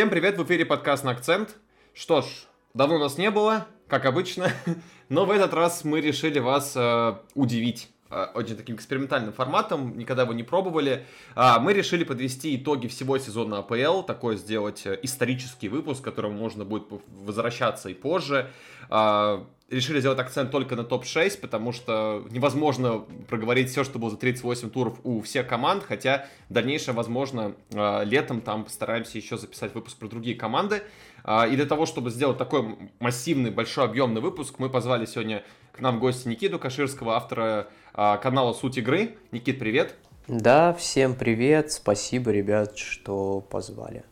Всем привет, в эфире подкаст на акцент. Что ж, давно нас не было, как обычно, но в этот раз мы решили вас э, удивить э, очень таким экспериментальным форматом, никогда его не пробовали. А, мы решили подвести итоги всего сезона АПЛ, такой сделать э, исторический выпуск, к которому можно будет возвращаться и позже. А, решили сделать акцент только на топ-6, потому что невозможно проговорить все, что было за 38 туров у всех команд, хотя в дальнейшем, возможно, а, летом там постараемся еще записать выпуск про другие команды. А, и для того, чтобы сделать такой массивный, большой, объемный выпуск, мы позвали сегодня к нам в гости Никиту Каширского, автора а, канала «Суть игры». Никит, привет! Да, всем привет, спасибо, ребят, что позвали.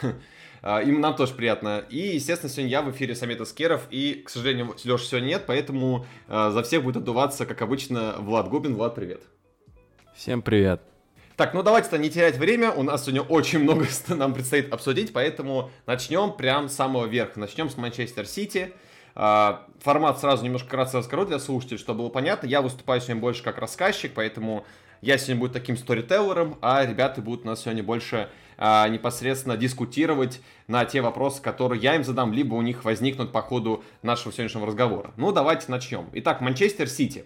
А, им нам тоже приятно. И, естественно, сегодня я в эфире Самета Скеров, и, к сожалению, Леши сегодня нет, поэтому а, за всех будет отдуваться, как обычно, Влад Губин. Влад, привет. Всем привет. Так, ну давайте-то не терять время, у нас сегодня очень много нам предстоит обсудить, поэтому начнем прям с самого верха. Начнем с Манчестер Сити. А, формат сразу немножко кратко расскажу для слушателей, чтобы было понятно. Я выступаю сегодня больше как рассказчик, поэтому я сегодня буду таким сторителлером, а ребята будут у нас сегодня больше а, непосредственно дискутировать на те вопросы, которые я им задам, либо у них возникнут по ходу нашего сегодняшнего разговора. Ну, давайте начнем. Итак, Манчестер Сити.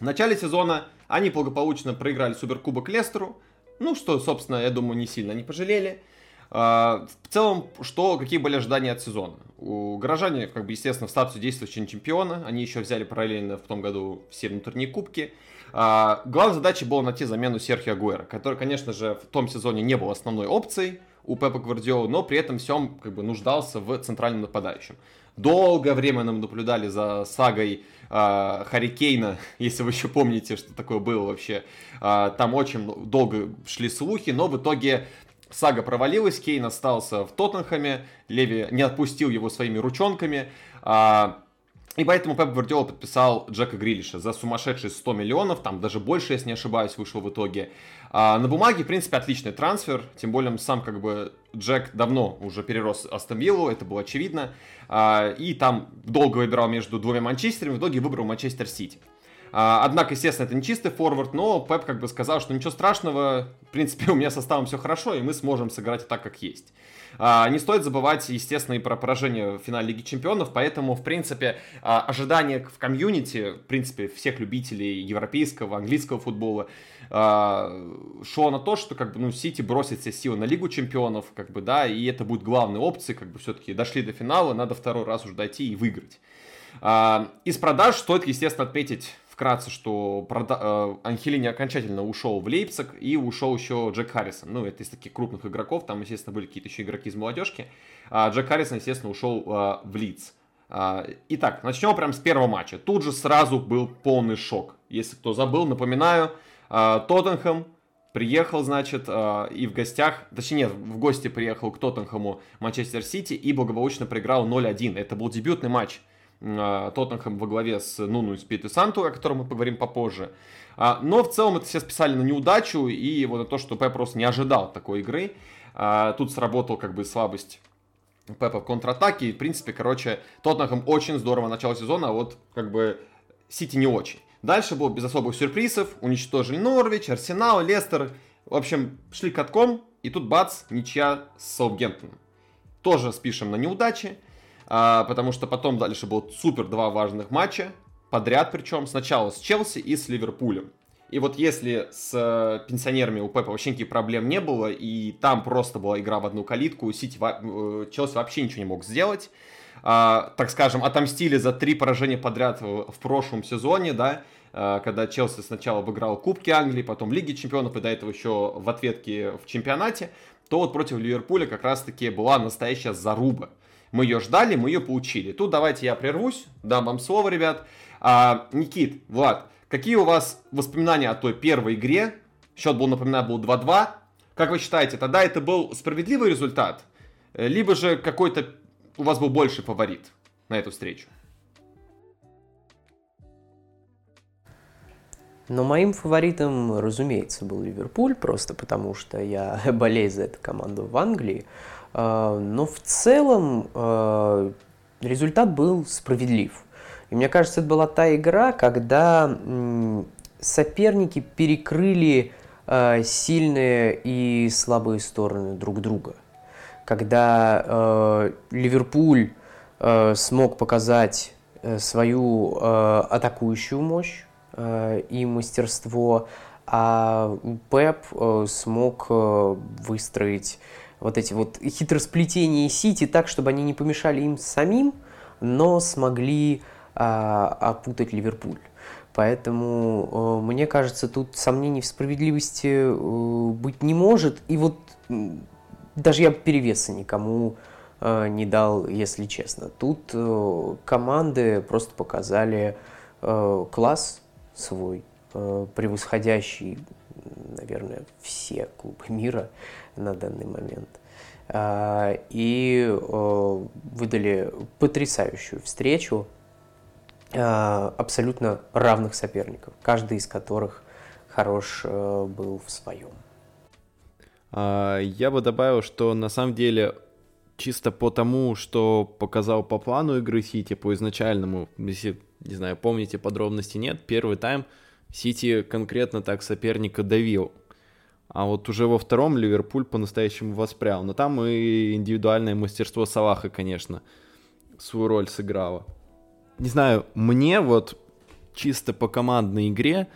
В начале сезона они благополучно проиграли Суперкубок Лестеру. Ну, что, собственно, я думаю, не сильно не пожалели. А, в целом, что, какие были ожидания от сезона? У горожане, как бы, естественно, в статусе действующего чемпиона. Они еще взяли параллельно в том году все внутренние кубки. А, главной задачей было найти замену Серхио Агуэра, который, конечно же, в том сезоне не был основной опцией у Пепа Гвардиолы, но при этом всем как бы нуждался в центральном нападающем. Долгое время нам наблюдали за сагой э, Харикейна, если вы еще помните, что такое было вообще. Э, там очень долго шли слухи, но в итоге сага провалилась, Кейн остался в Тоттенхэме, Леви не отпустил его своими ручонками. Э, и поэтому Пеп Гвардиола подписал Джека Грилиша за сумасшедшие 100 миллионов, там даже больше, если не ошибаюсь, вышел в итоге. А на бумаге, в принципе, отличный трансфер, тем более сам как бы Джек давно уже перерос Астон Виллу, это было очевидно. А, и там долго выбирал между двумя Манчестерами, в итоге выбрал Манчестер Сити. А, однако, естественно, это не чистый форвард, но Пеп как бы сказал, что ничего страшного, в принципе, у меня составом все хорошо, и мы сможем сыграть так, как есть. А, не стоит забывать, естественно, и про поражение в финале Лиги Чемпионов, поэтому, в принципе, а, ожидания в комьюнити, в принципе, всех любителей европейского, английского футбола, а, шло на то, что, как бы, ну, Сити бросит все силы на Лигу Чемпионов, как бы, да, и это будет главной опцией, как бы, все-таки дошли до финала, надо второй раз уже дойти и выиграть. Из продаж стоит, естественно, отметить вкратце, что прода... Э, Анхелини окончательно ушел в Лейпциг и ушел еще Джек Харрисон. Ну, это из таких крупных игроков, там, естественно, были какие-то еще игроки из молодежки. А Джек Харрисон, естественно, ушел а, в Лидс. А, итак, начнем прямо с первого матча. Тут же сразу был полный шок. Если кто забыл, напоминаю, а, Тоттенхэм приехал, значит, и в гостях, точнее нет, в гости приехал к Тоттенхэму Манчестер Сити и благополучно проиграл 0-1. Это был дебютный матч Тоттенхэм во главе с Нуну и Спит Санту, о котором мы поговорим попозже. А, но в целом это все списали на неудачу и вот на то, что Пеп просто не ожидал такой игры. А, тут сработал как бы слабость Пепа в контратаке. И, в принципе, короче, Тоттенхэм очень здорово начало сезона, а вот как бы Сити не очень. Дальше было без особых сюрпризов. Уничтожили Норвич, Арсенал, Лестер. В общем, шли катком, и тут бац, ничья с Саутгемптоном. Тоже спишем на неудачи а, потому что потом дальше было супер два важных матча, подряд причем, сначала с Челси и с Ливерпулем. И вот если с э, пенсионерами у Пепа вообще никаких проблем не было, и там просто была игра в одну калитку, Сити, э, Челси вообще ничего не мог сделать, а, так скажем, отомстили за три поражения подряд в, в прошлом сезоне, да, а, когда Челси сначала обыграл Кубки Англии, потом Лиги Чемпионов, и до этого еще в ответке в чемпионате, то вот против Ливерпуля как раз-таки была настоящая заруба. Мы ее ждали, мы ее получили. Тут давайте я прервусь, дам вам слово, ребят. А, Никит, Влад, какие у вас воспоминания о той первой игре? Счет был, напоминаю, был 2-2. Как вы считаете, тогда это был справедливый результат? Либо же какой-то у вас был больше фаворит на эту встречу? Но моим фаворитом, разумеется, был Ливерпуль, просто потому что я болею за эту команду в Англии. А, но в целом а, результат был справедлив. И мне кажется, это была та игра, когда соперники перекрыли а, сильные и слабые стороны друг друга. когда Ливерпуль смог показать э, свою атакующую мощь и мастерство, а Пеп э, смог э, выстроить вот эти вот хитросплетения Сити так, чтобы они не помешали им самим, но смогли э, опутать Ливерпуль. Поэтому, э, мне кажется, тут сомнений в справедливости э, быть не может. И вот даже я перевеса никому э, не дал, если честно. Тут команды просто показали класс свой, превосходящий, наверное, все клубы мира на данный момент. И выдали потрясающую встречу Э, абсолютно равных соперников, каждый из которых хорош э, был в своем. А, я бы добавил, что на самом деле чисто по тому, что показал по плану игры Сити, по изначальному, если, не знаю, помните подробности, нет, первый тайм Сити конкретно так соперника давил. А вот уже во втором Ливерпуль по-настоящему воспрял. Но там и индивидуальное мастерство Салаха, конечно, свою роль сыграло не знаю, мне вот чисто по командной игре,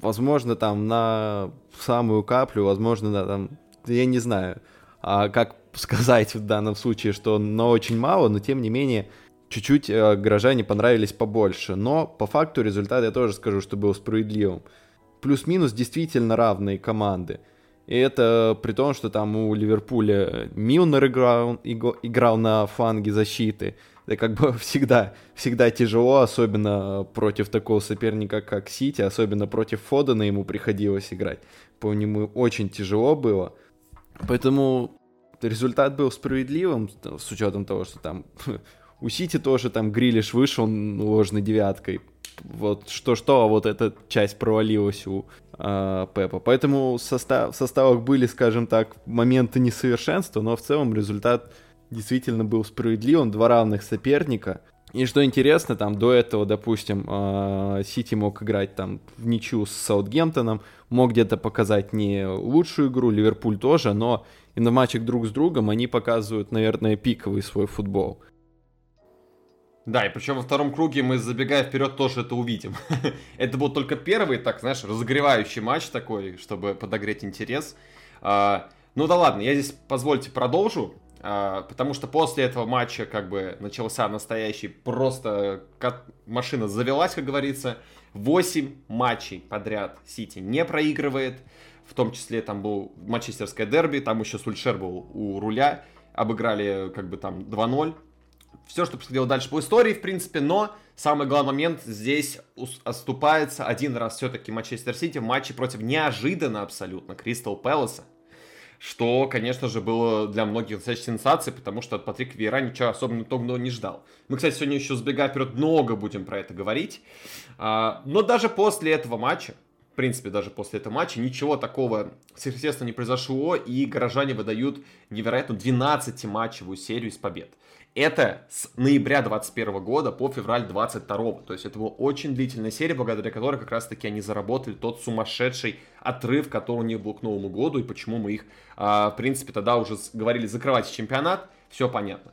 возможно, там на самую каплю, возможно, да, там, я не знаю, а как сказать в данном случае, что но очень мало, но тем не менее чуть-чуть э, горожане понравились побольше. Но по факту результат я тоже скажу, что был справедливым. Плюс-минус действительно равные команды. И это при том, что там у Ливерпуля Милнер играл, играл на фланге защиты, это как бы всегда, всегда тяжело, особенно против такого соперника, как Сити, особенно против Фодена ему приходилось играть. По нему очень тяжело было. Поэтому результат был справедливым, с учетом того, что там у Сити тоже там Грилиш вышел ложной девяткой. Вот что-что, а вот эта часть провалилась у э, Пепа. Поэтому состав, в составах были, скажем так, моменты несовершенства, но в целом результат действительно был справедливым, два равных соперника. И что интересно, там до этого, допустим, а, Сити мог играть там в ничью с Саутгемптоном, мог где-то показать не лучшую игру, Ливерпуль тоже, но и на матчах друг с другом они показывают, наверное, пиковый свой футбол. Да, и причем во втором круге мы, забегая вперед, тоже это увидим. это был только первый, так, знаешь, разогревающий матч такой, чтобы подогреть интерес. А, ну да ладно, я здесь, позвольте, продолжу. А, потому что после этого матча как бы начался настоящий просто машина завелась, как говорится. 8 матчей подряд Сити не проигрывает. В том числе там был манчестерское дерби, там еще Сульшер был у руля. Обыграли как бы там 2-0. Все, что происходило дальше по истории, в принципе, но самый главный момент здесь оступается один раз все-таки Манчестер Сити в матче против неожиданно абсолютно Кристал Пэласа что, конечно же, было для многих достаточно сенсацией, потому что от Патрика Вейра ничего особенно того не ждал. Мы, кстати, сегодня еще сбегая вперед много будем про это говорить. А, но даже после этого матча, в принципе, даже после этого матча, ничего такого сверхъестественного не произошло, и горожане выдают невероятно 12-матчевую серию из побед. Это с ноября 21 года по февраль 22. То есть это была очень длительная серия, благодаря которой как раз-таки они заработали тот сумасшедший отрыв, который у них был к Новому году, и почему мы их, а, в принципе, тогда уже говорили закрывать чемпионат. Все понятно.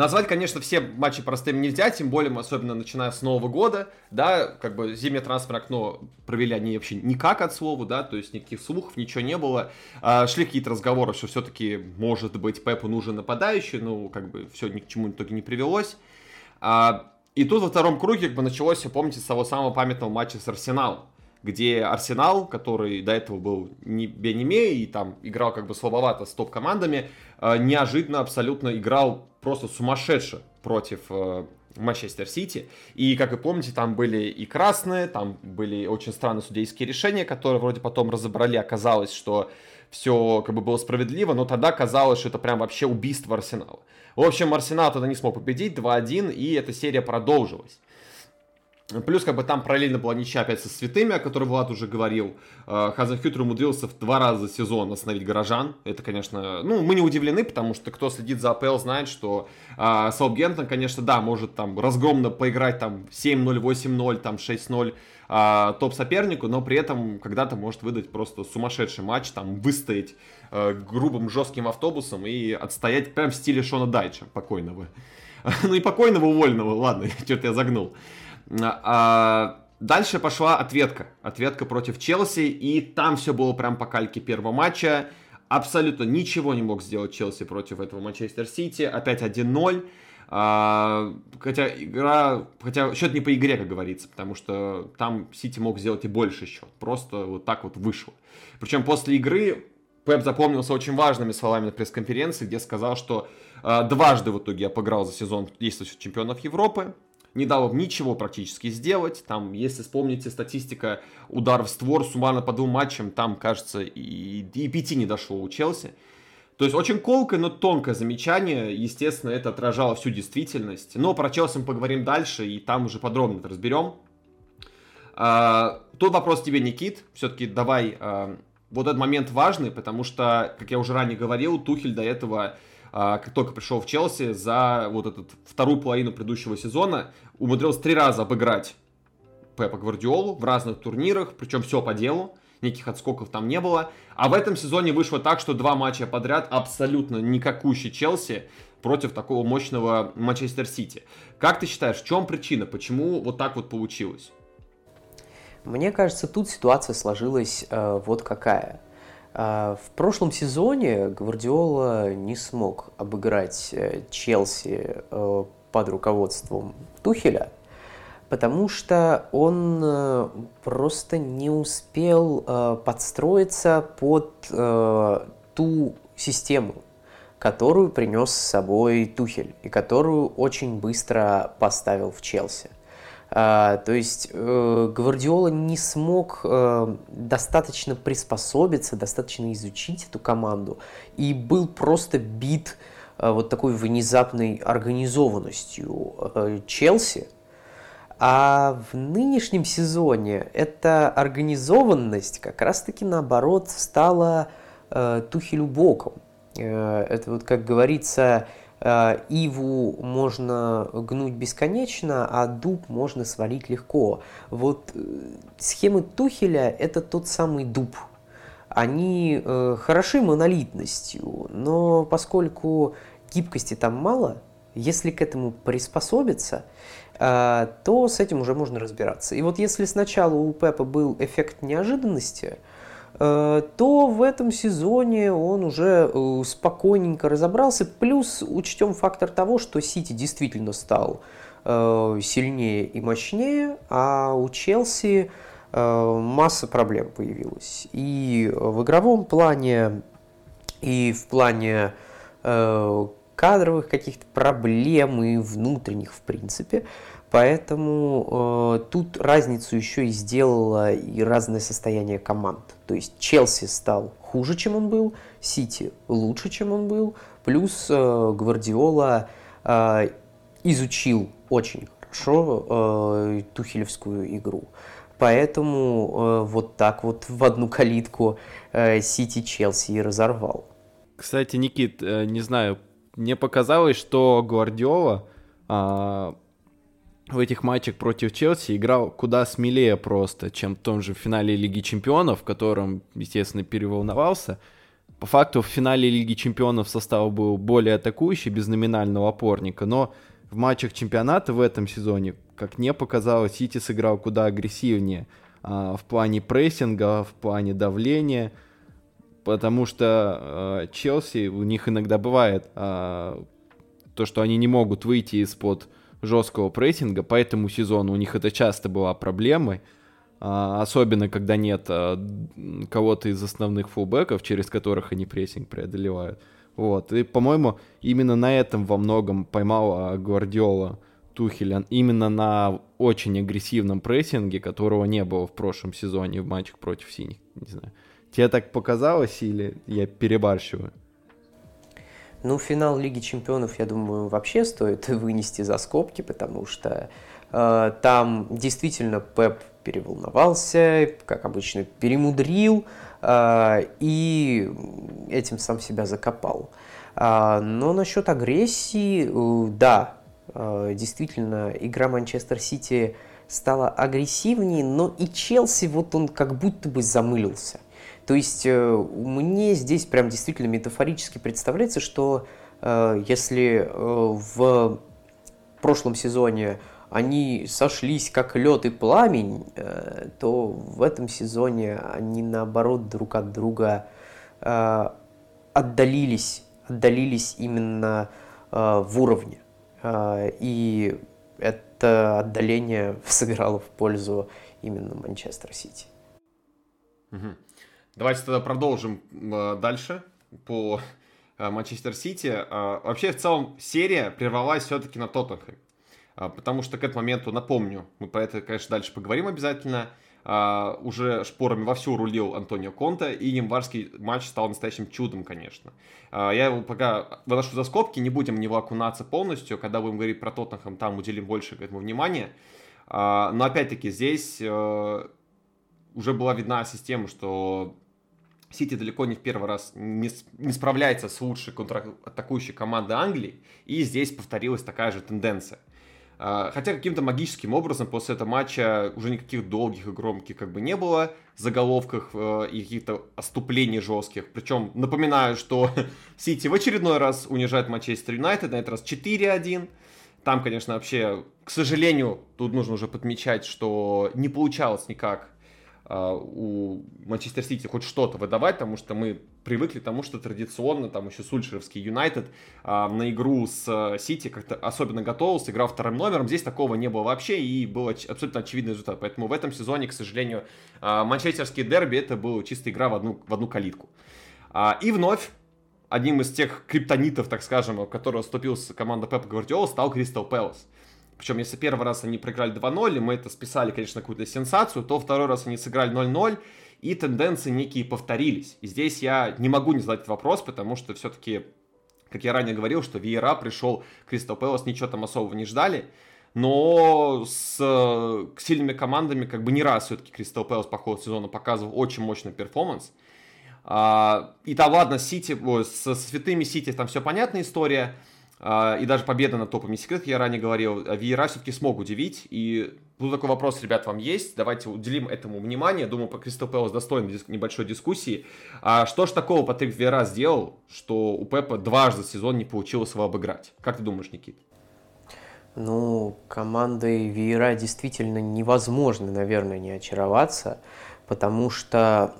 Назвать, конечно, все матчи простыми нельзя, тем более, особенно начиная с Нового года, да, как бы зимнее трансферное окно провели они вообще никак от слова, да, то есть никаких слухов, ничего не было. А, шли какие-то разговоры, что все-таки, может быть, Пепу нужен нападающий, ну, как бы все ни к чему в итоге не привелось. А, и тут во втором круге как бы началось, все помните, с того самого памятного матча с Арсеналом где Арсенал, который до этого был не Бенеме и там играл как бы слабовато с топ-командами, э, неожиданно абсолютно играл просто сумасшедше против э, Манчестер Сити. И, как вы помните, там были и красные, там были очень странные судейские решения, которые вроде потом разобрали. Оказалось, что все как бы было справедливо, но тогда казалось, что это прям вообще убийство Арсенала. В общем, Арсенал тогда не смог победить 2-1, и эта серия продолжилась. Плюс, как бы там параллельно была ничья опять со святыми, о которой Влад уже говорил. Э, Хазенхютер умудрился в два раза за сезон остановить горожан. Это, конечно, ну, мы не удивлены, потому что кто следит за АПЛ, знает, что э, Саутгемптон, конечно, да, может там разгромно поиграть там 7-0, 8-0, там 6-0 э, топ-сопернику, но при этом когда-то может выдать просто сумасшедший матч, там выстоять э, грубым жестким автобусом и отстоять прям в стиле Шона Дайча, покойного. ну и покойного увольного, ладно, что-то я загнул. А, дальше пошла ответка. Ответка против Челси, и там все было прям по кальке первого матча. Абсолютно ничего не мог сделать Челси против этого Манчестер Сити. Опять 1-0. А, хотя игра, хотя счет не по игре, как говорится, потому что там Сити мог сделать и больше счет. Просто вот так вот вышло. Причем после игры Пеп запомнился очень важными словами на пресс-конференции, где сказал, что э, дважды в итоге я поиграл за сезон действующих чемпионов Европы не дал им ничего практически сделать. Там, если вспомните статистика ударов в створ суммарно по двум матчам, там, кажется, и, и пяти не дошло у Челси. То есть очень колкое, но тонкое замечание. Естественно, это отражало всю действительность. Но про Челси мы поговорим дальше, и там уже подробно это разберем. А, тут вопрос тебе, Никит. Все-таки давай... А, вот этот момент важный, потому что, как я уже ранее говорил, Тухель до этого как только пришел в Челси, за вот эту вторую половину предыдущего сезона умудрился три раза обыграть Пепа Гвардиолу в разных турнирах, причем все по делу, никаких отскоков там не было. А в этом сезоне вышло так, что два матча подряд абсолютно никакущий Челси против такого мощного Манчестер Сити. Как ты считаешь, в чем причина, почему вот так вот получилось? Мне кажется, тут ситуация сложилась э, вот какая. А, в прошлом сезоне Гвардиола не смог обыграть э, Челси э, под руководством Тухеля, потому что он э, просто не успел подстроиться под ту систему, которую принес с собой Тухель и которую очень быстро поставил в Челси. А, то есть э, Гвардиола не смог э, достаточно приспособиться, достаточно изучить эту команду и был просто бит э, вот такой внезапной организованностью Челси. А в нынешнем сезоне эта организованность как раз-таки наоборот стала Тухелю боком. Это вот, как говорится, Э, иву можно гнуть бесконечно, а дуб можно свалить легко. Вот э, схемы Тухеля – это тот самый дуб. Они э, хороши монолитностью, но поскольку гибкости там мало, если к этому приспособиться, э, то с этим уже можно разбираться. И вот если сначала у Пепа был эффект неожиданности – Э, то в этом сезоне он уже э, спокойненько разобрался. Плюс учтем фактор того, что Сити действительно стал э, сильнее и мощнее, а у Челси масса проблем появилась. И в игровом плане, и в плане кадровых каких-то проблем и внутренних, в принципе. Поэтому э, тут разницу еще и сделало и разное состояние команд. То есть Челси стал хуже, чем он был, Сити лучше, чем он был, плюс э, Гвардиола э, изучил очень хорошо э, тухелевскую игру. Поэтому э, вот так вот в одну калитку э, Сити Челси и разорвал. Кстати, Никит, э, не знаю, мне показалось, что Гвардиола э, в этих матчах против Челси играл куда смелее просто, чем в том же финале Лиги Чемпионов, в котором, естественно, переволновался. По факту в финале Лиги Чемпионов состав был более атакующий, без номинального опорника, но в матчах чемпионата в этом сезоне, как мне показалось, Сити сыграл куда агрессивнее а, в плане прессинга, в плане давления, потому что а, Челси, у них иногда бывает а, то, что они не могут выйти из-под жесткого прессинга, по этому сезону у них это часто была проблемой, а, особенно когда нет а, кого-то из основных фулбеков, через которых они прессинг преодолевают. Вот. И, по-моему, именно на этом во многом поймал Гвардиола Тухеля, именно на очень агрессивном прессинге, которого не было в прошлом сезоне в матчах против синих. Не знаю. Тебе так показалось или я перебарщиваю? Ну, финал Лиги Чемпионов, я думаю, вообще стоит вынести за скобки, потому что э, там действительно Пеп переволновался, как обычно, перемудрил э, и этим сам себя закопал. Э, но насчет агрессии, э, да, э, действительно, игра Манчестер Сити стала агрессивнее, но и Челси вот он как будто бы замылился. То есть э, мне здесь прям действительно метафорически представляется, что э, если э, в прошлом сезоне они сошлись как лед и пламень, то в этом сезоне они наоборот друг от друга отдалились, отдалились именно в уровне. И это отдаление сыграло в пользу именно Манчестер Сити. Угу. Давайте тогда продолжим э, дальше по э, Манчестер Сити. Э, вообще, в целом, серия прервалась все-таки на Тоттенхэм. Потому что к этому моменту, напомню, мы про это, конечно, дальше поговорим обязательно, уже шпорами вовсю рулил Антонио Конта, и январский матч стал настоящим чудом, конечно. Я его пока выношу за скобки, не будем в него окунаться полностью, когда будем говорить про Тоттенхэм, там уделим больше к этому внимания. Но опять-таки здесь уже была видна система, что Сити далеко не в первый раз не, не справляется с лучшей контратакующей командой Англии, и здесь повторилась такая же тенденция. А, хотя каким-то магическим образом после этого матча уже никаких долгих и громких как бы не было заголовках э, и каких-то оступлений жестких. Причем напоминаю, что Сити в очередной раз унижает Манчестер Юнайтед, на этот раз 4-1. Там, конечно, вообще, к сожалению, тут нужно уже подмечать, что не получалось никак у Манчестер Сити хоть что-то выдавать, потому что мы привыкли к тому, что традиционно там еще Сульшеровский Юнайтед а, на игру с а, Сити как-то особенно готовился, играл вторым номером. Здесь такого не было вообще и был абсолютно очевидный результат. Поэтому в этом сезоне, к сожалению, манчестерский дерби это была чистая игра в одну, в одну калитку. И вновь одним из тех криптонитов, так скажем, в которого вступился команда Пепа Гвардиола, стал Кристал Пэлас. Причем, если первый раз они проиграли 2-0, и мы это списали, конечно, какую-то сенсацию, то второй раз они сыграли 0-0, и тенденции некие повторились. И здесь я не могу не задать вопрос, потому что все-таки, как я ранее говорил, что Виера пришел, Кристал Пэлас ничего там особого не ждали, но с к сильными командами как бы не раз все-таки Кристал Пэлас по ходу сезона показывал очень мощный перформанс. А, и там, ладно, Сити, со святыми Сити там все понятная история, и даже победа над топами секрет, я ранее говорил, а Виера все-таки смог удивить. И тут такой вопрос, ребят, вам есть. Давайте уделим этому внимание. Думаю, по Кристал Пэлас достойно небольшой дискуссии. А что ж такого Патрик Виера сделал, что у Пепа дважды сезон не получилось его обыграть? Как ты думаешь, Никит? Ну, командой Виера действительно невозможно, наверное, не очароваться, потому что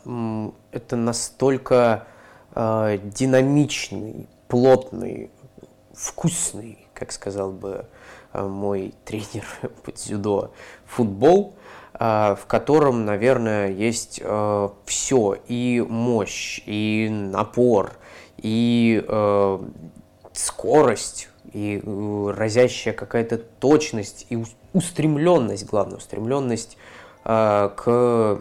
это настолько э, динамичный, плотный, вкусный, как сказал бы э, мой тренер по дзюдо, футбол, э, в котором, наверное, есть э, все, и мощь, и напор, и скорость, и разящая какая-то точность, и устремленность, главное, устремленность к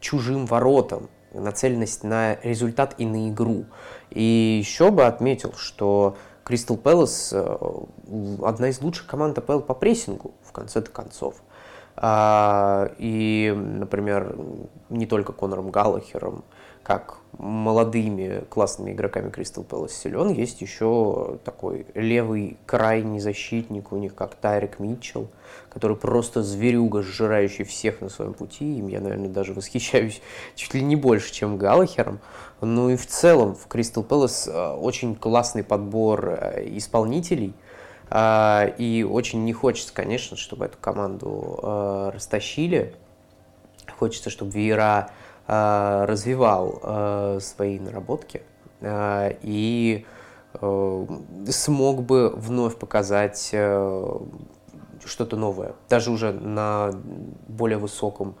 чужим воротам, нацеленность на результат и на игру. И еще бы отметил, что Кристал Пэлас э, одна из лучших команд АПЛ по прессингу, в конце-то концов. А, и, например, не только Конором Галлахером, как молодыми классными игроками Кристал Пэлас силен, есть еще такой левый крайний защитник у них, как Тайрик Митчелл, который просто зверюга, сжирающий всех на своем пути. Им я, наверное, даже восхищаюсь чуть ли не больше, чем Галлахером. Ну и в целом в Кристал Пэлас э, очень классный подбор э, исполнителей. Э, и очень не хочется, конечно, чтобы эту команду растащили. Хочется, чтобы Вера развивал свои наработки и смог бы вновь показать что-то новое, даже уже на более высоком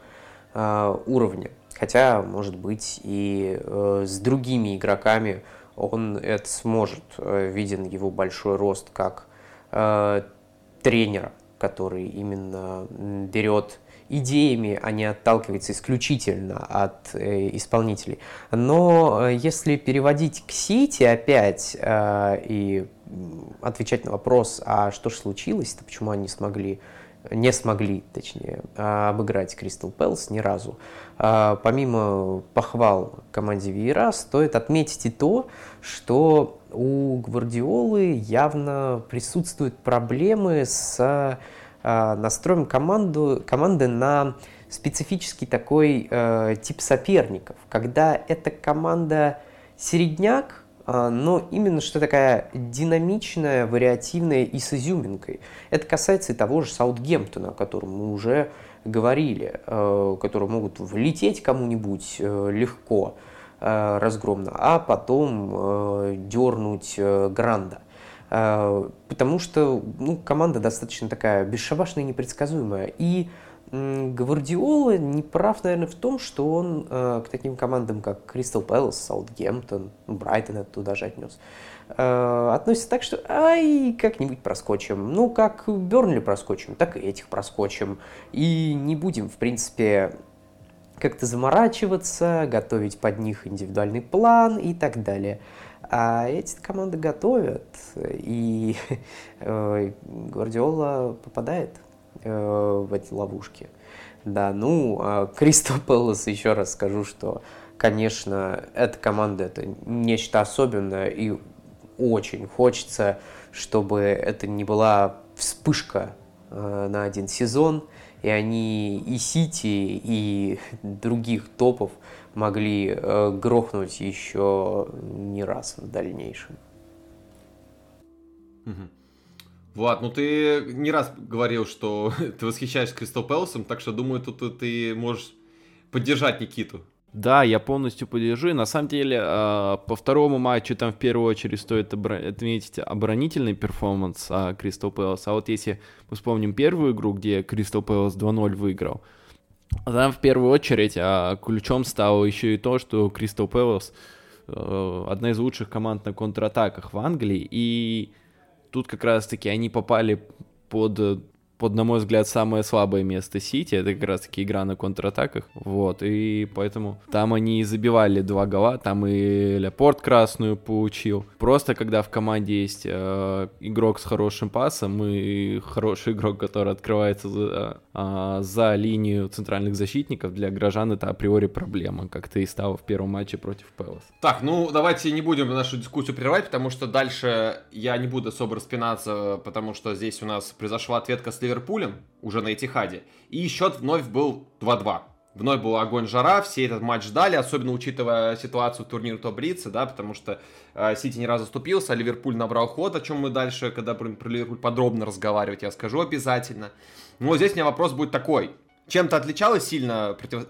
уровне. Хотя, может быть, и э, с другими игроками он это сможет. Э, виден его большой рост как э, тренера, который именно берет идеями, а не отталкивается исключительно от э, исполнителей. Но э, если переводить к Сити опять э, и отвечать на вопрос, а что же случилось, почему они смогли не смогли, точнее, обыграть Кристал Пэлс ни разу. А, помимо похвал команде Виера, стоит отметить и то, что у Гвардиолы явно присутствуют проблемы с а, настроем команду, команды на специфический такой э, тип соперников, когда эта команда середняк, а, но именно что такая динамичная, вариативная и с изюминкой. Это касается и того же Саутгемптона, о котором мы уже говорили, э, которые могут влететь кому-нибудь э, легко, э, разгромно, а потом дернуть Гранда. Потому что ну, команда достаточно такая бесшабашная и непредсказуемая. И Гвардиола не прав, наверное, в том, что он э, к таким командам, как Кристал Пэлас, Саутгемптон, Брайтон это туда же отнес, э, относится так, что ай, как-нибудь проскочим. Ну, как Бернли проскочим, так и этих проскочим. И не будем, в принципе, как-то заморачиваться, готовить под них индивидуальный план и так далее. А эти команды готовят, и э, Гвардиола попадает э, в эти ловушки. Да, ну, а Кристал Пэлас, еще раз скажу, что, конечно, эта команда это нечто особенное, и очень хочется, чтобы это не была вспышка э, на один сезон, и они и Сити, и других топов могли э, грохнуть еще не раз в дальнейшем. Угу. Влад, ну ты не раз говорил, что ты восхищаешься Кристал Пэласом, так что думаю, тут ты можешь поддержать Никиту. Да, я полностью поддержу. И на самом деле, а, по второму матчу там в первую очередь стоит отметить оборонительный перформанс Кристал Пэлас. А вот если мы вспомним первую игру, где Кристал Пэлас 2-0 выиграл, там в первую очередь а, ключом стало еще и то, что Кристал Пэлас э, одна из лучших команд на контратаках в Англии, и Тут как раз-таки они попали под под, на мой взгляд, самое слабое место Сити. Это как раз-таки игра на контратаках. Вот, и поэтому там они забивали два гола, там и Лепорт красную получил. Просто когда в команде есть э, игрок с хорошим пасом и хороший игрок, который открывается за, э, за линию центральных защитников, для горожан это априори проблема, как ты и стало в первом матче против Пелос. Так, ну давайте не будем нашу дискуссию прерывать, потому что дальше я не буду особо распинаться, потому что здесь у нас произошла ответка с Ливерпулем, уже на Этихаде, и счет вновь был 2-2. Вновь был огонь-жара, все этот матч ждали, особенно учитывая ситуацию турнира Тобрица, да, потому что э, Сити не раз заступился, а Ливерпуль набрал ход, о чем мы дальше, когда про, про Ливерпуль подробно разговаривать, я скажу обязательно. Но здесь у меня вопрос будет такой. Чем-то отличалось сильно против...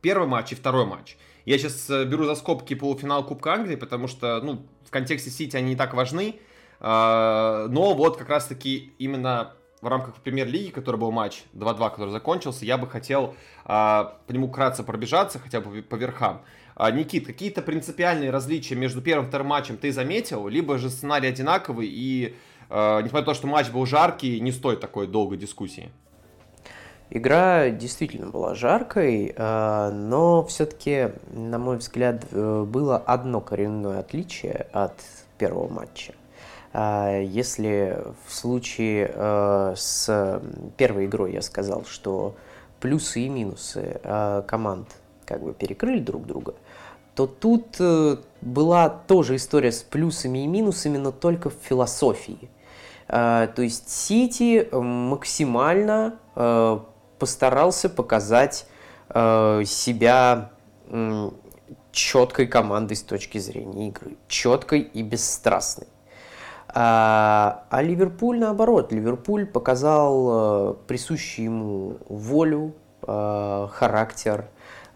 первый матч и второй матч? Я сейчас э, беру за скобки полуфинал Кубка Англии, потому что, ну, в контексте Сити они не так важны, э, но вот как раз-таки именно в рамках премьер-лиги, который был матч 2-2, который закончился, я бы хотел а, по нему кратко пробежаться, хотя бы по верхам. А, Никит, какие-то принципиальные различия между первым и вторым матчем ты заметил? Либо же сценарий одинаковый, и а, несмотря на то, что матч был жаркий, не стоит такой долгой дискуссии? Игра действительно была жаркой, а, но все-таки, на мой взгляд, э, было одно коренное отличие от первого матча. А, если в случае э, с первой игрой я сказал, что плюсы и минусы э, команд как бы перекрыли друг друга, то тут э, была тоже история с плюсами и минусами, но только в философии. То есть Сити максимально постарался показать себя четкой командой с точки зрения игры, четкой и бесстрастной. А, а Ливерпуль наоборот. Ливерпуль показал э, присущий ему волю, э, характер,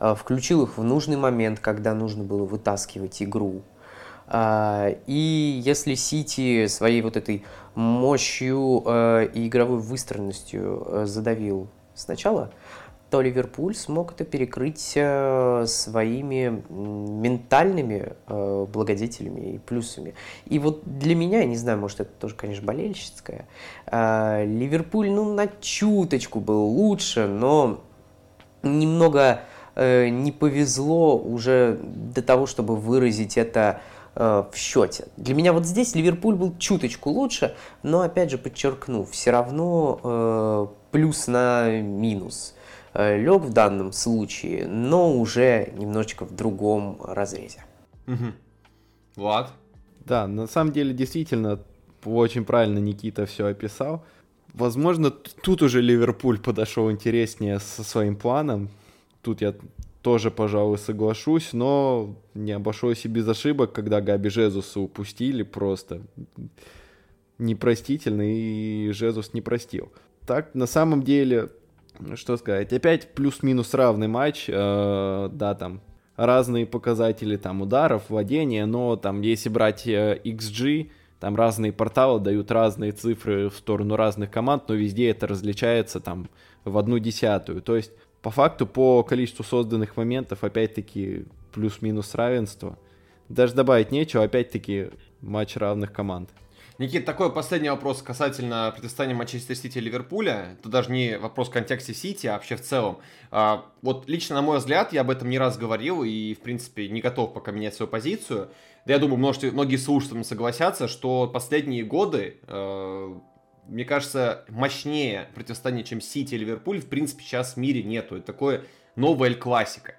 э, включил их в нужный момент, когда нужно было вытаскивать игру. А, и если Сити своей вот этой мощью и игровой выстроенностью задавил сначала, то Ливерпуль смог это перекрыть э, своими ментальными э, благодетелями и плюсами. И вот для меня, я не знаю, может это тоже, конечно, болельщицкое, э, Ливерпуль, ну, на чуточку был лучше, но немного не повезло уже до того, чтобы выразить это в счете. Для меня вот здесь Ливерпуль был чуточку лучше, но опять же подчеркну, все равно э, плюс на минус лег в данном случае, но уже немножечко в другом разрезе. Угу. Влад? Да, на самом деле действительно очень правильно Никита все описал. Возможно, тут уже Ливерпуль подошел интереснее со своим планом. Тут я тоже, пожалуй, соглашусь, но не обошлось и без ошибок, когда Габи Жезуса упустили просто непростительно, и Жезус не простил. Так, на самом деле, что сказать, опять плюс-минус равный матч, э, да, там разные показатели там ударов, владения, но там если брать э, XG, там разные порталы дают разные цифры в сторону разных команд, но везде это различается там в одну десятую. То есть, по факту, по количеству созданных моментов, опять-таки, плюс-минус равенство. Даже добавить нечего, опять-таки, матч равных команд. Никит, такой последний вопрос касательно противостояния Манчестер Сити и Ливерпуля. Это даже не вопрос в контексте Сити, а вообще в целом. А, вот лично, на мой взгляд, я об этом не раз говорил и, в принципе, не готов пока менять свою позицию. Да я думаю, множество, многие слушатели согласятся, что последние годы, э, мне кажется, мощнее противостояние, чем Сити и Ливерпуль, в принципе, сейчас в мире нету. Это такое новая классика.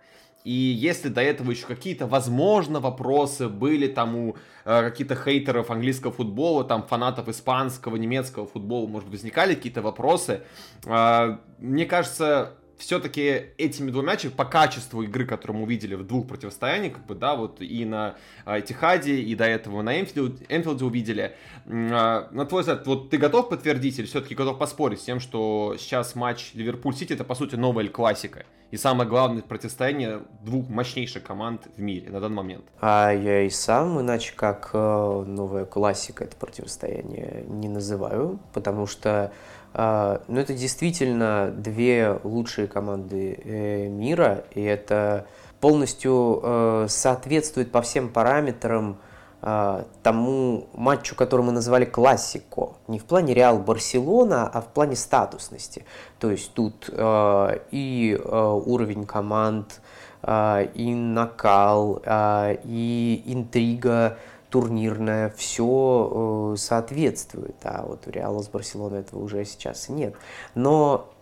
И если до этого еще какие-то, возможно, вопросы? Были там у э, каких-то хейтеров английского футбола, там фанатов испанского, немецкого футбола, может, возникали какие-то вопросы, э, мне кажется, все-таки этими двумя матчами по качеству игры, которую мы увидели в двух противостояниях, как бы, да, вот и на э, Этихаде, и до этого на Энфилд, Энфилде увидели. Э, на твой взгляд, вот ты готов подтвердить или все-таки готов поспорить с тем, что сейчас матч Ливерпуль-Сити это, по сути, новая классика? И самое главное противостояние двух мощнейших команд в мире на данный момент. А я и сам, иначе как э, новая классика, это противостояние не называю, потому что а, но это действительно две лучшие команды э, мира, и это полностью э, соответствует по всем параметрам а, тому матчу, который мы называли классико. Не в плане Реал Барселона, а в плане статусности. То есть тут э, и уровень команд, и накал, и интрига турнирная, все э, соответствует. А вот у Реала с Барселоной этого уже сейчас нет. Но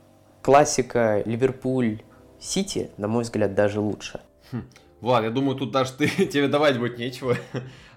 классика Ливерпуль Сити, на мой взгляд, даже лучше. Хм. Влад, я думаю, тут даже ты, тебе давать будет нечего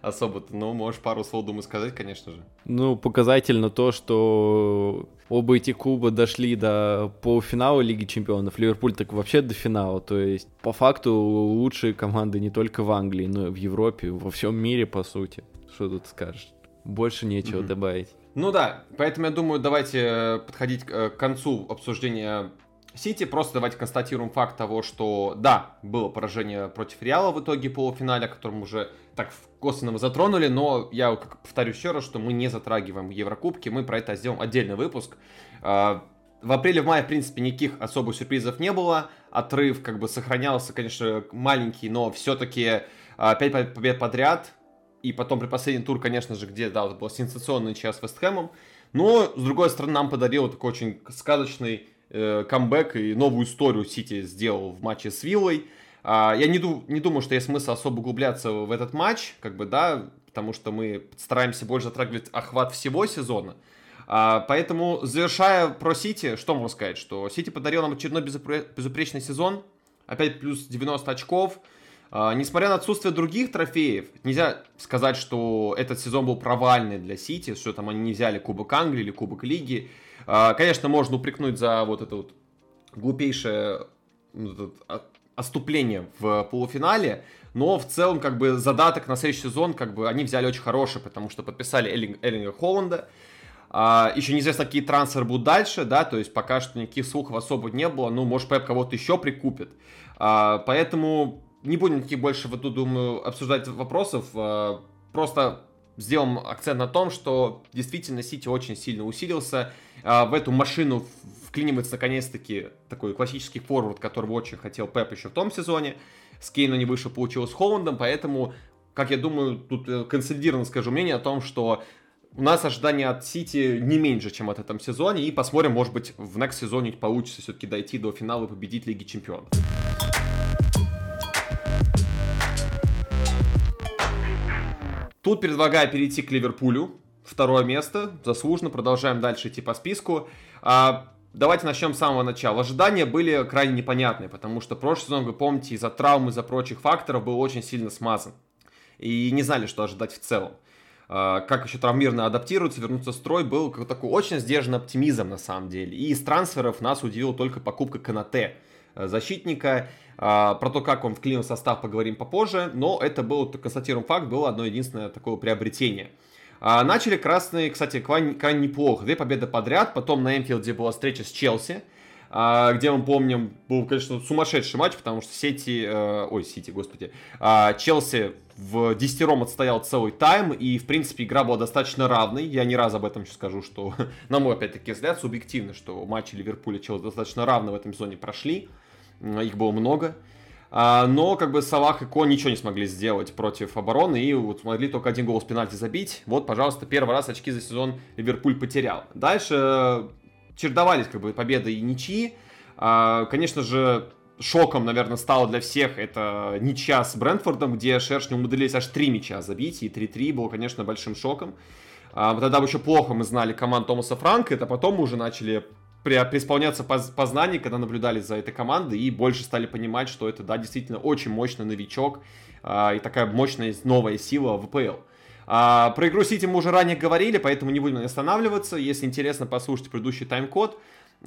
особо-то, но можешь пару слов, думаю, сказать, конечно же. Ну, показательно то, что оба эти клуба дошли до полуфинала Лиги Чемпионов. Ливерпуль так вообще до финала. То есть, по факту, лучшие команды не только в Англии, но и в Европе, во всем мире, по сути. Что тут скажешь? Больше нечего mm-hmm. добавить. Ну да, поэтому я думаю, давайте э, подходить э, к концу обсуждения Сити. Просто давайте констатируем факт того, что да, было поражение против Реала в итоге полуфинале, о котором уже так косвенно мы затронули, но я повторю еще раз, что мы не затрагиваем Еврокубки, мы про это сделаем отдельный выпуск. А, в апреле, в мае, в принципе, никаких особых сюрпризов не было. Отрыв как бы сохранялся, конечно, маленький, но все-таки 5 а, побед подряд. И потом при последний тур, конечно же, где, да, вот был сенсационный час с Вестхэмом. Но, с другой стороны, нам подарил такой очень сказочный э, камбэк и новую историю Сити сделал в матче с Виллой. А, я не, ду- не думаю, что есть смысл особо углубляться в этот матч, как бы, да, потому что мы стараемся больше затрагивать охват всего сезона. А, поэтому, завершая про Сити, что можно сказать? Что Сити подарил нам очередной безупре- безупречный сезон, опять плюс 90 очков. А, несмотря на отсутствие других трофеев, нельзя сказать, что этот сезон был провальный для Сити, что там они не взяли Кубок Англии или Кубок Лиги. А, конечно, можно упрекнуть за вот это вот глупейшее оступление в полуфинале, но в целом как бы задаток на следующий сезон как бы они взяли очень хороший, потому что подписали Эллинг, Эллинга Холланда, а, еще неизвестно, какие трансферы будут дальше, да, то есть пока что никаких слухов особо не было, ну, может, Пеп кого-то еще прикупит. А, поэтому не будем никаких больше, вот тут, думаю, обсуждать вопросов, а, просто сделаем акцент на том, что действительно Сити очень сильно усилился, а, в эту машину вклинивается наконец-таки такой классический форвард, которого очень хотел Пеп еще в том сезоне. С Кейна не вышел, получилось с Холландом, поэтому, как я думаю, тут э, консолидированно скажу мнение о том, что у нас ожидания от Сити не меньше, чем от этом сезоне, и посмотрим, может быть, в next сезоне получится все-таки дойти до финала и победить Лиги Чемпионов. Тут предлагаю перейти к Ливерпулю. Второе место, заслуженно, продолжаем дальше идти по списку. А, давайте начнем с самого начала. Ожидания были крайне непонятные, потому что прошлый сезон, вы помните, из-за травм, из-за прочих факторов был очень сильно смазан. И не знали, что ожидать в целом. А, как еще травмированно адаптируются, вернуться в строй, был такой очень сдержанный оптимизм на самом деле. И из трансферов нас удивила только покупка Канате, защитника. А, про то, как он вклинил состав, поговорим попозже, но это был, констатируем факт, было одно единственное такое приобретение. А, начали красные, кстати, крайне, неплохо. Две победы подряд, потом на Эмфилде была встреча с Челси, а, где мы помним, был, конечно, сумасшедший матч, потому что Сити, э, ой, Сити, господи, э, Челси в десятером отстоял целый тайм, и, в принципе, игра была достаточно равной. Я не раз об этом еще скажу, что, на мой, опять-таки, взгляд, субъективно, что матчи Ливерпуля Челси достаточно равно в этом сезоне прошли. Их было много. А, но как бы Салах и Ко ничего не смогли сделать против обороны и вот смогли только один гол с пенальти забить. Вот, пожалуйста, первый раз очки за сезон Ливерпуль потерял. Дальше э, чередовались как бы победы и ничьи. А, конечно же, шоком, наверное, стало для всех это ничья с Брентфордом, где шершни умудрились аж три мяча забить, и 3-3 было, конечно, большим шоком. А, тогда еще плохо мы знали команд Томаса Франка, это потом мы уже начали преисполняться познаний, когда наблюдали за этой командой и больше стали понимать, что это, да, действительно очень мощный новичок а, и такая мощная новая сила ВПЛ. А, про игру Сити мы уже ранее говорили, поэтому не будем останавливаться. Если интересно, послушайте предыдущий тайм-код.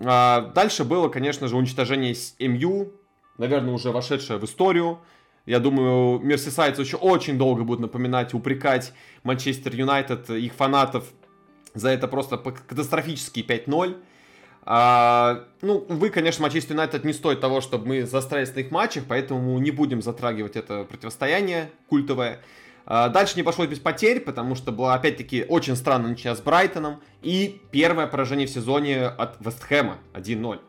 А, дальше было, конечно же, уничтожение МЮ, наверное, уже вошедшее в историю. Я думаю, мерсисайдцы еще очень долго будут напоминать, упрекать Манчестер Юнайтед, их фанатов за это просто катастрофический 5-0. А, ну, вы, конечно, Манчестер Юнайтед не стоит того, чтобы мы застрялись на их матчах, поэтому не будем затрагивать это противостояние культовое. А, дальше не пошло без потерь, потому что была, опять-таки, очень странно начать с Брайтоном. И первое поражение в сезоне от Вестхэма 1-0.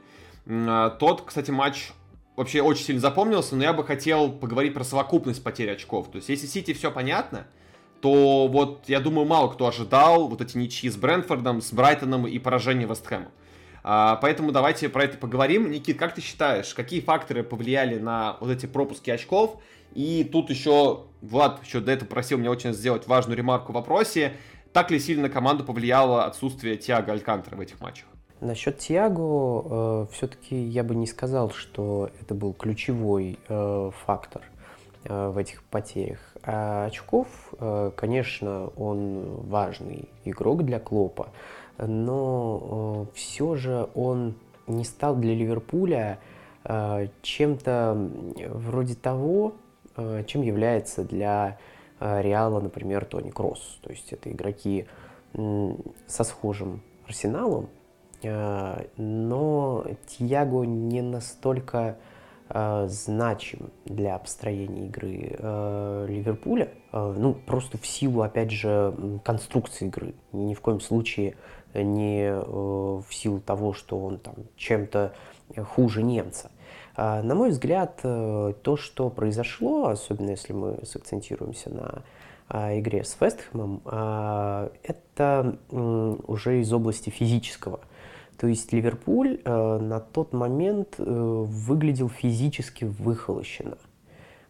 А, тот, кстати, матч вообще очень сильно запомнился, но я бы хотел поговорить про совокупность потерь очков. То есть, если Сити все понятно, то вот, я думаю, мало кто ожидал вот эти ничьи с Брэнфордом, с Брайтоном и поражение Вестхэма. А, поэтому давайте про это поговорим. Никит, как ты считаешь, какие факторы повлияли на вот эти пропуски очков? И тут еще Влад еще до этого просил меня очень сделать важную ремарку в вопросе. Так ли сильно команду повлияло отсутствие Тиаго Алькантера в этих матчах? Насчет Тиаго, э, все-таки я бы не сказал, что это был ключевой э, фактор э, в этих потерях. А очков, э, конечно, он важный игрок для Клопа, но э, все же он не стал для Ливерпуля э, чем-то вроде того, э, чем является для Реала, например, Тони Кросс. То есть это игроки со схожим арсеналом, но Тьяго не настолько значим для обстроения игры Ливерпуля, ну, просто в силу, опять же, конструкции игры. Ни в коем случае не э, в силу того, что он там чем-то хуже немца. А, на мой взгляд, э, то, что произошло, особенно если мы сакцентируемся на а, игре с Вестхэмом, а, это уже из области физического. То есть Ливерпуль э, на тот момент выглядел физически выхолощенно.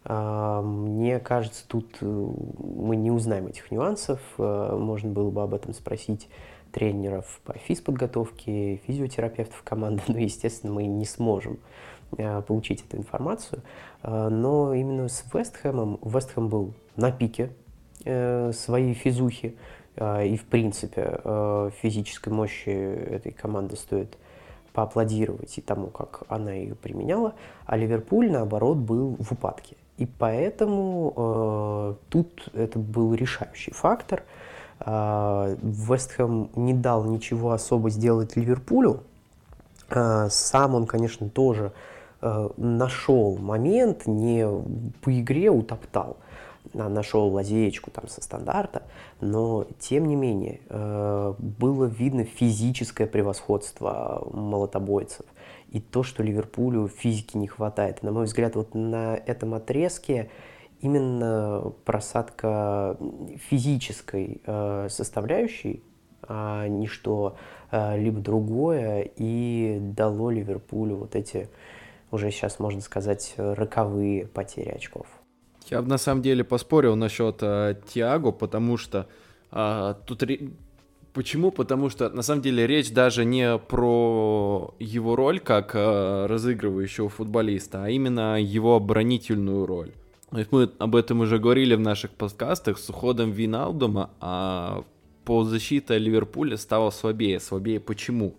Мне кажется, тут мы не узнаем этих нюансов. Можно было бы об этом спросить тренеров по физподготовке, физиотерапевтов команды, но, естественно, мы не сможем э, получить эту информацию. Э, но именно с Вестхэмом, Вестхэм был на пике э, своей физухи, и, в принципе, физической мощи этой команды стоит поаплодировать и тому, как она ее применяла, а Ливерпуль, наоборот, был в упадке. И поэтому э, тут это был решающий фактор – Вестхэм не дал ничего особо сделать Ливерпулю. А, сам он, конечно, тоже а, нашел момент, не по игре утоптал, а нашел лазеечку там со стандарта, но тем не менее было видно физическое превосходство молотобойцев и то, что Ливерпулю физики не хватает. На мой взгляд, вот на этом отрезке именно просадка физической э, составляющей, а не что э, либо другое, и дало Ливерпулю вот эти уже сейчас, можно сказать, роковые потери очков. Я бы на самом деле поспорил насчет э, Тиаго, потому что э, тут Почему? Потому что на самом деле речь даже не про его роль как э, разыгрывающего футболиста, а именно его оборонительную роль. Есть мы об этом уже говорили в наших подкастах с уходом Виналдума, а полузащита Ливерпуля стала слабее. Слабее почему?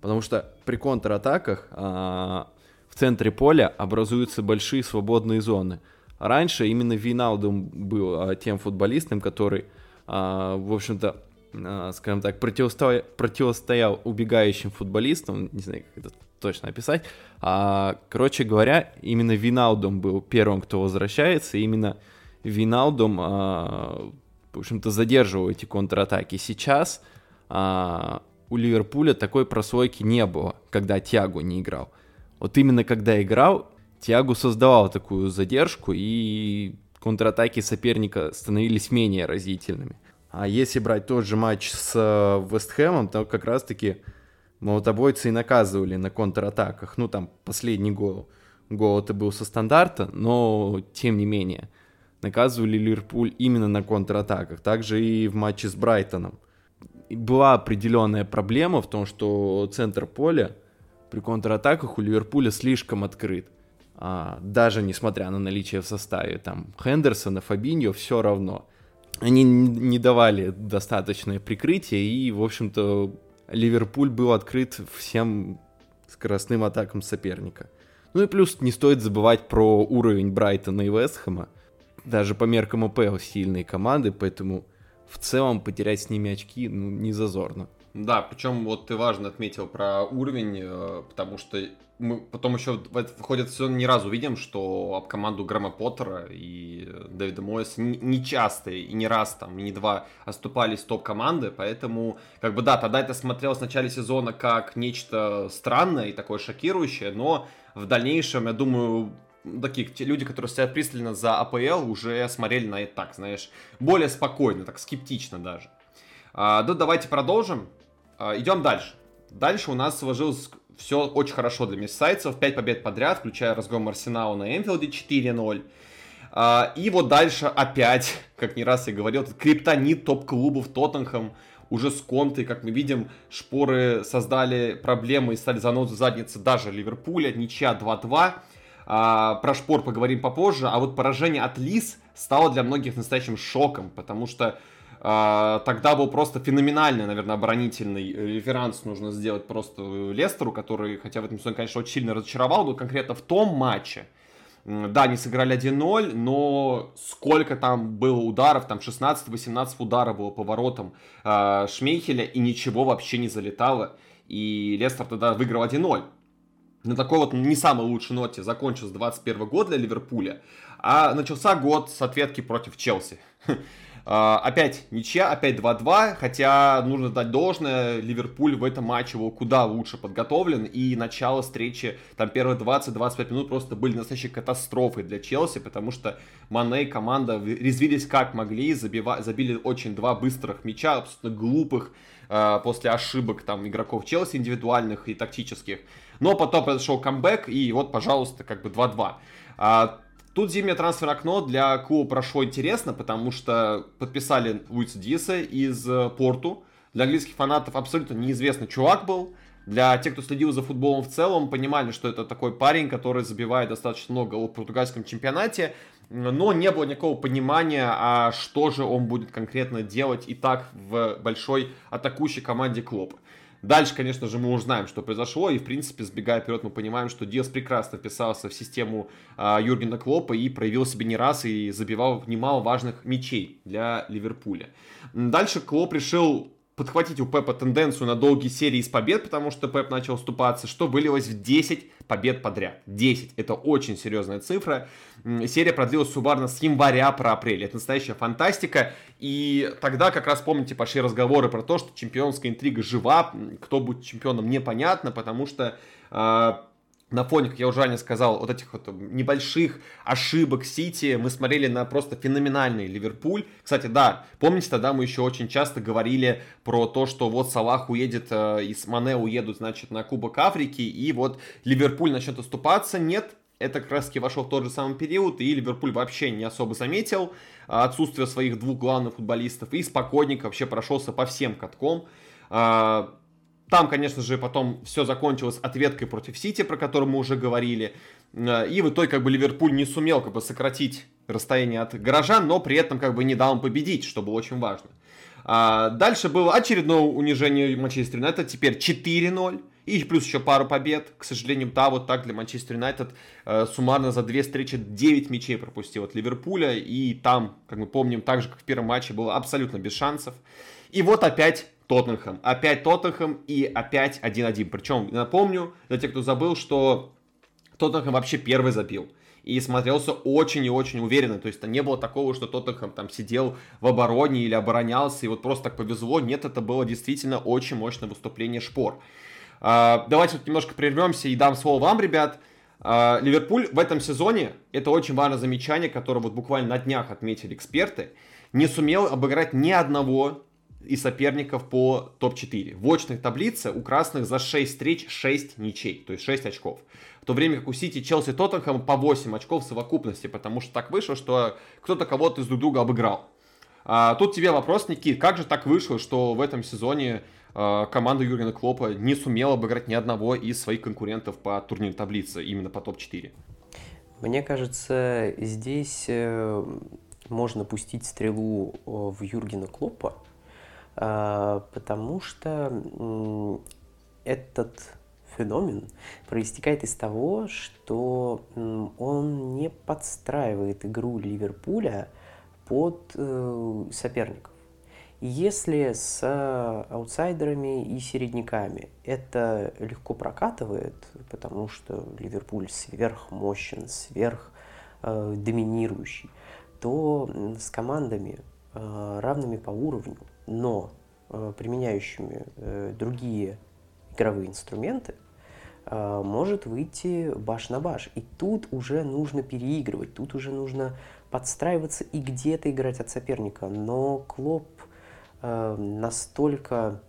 Потому что при контратаках а, в центре поля образуются большие свободные зоны. Раньше именно Виналдум был а, тем футболистом, который, а, в общем-то, а, скажем так, противостоял, противостоял убегающим футболистам, не знаю, как это точно описать. А, короче говоря, именно Виналдум был первым, кто возвращается, и именно Виналдум, а, в общем-то, задерживал эти контратаки. Сейчас а, у Ливерпуля такой прослойки не было, когда Тиагу не играл. Вот именно когда играл, Тиагу создавал такую задержку, и контратаки соперника становились менее разительными. А если брать тот же матч с э, Вестхэмом, то как раз-таки молотобойцы и наказывали на контратаках. Ну, там, последний гол. Гол это был со стандарта, но, тем не менее, наказывали Ливерпуль именно на контратаках. Также и в матче с Брайтоном. была определенная проблема в том, что центр поля при контратаках у Ливерпуля слишком открыт. А, даже несмотря на наличие в составе там Хендерсона, Фабиньо, все равно – они не давали достаточное прикрытие, и, в общем-то, Ливерпуль был открыт всем скоростным атакам соперника. Ну и плюс не стоит забывать про уровень Брайтона и Вестхэма. Даже по меркам АПЛ сильные команды, поэтому в целом потерять с ними очки ну, не зазорно. Да, причем вот ты важно отметил про уровень, э, потому что мы потом еще выходит все ни разу видим, что об команду Грэма Поттера и Дэвида Мойса не часто и не раз там, и не два оступались топ-команды, поэтому, как бы да, тогда это смотрелось в начале сезона как нечто странное и такое шокирующее, но в дальнейшем, я думаю, такие те люди, которые стоят пристально за АПЛ, уже смотрели на это так, знаешь, более спокойно, так скептично даже. А, да, давайте продолжим. А, идем дальше. Дальше у нас сложилось все очень хорошо для мессайцев. 5 побед подряд, включая разгром Арсенала на Энфилде 4-0. А, и вот дальше опять, как не раз я говорил, криптонит топ-клубов Тоттенхэм уже с Контой, как мы видим, шпоры создали проблемы и стали занозы задницы даже Ливерпуля, ничья 2-2. А, про шпор поговорим попозже, а вот поражение от Лис стало для многих настоящим шоком, потому что тогда был просто феноменальный, наверное, оборонительный реферанс нужно сделать просто Лестеру, который, хотя в этом сезоне, конечно, очень сильно разочаровал, но конкретно в том матче, да, они сыграли 1-0, но сколько там было ударов, там 16-18 ударов было по воротам э, Шмейхеля, и ничего вообще не залетало. И Лестер тогда выиграл 1-0. На такой вот не самой лучшей ноте закончился 21 год для Ливерпуля, а начался год с ответки против Челси. А, опять ничья, опять 2-2, хотя нужно дать должное, Ливерпуль в этом матче был куда лучше подготовлен, и начало встречи, там первые 20-25 минут просто были настоящей катастрофой для Челси, потому что Мане и команда резвились как могли, забива, забили очень два быстрых мяча, абсолютно глупых, э, после ошибок там игроков Челси индивидуальных и тактических. Но потом произошел камбэк, и вот, пожалуйста, как бы 2-2. Тут зимнее трансфер окно для клуба прошло интересно, потому что подписали Луиса Диса из э, Порту. Для английских фанатов абсолютно неизвестный чувак был. Для тех, кто следил за футболом в целом, понимали, что это такой парень, который забивает достаточно много в португальском чемпионате, но не было никакого понимания, а что же он будет конкретно делать и так в большой атакующей команде Клопа. Дальше, конечно же, мы узнаем, что произошло, и, в принципе, сбегая вперед, мы понимаем, что Диас прекрасно вписался в систему э, Юргена Клопа и проявил себя не раз и забивал немало важных мячей для Ливерпуля. Дальше Клоп решил подхватить у Пепа тенденцию на долгие серии из побед, потому что Пеп начал уступаться, что вылилось в 10 побед подряд. 10. Это очень серьезная цифра. Серия продлилась суммарно с января про апрель. Это настоящая фантастика. И тогда как раз, помните, пошли разговоры про то, что чемпионская интрига жива, кто будет чемпионом непонятно, потому что э, на фоне, как я уже ранее сказал, вот этих вот небольших ошибок Сити, мы смотрели на просто феноменальный Ливерпуль. Кстати, да, помните, тогда мы еще очень часто говорили про то, что вот Салах уедет, э, и с Мане уедут, значит, на Кубок Африки, и вот Ливерпуль начнет оступаться. Нет, это как раз таки вошел в тот же самый период, и Ливерпуль вообще не особо заметил э, отсутствие своих двух главных футболистов, и спокойненько вообще прошелся по всем катком. Там, конечно же, потом все закончилось ответкой против Сити, про которую мы уже говорили. Э, и в итоге, как бы, Ливерпуль не сумел, как бы, сократить расстояние от горожан, но при этом, как бы, не дал им победить, что было очень важно. А дальше было очередное унижение Манчестер Юнайтед, теперь 4-0. И плюс еще пару побед. К сожалению, да, вот так для Манчестер Юнайтед э, суммарно за две встречи 9 мячей пропустил от Ливерпуля. И там, как мы помним, так же, как в первом матче, было абсолютно без шансов. И вот опять Тоттенхэм. Опять Тоттенхэм и опять 1-1. Причем, напомню, для тех, кто забыл, что Тоттенхэм вообще первый забил. И смотрелся очень и очень уверенно. То есть, это не было такого, что Тоттенхэм там сидел в обороне или оборонялся, и вот просто так повезло. Нет, это было действительно очень мощное выступление Шпор. А, давайте вот немножко прервемся и дам слово вам, ребят. А, Ливерпуль в этом сезоне, это очень важное замечание, которое вот буквально на днях отметили эксперты, не сумел обыграть ни одного и соперников по топ-4. В очной таблице у красных за 6 встреч 6 ничей, то есть 6 очков. В то время как у Сити, Челси, Тоттенхэм по 8 очков в совокупности, потому что так вышло, что кто-то кого-то из друг друга обыграл. А, тут тебе вопрос, Никит, как же так вышло, что в этом сезоне а, команда Юргена Клопа не сумела обыграть ни одного из своих конкурентов по турнирной таблице, именно по топ-4? Мне кажется, здесь э, можно пустить стрелу э, в Юргена Клопа, потому что этот феномен проистекает из того, что он не подстраивает игру Ливерпуля под э, соперников. Если с аутсайдерами и середняками это легко прокатывает, потому что Ливерпуль сверхмощен, сверх э, то с командами э, равными по уровню но э, применяющими э, другие игровые инструменты, э, может выйти баш на баш. И тут уже нужно переигрывать, тут уже нужно подстраиваться и где-то играть от соперника. Но Клоп настолько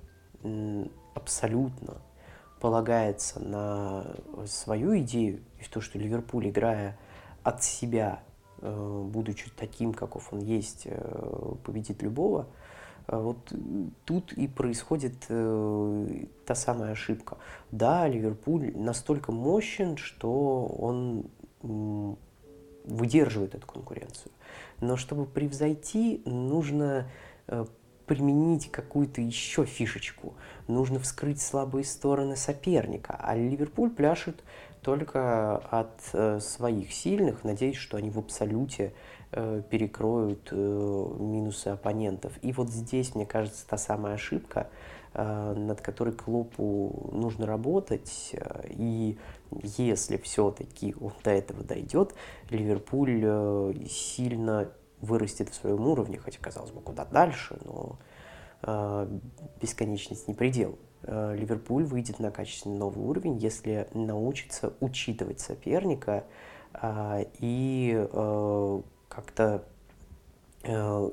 абсолютно полагается на свою идею и в то, что Ливерпуль, играя от себя, будучи таким, каков он есть, победит любого, вот тут и происходит э, та самая ошибка. Да, Ливерпуль настолько мощен, что он э, выдерживает эту конкуренцию. Но чтобы превзойти, нужно э, применить какую-то еще фишечку. Нужно вскрыть слабые стороны соперника. А Ливерпуль пляшет только от э, своих сильных, надеясь, что они в абсолюте Э, перекроют э, минусы оппонентов. И вот здесь, мне кажется, та самая ошибка, э, над которой Клопу нужно работать. И если все-таки он до этого дойдет, Ливерпуль сильно вырастет в своем уровне, хотя, казалось бы, куда дальше, но бесконечность не предел. Ливерпуль выйдет на качественный новый уровень, если научится учитывать соперника и как-то э,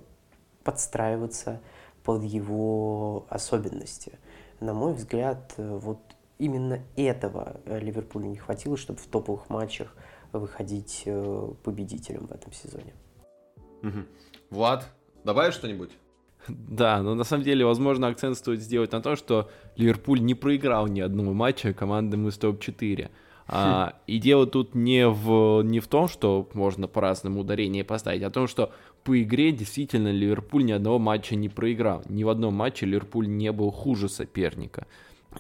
подстраиваться под его особенности. На мой взгляд, э, вот именно этого э, Ливерпулю не хватило, чтобы в топовых матчах выходить э, победителем в этом сезоне. Угу. Влад, добавишь что-нибудь? Да, но на самом деле, возможно, акцент стоит сделать на то, что Ливерпуль не проиграл ни одного матча командам из топ-4. А, и дело тут не в, не в том, что можно по-разному ударение поставить, а в том, что по игре действительно Ливерпуль ни одного матча не проиграл. Ни в одном матче Ливерпуль не был хуже соперника.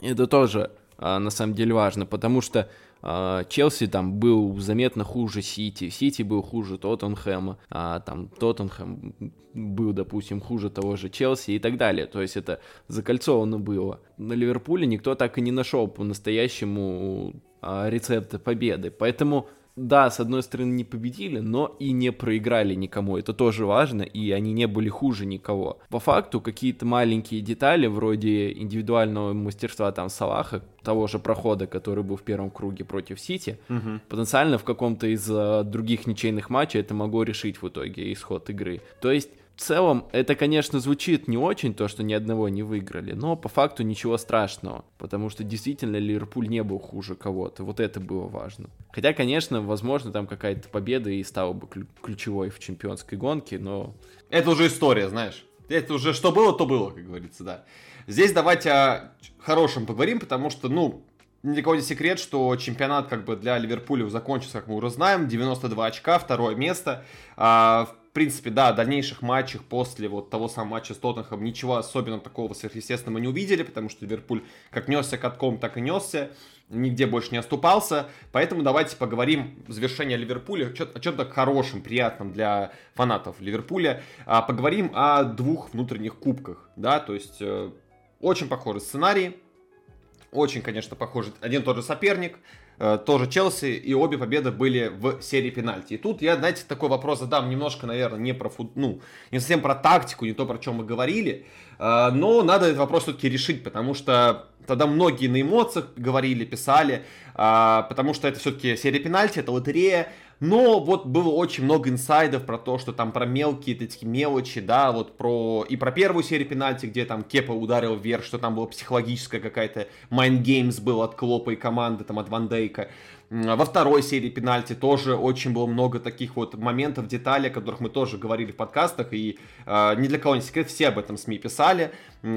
Это тоже а, на самом деле важно, потому что Челси там был заметно хуже Сити, Сити был хуже Тоттенхэма, а там Тоттенхэм был, допустим, хуже того же Челси и так далее. То есть это закольцовано было. На Ливерпуле никто так и не нашел по-настоящему а, рецепта победы. Поэтому да, с одной стороны, не победили, но и не проиграли никому. Это тоже важно, и они не были хуже никого. По факту, какие-то маленькие детали, вроде индивидуального мастерства там Салаха, того же прохода, который был в первом круге против Сити, угу. потенциально в каком-то из uh, других ничейных матчей это могло решить в итоге исход игры. То есть в целом, это, конечно, звучит не очень, то, что ни одного не выиграли, но по факту ничего страшного, потому что действительно Ливерпуль не был хуже кого-то, вот это было важно. Хотя, конечно, возможно, там какая-то победа и стала бы ключевой в чемпионской гонке, но... Это уже история, знаешь. Это уже что было, то было, как говорится, да. Здесь давайте о хорошем поговорим, потому что, ну, ни для кого не секрет, что чемпионат как бы для Ливерпуля закончился, как мы уже знаем, 92 очка, второе место. А, принципе, да, дальнейших матчах после вот того самого матча с Тоттенхом ничего особенно такого сверхъестественного не увидели, потому что Ливерпуль как несся катком, так и несся, нигде больше не оступался. Поэтому давайте поговорим в завершение Ливерпуля о чем-то хорошем, приятном для фанатов Ливерпуля. А, поговорим о двух внутренних кубках, да, то есть э, очень похожий сценарий, очень, конечно, похожий один и тот же соперник, тоже Челси, и обе победы были в серии пенальти. И тут я, знаете, такой вопрос задам немножко, наверное, не про фут, ну, не совсем про тактику, не то, про чем мы говорили, э, но надо этот вопрос все-таки решить, потому что тогда многие на эмоциях говорили, писали, э, потому что это все-таки серия пенальти, это лотерея, но вот было очень много инсайдов про то, что там про мелкие такие мелочи, да, вот про и про первую серию пенальти, где там Кепа ударил вверх, что там была психологическая какая-то games был от Клопа и команды, там от Ван Дейка. Во второй серии пенальти тоже очень было много таких вот моментов, деталей, о которых мы тоже говорили в подкастах, и э, ни для кого не секрет, все об этом СМИ писали.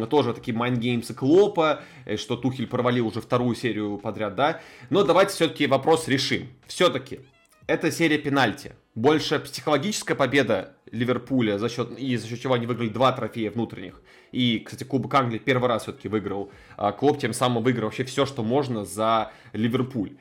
Тоже такие games Клопа, э, что Тухель провалил уже вторую серию подряд, да. Но давайте все-таки вопрос решим. Все-таки это серия пенальти. Больше психологическая победа Ливерпуля, за счет, и за счет чего они выиграли два трофея внутренних. И, кстати, Кубок Англии первый раз все-таки выиграл. А Клоп тем самым выиграл вообще все, что можно за Ливерпуль.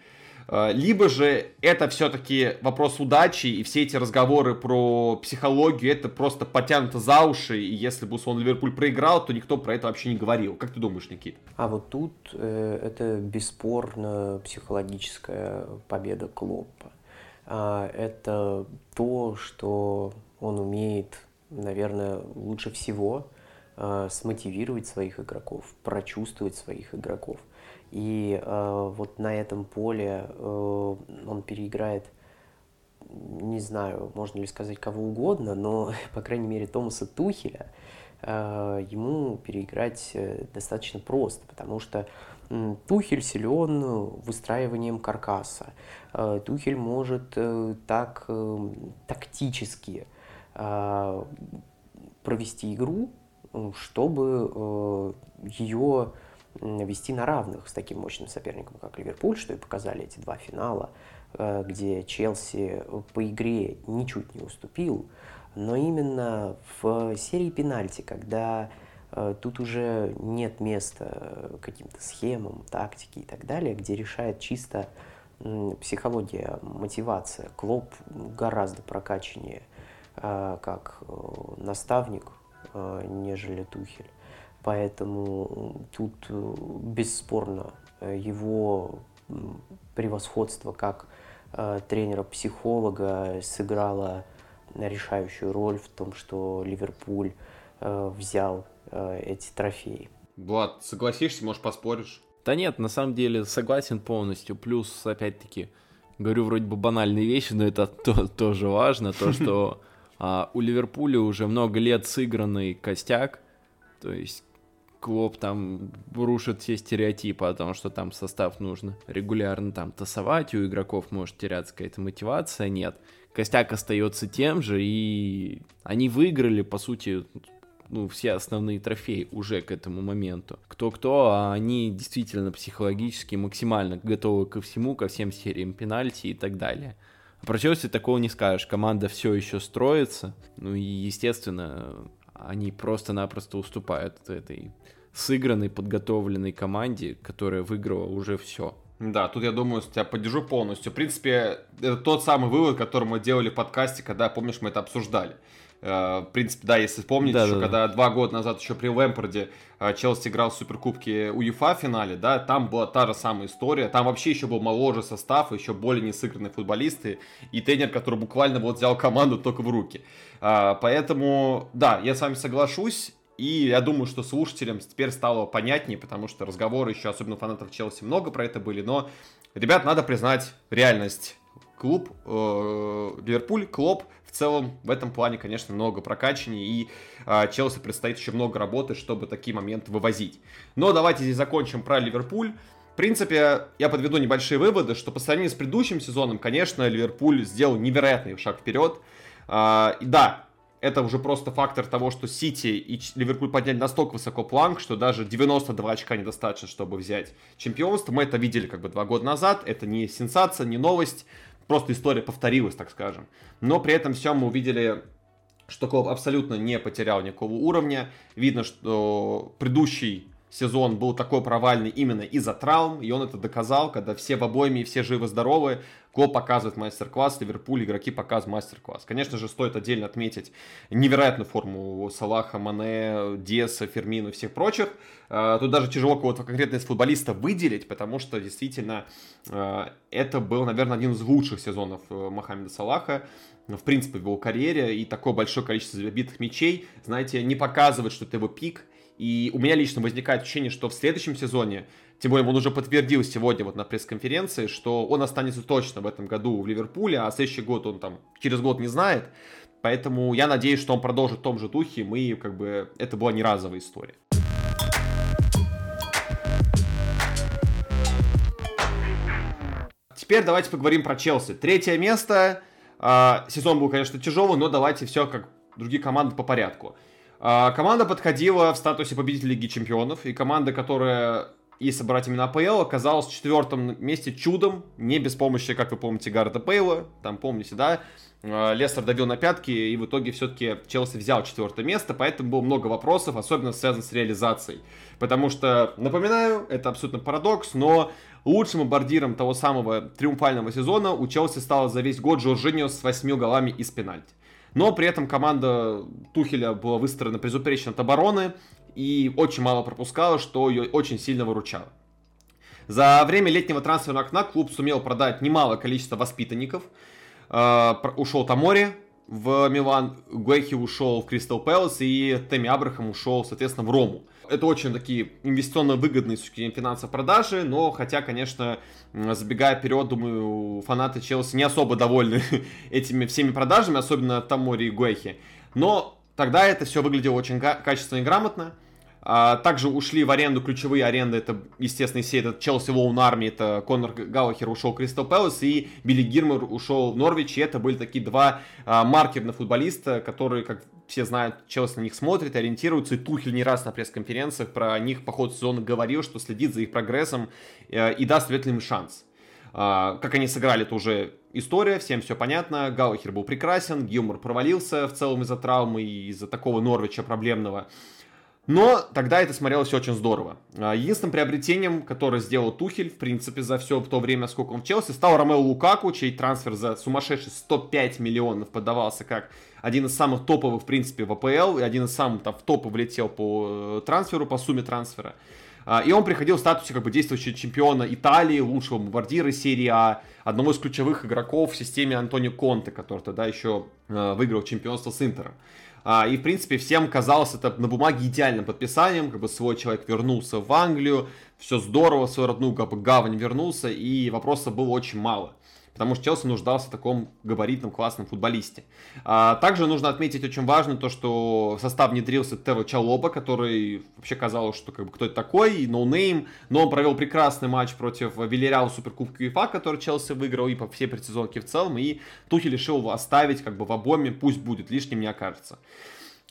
А, либо же это все-таки вопрос удачи, и все эти разговоры про психологию, это просто потянуто за уши, и если бы условно Ливерпуль проиграл, то никто про это вообще не говорил. Как ты думаешь, Никит? А вот тут э, это бесспорно психологическая победа Клоппа. А, это то, что он умеет, наверное, лучше всего а, смотивировать своих игроков, прочувствовать своих игроков. И а, вот на этом поле он переиграет, не знаю, можно ли сказать кого угодно, но, по крайней мере, Томаса Тухеля ему переиграть э, достаточно просто, потому что Тухель силен выстраиванием каркаса. Э, Тухель может э, так э, тактически провести игру, чтобы ее вести на равных с таким мощным соперником, как Ливерпуль, что и показали эти два финала, где Челси по игре ничуть не уступил, но именно в серии пенальти, когда Э, тут уже нет места каким-то схемам, тактике и так далее, где решает чисто психология, мотивация. Клоп гораздо прокачаннее э, как э, наставник, нежели Тухель. Поэтому тут бесспорно его превосходство как тренера-психолога сыграло решающую роль в том, что Ливерпуль взял э, эти трофеи. Влад, согласишься, может поспоришь? Да нет, на самом деле согласен полностью. Плюс, опять-таки, говорю вроде бы банальные вещи, но это то, тоже важно, то, что а, у Ливерпуля уже много лет сыгранный костяк, то есть Клоп там рушит все стереотипы о том, что там состав нужно регулярно там тасовать, у игроков может теряться какая-то мотивация, нет. Костяк остается тем же, и они выиграли, по сути, ну, все основные трофеи уже к этому моменту. Кто-кто, а они действительно психологически максимально готовы ко всему, ко всем сериям пенальти и так далее. А про Челси такого не скажешь. Команда все еще строится. Ну и, естественно, они просто-напросто уступают этой сыгранной, подготовленной команде, которая выиграла уже все. Да, тут я думаю, тебя поддержу полностью. В принципе, это тот самый вывод, который мы делали в подкасте, когда, помнишь, мы это обсуждали в принципе, да, если вспомнить, да, еще да, когда да. два года назад еще при Лэмпорде э, Челси играл в Суперкубке УЕФА в финале, да, там была та же самая история, там вообще еще был моложе состав, еще более несыгранные футболисты, и тренер, который буквально вот взял команду только в руки. А, поэтому, да, я с вами соглашусь, и я думаю, что слушателям теперь стало понятнее, потому что разговоры еще, особенно фанатов Челси, много про это были, но, ребят, надо признать реальность. Клуб, э, Ливерпуль, Клоп целом в этом плане, конечно, много прокачаний, и э, Челси предстоит еще много работы, чтобы такие моменты вывозить. Но давайте здесь закончим про Ливерпуль. В принципе, я подведу небольшие выводы, что по сравнению с предыдущим сезоном, конечно, Ливерпуль сделал невероятный шаг вперед. Э, и да, это уже просто фактор того, что Сити и Ливерпуль подняли настолько высоко планк, что даже 92 очка недостаточно, чтобы взять чемпионство. Мы это видели как бы два года назад, это не сенсация, не новость, просто история повторилась, так скажем. Но при этом всем мы увидели что клуб абсолютно не потерял никакого уровня. Видно, что предыдущий сезон был такой провальный именно из-за травм, и он это доказал, когда все в обойме и все живы-здоровы. Клоп показывает мастер-класс, Ливерпуль, игроки показывают мастер-класс. Конечно же, стоит отдельно отметить невероятную форму Салаха, Мане, Диаса, Фермину и всех прочих. А, тут даже тяжело кого-то конкретно из футболиста выделить, потому что действительно а, это был, наверное, один из лучших сезонов э, Мохаммеда Салаха в принципе, в его карьере, и такое большое количество забитых мячей, знаете, не показывает, что это его пик, и у меня лично возникает ощущение, что в следующем сезоне, тем более он уже подтвердил сегодня вот на пресс-конференции, что он останется точно в этом году в Ливерпуле, а следующий год он там через год не знает. Поэтому я надеюсь, что он продолжит в том же духе, мы как бы это была не разовая история. Теперь давайте поговорим про Челси. Третье место. А, сезон был, конечно, тяжелый, но давайте все как другие команды по порядку. А, команда подходила в статусе победителя Лиги Чемпионов, и команда, которая, если брать именно АПЛ, оказалась в четвертом месте чудом, не без помощи, как вы помните, Гарда Пейла, там помните, да, а, Лестер давил на пятки, и в итоге все-таки Челси взял четвертое место, поэтому было много вопросов, особенно связанных с реализацией. Потому что, напоминаю, это абсолютно парадокс, но лучшим бомбардиром того самого триумфального сезона у Челси стал за весь год Жоржиньо с 8 голами из пенальти. Но при этом команда Тухеля была выстроена безупречно от обороны и очень мало пропускала, что ее очень сильно выручало. За время летнего трансферного окна клуб сумел продать немалое количество воспитанников. Э, ушел Тамори в Милан, Гуэхи ушел в Кристал Пэлас и Тэмми Абрахам ушел, соответственно, в Рому. Это очень такие инвестиционно выгодные с точки продажи, но хотя, конечно, забегая вперед, думаю, фанаты Челси не особо довольны этими всеми продажами, особенно Тамори и Гуэхи. Но тогда это все выглядело очень качественно и грамотно. А, также ушли в аренду ключевые аренды, это, естественно, все этот Челси Воун Арми, это Конор Галлахер ушел в Кристал Пэлас и Билли Гирмер ушел в Норвич, и это были такие два а, маркерных футболиста, которые, как все знают, Челси на них смотрит, ориентируется, и Тухель не раз на пресс-конференциях про них по ходу сезона говорил, что следит за их прогрессом э, и даст им шанс. А, как они сыграли, это уже история, всем все понятно. Галлахер был прекрасен, Гилмор провалился в целом из-за травмы и из-за такого Норвича проблемного. Но тогда это смотрелось очень здорово. А, единственным приобретением, которое сделал Тухель, в принципе, за все то время, сколько он в Челси, стал Ромео Лукаку, чей трансфер за сумасшедшие 105 миллионов подавался как один из самых топовых, в принципе, в АПЛ, и один из самых там в топы влетел по э, трансферу, по сумме трансфера. А, и он приходил в статусе как бы действующего чемпиона Италии, лучшего бомбардира серии А, одного из ключевых игроков в системе Антонио Конте, который тогда еще э, выиграл чемпионство с Интером. А, и, в принципе, всем казалось это на бумаге идеальным подписанием, как бы свой человек вернулся в Англию, все здорово, в свою родную как бы, гавань вернулся, и вопросов было очень мало потому что Челси нуждался в таком габаритном классном футболисте. А, также нужно отметить очень важно то, что в состав внедрился Тево Чалоба, который вообще казалось, что как бы кто это такой, ноунейм, но он провел прекрасный матч против Вильяреала Суперкубка ЮЕФА, который Челси выиграл и по всей предсезонке в целом, и Тухель решил его оставить как бы в обоме, пусть будет, лишним не окажется.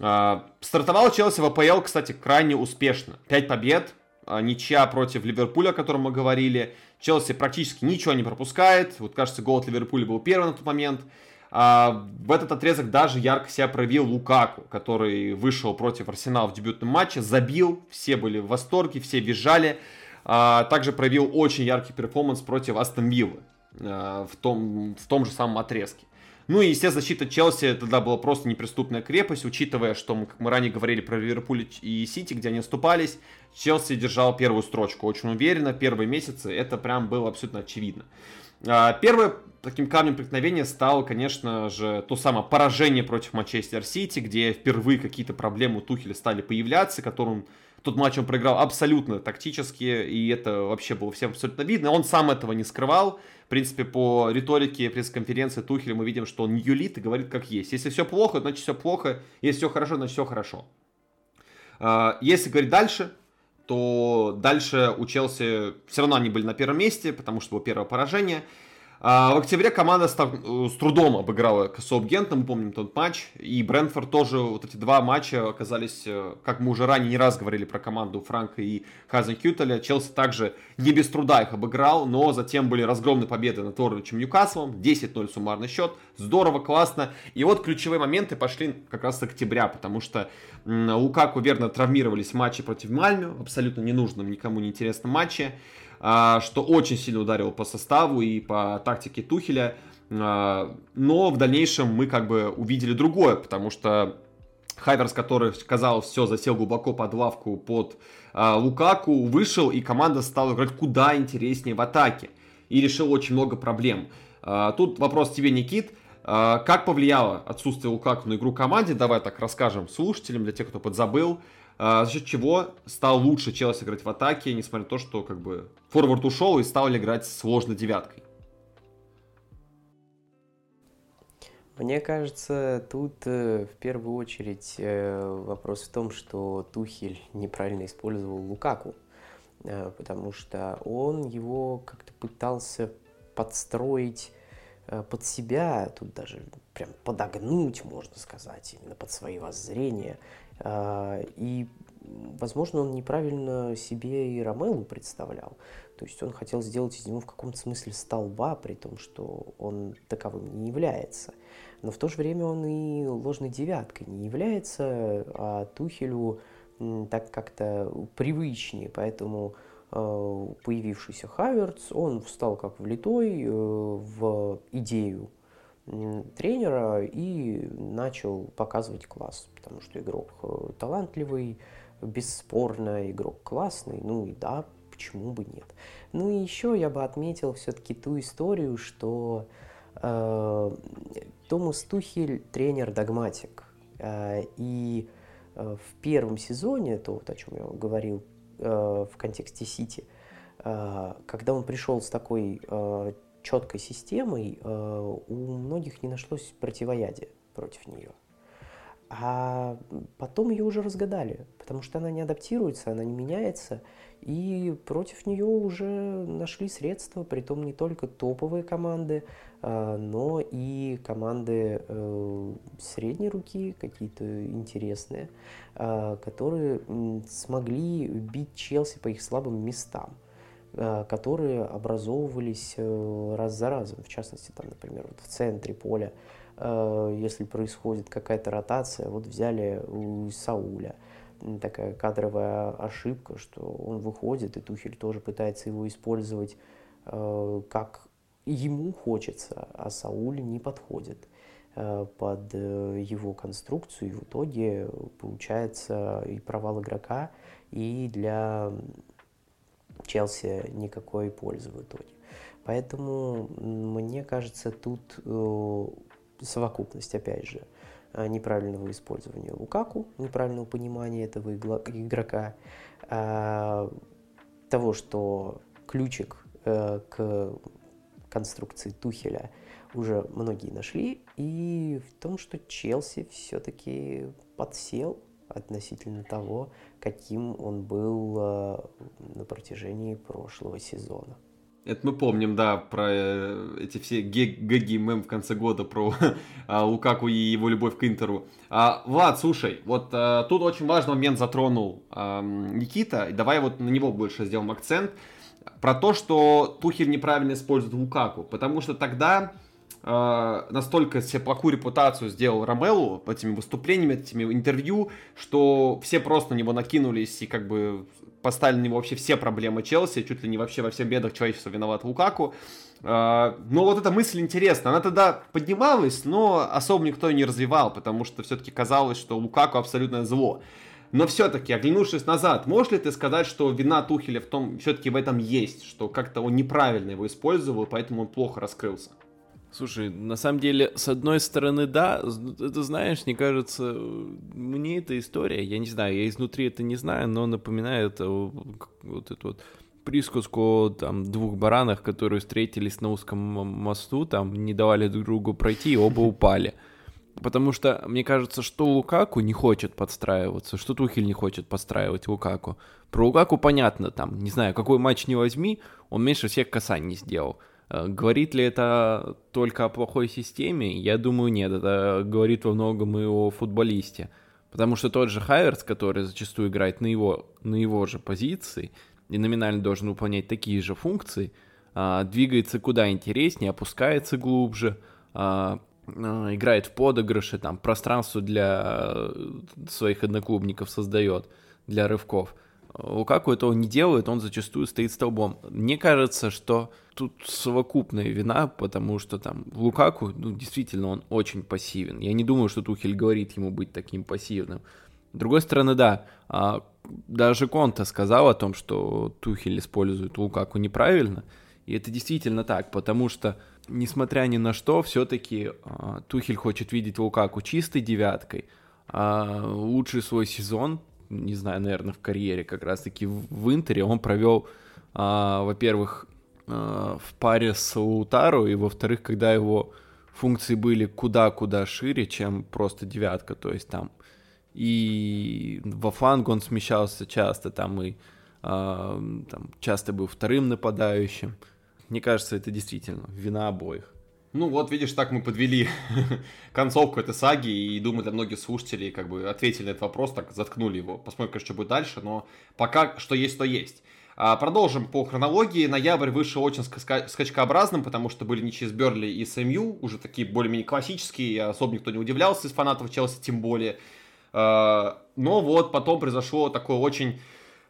А, стартовал Челси в АПЛ, кстати, крайне успешно. 5 побед, ничья против Ливерпуля, о котором мы говорили. Челси практически ничего не пропускает. Вот, кажется, гол от Ливерпуля был первый на тот момент. А в этот отрезок даже ярко себя проявил Лукаку, который вышел против Арсенала в дебютном матче, забил, все были в восторге, все визжали. А, также проявил очень яркий перформанс против Астон Виллы а, в, том, в том же самом отрезке. Ну и, естественно, защита Челси тогда была просто неприступная крепость, учитывая, что, мы, как мы ранее говорили про Ливерпуль и Сити, где они оступались, Челси держал первую строчку очень уверенно, первые месяцы, это прям было абсолютно очевидно. А, первое таким камнем преткновения стало, конечно же, то самое поражение против Манчестер Сити, где впервые какие-то проблемы у Тухеля стали появляться, которым тот матч он проиграл абсолютно тактически, и это вообще было всем абсолютно видно. Он сам этого не скрывал. В принципе, по риторике пресс-конференции Тухеля мы видим, что он не юлит и говорит как есть. Если все плохо, значит все плохо. Если все хорошо, значит все хорошо. А, если говорить дальше, то дальше у Челси все равно они были на первом месте, потому что было первое поражение. А, в октябре команда э, с трудом обыграла Саутгемптон, мы помним тот матч, и Брентфорд тоже, вот эти два матча оказались, э, как мы уже ранее не раз говорили про команду Франка и Хазен Кютеля, Челси также не без труда их обыграл, но затем были разгромные победы над Норвичем Ньюкаслом, 10-0 суммарный счет, здорово, классно, и вот ключевые моменты пошли как раз с октября, потому что Лукаку верно травмировались в матче против Мальмю, абсолютно ненужном, никому не интересном матче, что очень сильно ударило по составу и по тактике Тухеля. А, но в дальнейшем мы как бы увидели другое, потому что Хайверс, который, казалось, все засел глубоко под лавку под а, Лукаку, вышел, и команда стала играть куда интереснее в атаке. И решил очень много проблем. Тут вопрос тебе, Никит. Как повлияло отсутствие Лукаку на игру команде? Давай так расскажем слушателям, для тех, кто подзабыл. А, за счет чего стал лучше Челси играть в атаке, несмотря на то, что как бы форвард ушел и стал играть сложно девяткой. Мне кажется, тут э, в первую очередь э, вопрос в том, что Тухель неправильно использовал Лукаку, э, потому что он его как-то пытался подстроить под себя, тут даже прям подогнуть, можно сказать, именно под свои воззрения. А, и, возможно, он неправильно себе и Ромелу представлял. То есть он хотел сделать из него в каком-то смысле столба, при том, что он таковым не является. Но в то же время он и ложной девяткой не является, а Тухелю так как-то привычнее, поэтому э, появившийся Хаверц, он встал как влитой э, в идею тренера и начал показывать класс, потому что игрок э, талантливый, бесспорно, игрок классный, ну и да, почему бы нет. Ну и еще я бы отметил все-таки ту историю, что э, Томас Тухель тренер-догматик, э, и э, в первом сезоне, то, вот, о чем я говорил э, в контексте Сити, э, когда он пришел с такой э, четкой системой э, у многих не нашлось противоядия против нее. А потом ее уже разгадали, потому что она не адаптируется, она не меняется, и против нее уже нашли средства, при том не только топовые команды, э, но и команды э, средней руки, какие-то интересные, которые смогли бить Челси по их слабым местам. Э, которые образовывались э, раз за разом. В частности, там, например, вот в центре поля, э, если происходит какая-то ротация, вот взяли у Сауля, такая кадровая ошибка, что он выходит, и Тухель тоже пытается его использовать как ему хочется, а Сауль не подходит под его конструкцию, и в итоге получается и провал игрока, и для Челси никакой пользы в итоге. Поэтому, мне кажется, тут э, совокупность, опять же, э, неправильного использования Лукаку, неправильного понимания этого игрока, э, того, что ключик э, к конструкции Тухеля уже многие нашли, и в том, что Челси все-таки подсел относительно того, каким он был э, на протяжении прошлого сезона. Это мы помним, да, про э, эти все гэги мем в конце года про а, Лукаку и его любовь к Интеру. А, Влад, слушай, вот а, тут очень важный момент затронул а, Никита, давай вот на него больше сделаем акцент. Про то, что Тухель неправильно использует Лукаку, потому что тогда э, настолько себе плохую репутацию сделал Ромелу этими выступлениями, этими интервью, что все просто на него накинулись и как бы поставили на него вообще все проблемы Челси, чуть ли не вообще во всех бедах человечества виноват Лукаку. А, но вот эта мысль интересна. Она тогда поднималась, но особо никто ее не развивал, потому что все-таки казалось, что Лукаку абсолютное зло. Но все-таки, оглянувшись назад, можешь ли ты сказать, что вина Тухеля в том, все-таки в этом есть, что как-то он неправильно его использовал, поэтому он плохо раскрылся? Слушай, на самом деле, с одной стороны, да, это знаешь, мне кажется, мне эта история, я не знаю, я изнутри это не знаю, но напоминает вот эту вот присказку там двух баранах, которые встретились на узком мосту, там не давали друг другу пройти, и оба упали. Потому что мне кажется, что Лукаку не хочет подстраиваться, что Тухель не хочет подстраивать Лукаку. Про Лукаку понятно, там, не знаю, какой матч не возьми, он меньше всех касаний сделал. Э, говорит ли это только о плохой системе? Я думаю, нет. Это говорит во многом и о футболисте. Потому что тот же Хайверс, который зачастую играет на его, на его же позиции и номинально должен выполнять такие же функции, а, двигается куда интереснее, опускается глубже, а, а, играет в подыгрыши, там пространство для э, своих одноклубников создает для рывков. Лукаку этого не делает, он зачастую стоит столбом. Мне кажется, что тут совокупная вина, потому что там Лукаку, ну, действительно, он очень пассивен. Я не думаю, что Тухель говорит ему быть таким пассивным. С другой стороны, да, а, даже Конта сказал о том, что Тухель использует Лукаку неправильно, и это действительно так, потому что, несмотря ни на что, все-таки а, Тухель хочет видеть Лукаку чистой девяткой, а лучший свой сезон не знаю, наверное, в карьере как раз-таки в Интере он провел, во-первых, а, в паре с Лаутаро, и во-вторых, когда его функции были куда-куда шире, чем просто девятка, то есть там и во фланг он смещался часто, там и а, там, часто был вторым нападающим. Мне кажется, это действительно вина обоих. Ну вот, видишь, так мы подвели концовку этой саги, и думаю, для многих слушателей как бы ответили на этот вопрос, так заткнули его. Посмотрим, конечно, что будет дальше, но пока что есть, то есть. А, продолжим по хронологии. Ноябрь вышел очень ска- скачкообразным, потому что были ничьи с Берли и с МЮ, уже такие более-менее классические, особо никто не удивлялся из фанатов Челси, тем более. А, но вот потом произошло такое очень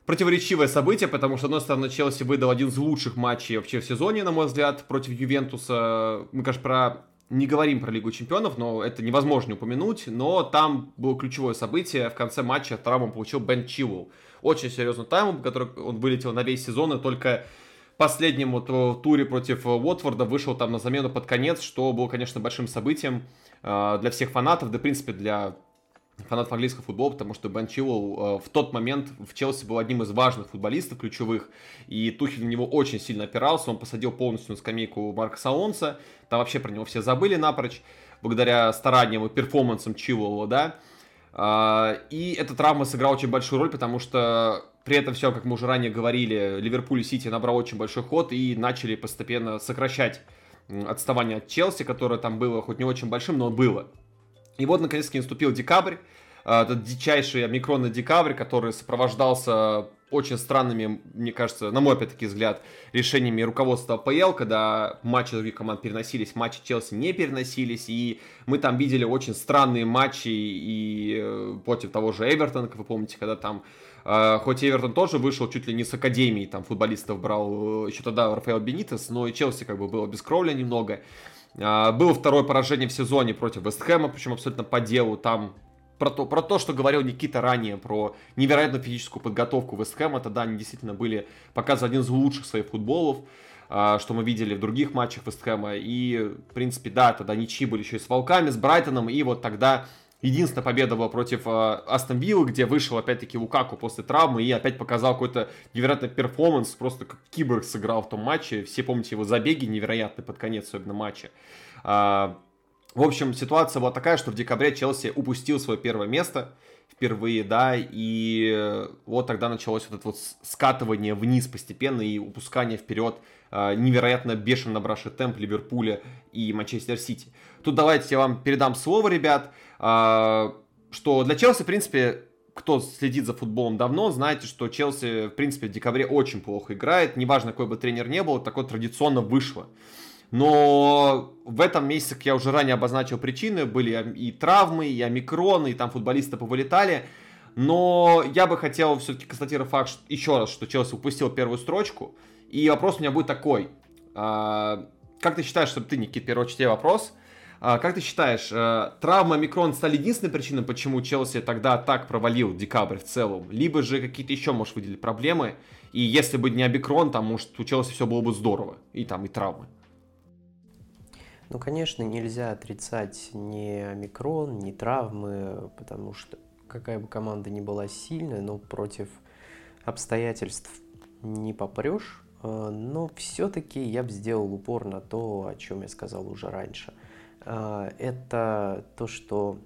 противоречивое событие, потому что, с одной стороны, Челси выдал один из лучших матчей вообще в сезоне, на мой взгляд, против Ювентуса. Мы, конечно, про не говорим про Лигу Чемпионов, но это невозможно не упомянуть, но там было ключевое событие. В конце матча травму получил Бен Чилл. Очень серьезный тайм, который он вылетел на весь сезон, и только последнем вот туре против Уотфорда вышел там на замену под конец, что было, конечно, большим событием э, для всех фанатов, да, в принципе, для фанат английского футбола, потому что Бен Чилл в тот момент в Челси был одним из важных футболистов, ключевых, и Тухель на него очень сильно опирался, он посадил полностью на скамейку Марка Саонса, там вообще про него все забыли напрочь, благодаря стараниям и перформансам Чилла, да, и эта травма сыграла очень большую роль, потому что при этом все, как мы уже ранее говорили, Ливерпуль и Сити набрал очень большой ход и начали постепенно сокращать отставание от Челси, которое там было хоть не очень большим, но было. И вот, наконец-таки, наступил декабрь, а, этот дичайший омикронный декабрь, который сопровождался очень странными, мне кажется, на мой, опять-таки, взгляд, решениями руководства АПЛ, когда матчи других команд переносились, матчи Челси не переносились, и мы там видели очень странные матчи и э, против того же Эвертона, как вы помните, когда там Uh, хоть Эвертон тоже вышел чуть ли не с академии, там футболистов брал э, еще тогда Рафаэл Бенитес, но и Челси как бы было без немного. А, было второе поражение в сезоне против Вестхэма, причем абсолютно по делу. Там про то, про то, что говорил Никита ранее, про невероятную физическую подготовку Вестхэма, тогда они действительно были показывали один из лучших своих футболов, а, что мы видели в других матчах Вестхэма. И, в принципе, да, тогда ничьи были еще и с Волками, с Брайтоном, и вот тогда Единственная победа была против э, Астон Виллы, где вышел опять-таки Лукаку после травмы и опять показал какой-то невероятный перформанс, просто как киборг сыграл в том матче. Все помните его забеги невероятные под конец особенно матча. А, в общем, ситуация была такая, что в декабре Челси упустил свое первое место впервые, да, и вот тогда началось вот это вот скатывание вниз постепенно и упускание вперед э, невероятно бешено набравший темп Ливерпуля и Манчестер Сити. Тут давайте я вам передам слово, ребят. А, что для Челси, в принципе, кто следит за футболом давно, знаете, что Челси, в принципе, в декабре очень плохо играет. Неважно, какой бы тренер не был, такое традиционно вышло. Но в этом месяце, как я уже ранее обозначил причины, были и травмы, и омикроны, и там футболисты повылетали. Но я бы хотел все-таки констатировать факт что, еще раз, что Челси упустил первую строчку. И вопрос у меня будет такой. А, как ты считаешь, чтобы ты, Никит, первую очередь вопрос. А, как ты считаешь, а, травма микрон стали единственной причиной, почему Челси тогда так провалил декабрь в целом? Либо же какие-то еще, можешь выделить, проблемы? И если бы не омикрон, там, может, у Челси все было бы здорово. И там, и травмы. Ну, конечно, нельзя отрицать ни омикрон, ни травмы, потому что какая бы команда ни была сильная, но против обстоятельств не попрешь. А, но все-таки я бы сделал упор на то, о чем я сказал уже раньше. А, это то, что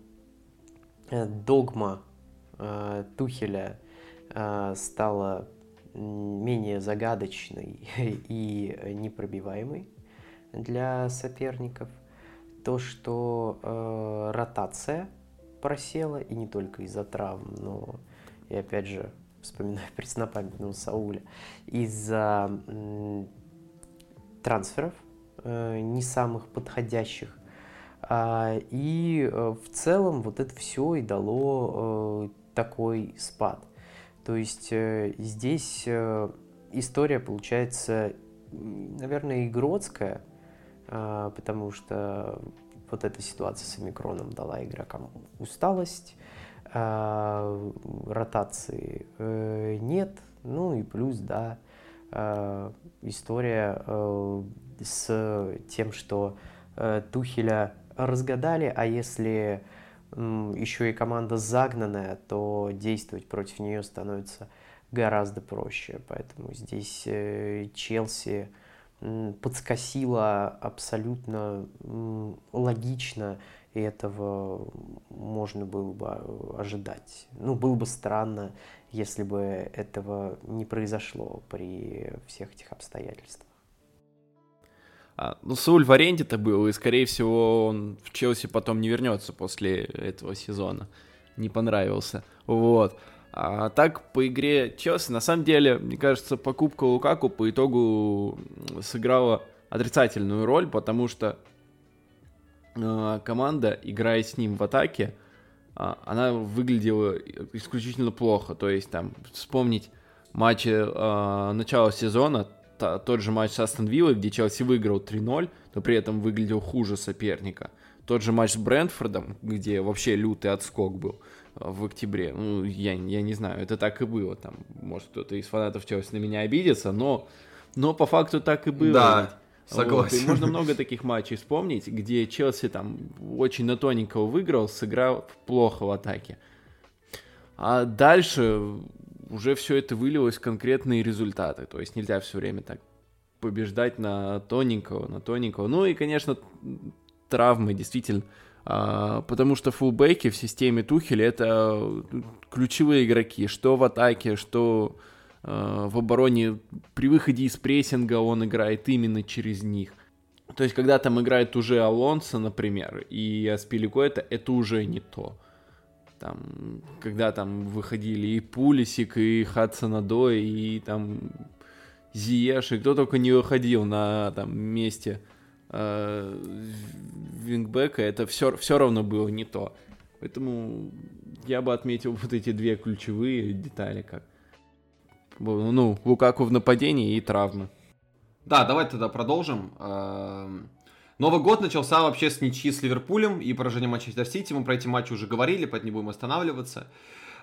э, догма э, Тухеля э, стала менее загадочной и непробиваемой для соперников. То, что ротация просела, и не только из-за травм, но и опять же вспоминаю преснопамятного Сауля, из-за трансферов э, не самых подходящих. А, и э, в целом вот это все и дало э, такой спад. То есть здесь история получается, наверное, игротская, потому что вот эта ситуация с омикроном дала игрокам усталость, а, ротации э, нет, ну и плюс, да, а, история э, с тем, что э, Тухеля разгадали, а если еще и команда загнанная, то действовать против нее становится гораздо проще. Поэтому здесь Челси подскосила абсолютно логично, и этого можно было бы ожидать. Ну, было бы странно, если бы этого не произошло при всех этих обстоятельствах. А, ну, Сауль в аренде-то был, и, скорее всего, он в Челси потом не вернется после этого сезона. Не понравился. Вот. А так, по игре Челси, на самом деле, мне кажется, покупка Лукаку по итогу сыграла отрицательную роль, потому что э, команда, играя с ним в атаке, э, она выглядела исключительно плохо. То есть, там, вспомнить матчи э, начала сезона, тот же матч с Астон Виллой, где Челси выиграл 3-0, но при этом выглядел хуже соперника. Тот же матч с Брентфордом, где вообще лютый отскок был в октябре. Ну, я, я не знаю, это так и было. Там, может, кто-то из фанатов Челси на меня обидится, но, но по факту так и было. Да, согласен. Вот, и можно много таких матчей вспомнить, где Челси там очень на тоненького выиграл, сыграл плохо в атаке. А дальше уже все это вылилось в конкретные результаты. То есть нельзя все время так побеждать на тоненького, на тоненького. Ну и, конечно, травмы действительно потому что фулбеки в системе Тухеля это ключевые игроки, что в атаке, что а, в обороне. При выходе из прессинга он играет именно через них. То есть, когда там играет уже Алонсо, например, и Аспиликуэта, это уже не то. Там, когда там выходили и Пулисик, и Хадсонадо, и там Зиеш, и кто только не выходил на там месте э, вингбека, это все, все равно было не то. Поэтому я бы отметил вот эти две ключевые детали, как ну, Лукаку в нападении и травмы. Да, давай тогда продолжим. Эм, Новый год начался вообще с ничьи с Ливерпулем и поражением Манчестер Сити. Мы про эти матчи уже говорили, поэтому не будем останавливаться.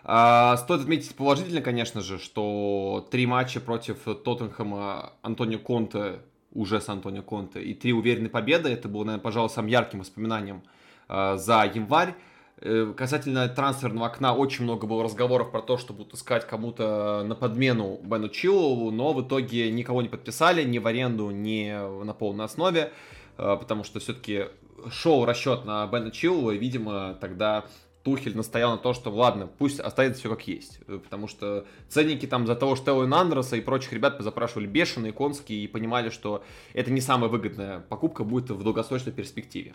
А, стоит отметить положительно, конечно же, что три матча против Тоттенхэма Антонио Конте уже с Антонио Конте. И три уверенные победы, это было, наверное, пожалуй, самым ярким воспоминанием э, за январь. Э, касательно трансферного окна очень много было разговоров про то, что будут искать кому-то на подмену Бену Чиллову, но в итоге никого не подписали, ни в аренду, ни на полной основе, э, потому что все-таки шел расчет на Бена Чиллова, и, видимо, тогда Тухель настоял на то, что ладно, пусть останется все как есть. Э, потому что ценники там за того, что Эллен Андерса и прочих ребят позапрашивали бешеные, конские и понимали, что это не самая выгодная покупка будет в долгосрочной перспективе.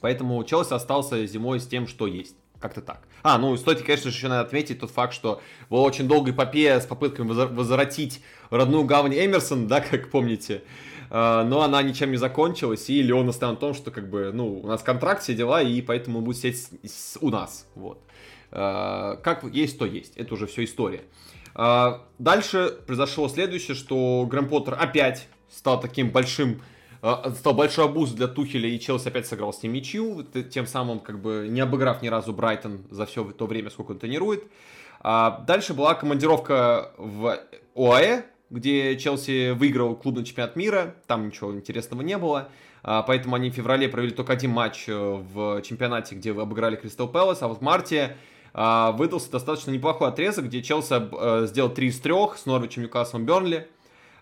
Поэтому Челси остался зимой с тем, что есть. Как-то так. А, ну, стоит, конечно же, еще надо отметить тот факт, что была очень долгая эпопея с попытками возвратить родную гавань Эмерсон, да, как помните, но она ничем не закончилась, и Леон настоял на том, что как бы, ну, у нас контракт, все дела, и поэтому он будет сидеть у нас, вот. Как есть, то есть, это уже все история. Дальше произошло следующее, что Грэм Поттер опять стал таким большим стал большой обуз для Тухеля, и Челси опять сыграл с ним ничью, тем самым как бы не обыграв ни разу Брайтон за все то время, сколько он тренирует. А дальше была командировка в ОАЭ, где Челси выиграл клубный чемпионат мира, там ничего интересного не было, а, поэтому они в феврале провели только один матч э, в чемпионате, где обыграли Кристал Пэлас, а вот в марте а, выдался достаточно неплохой отрезок, где Челси э, сделал 3 из 3 с Норвичем, Ньюкаслом, Бернли.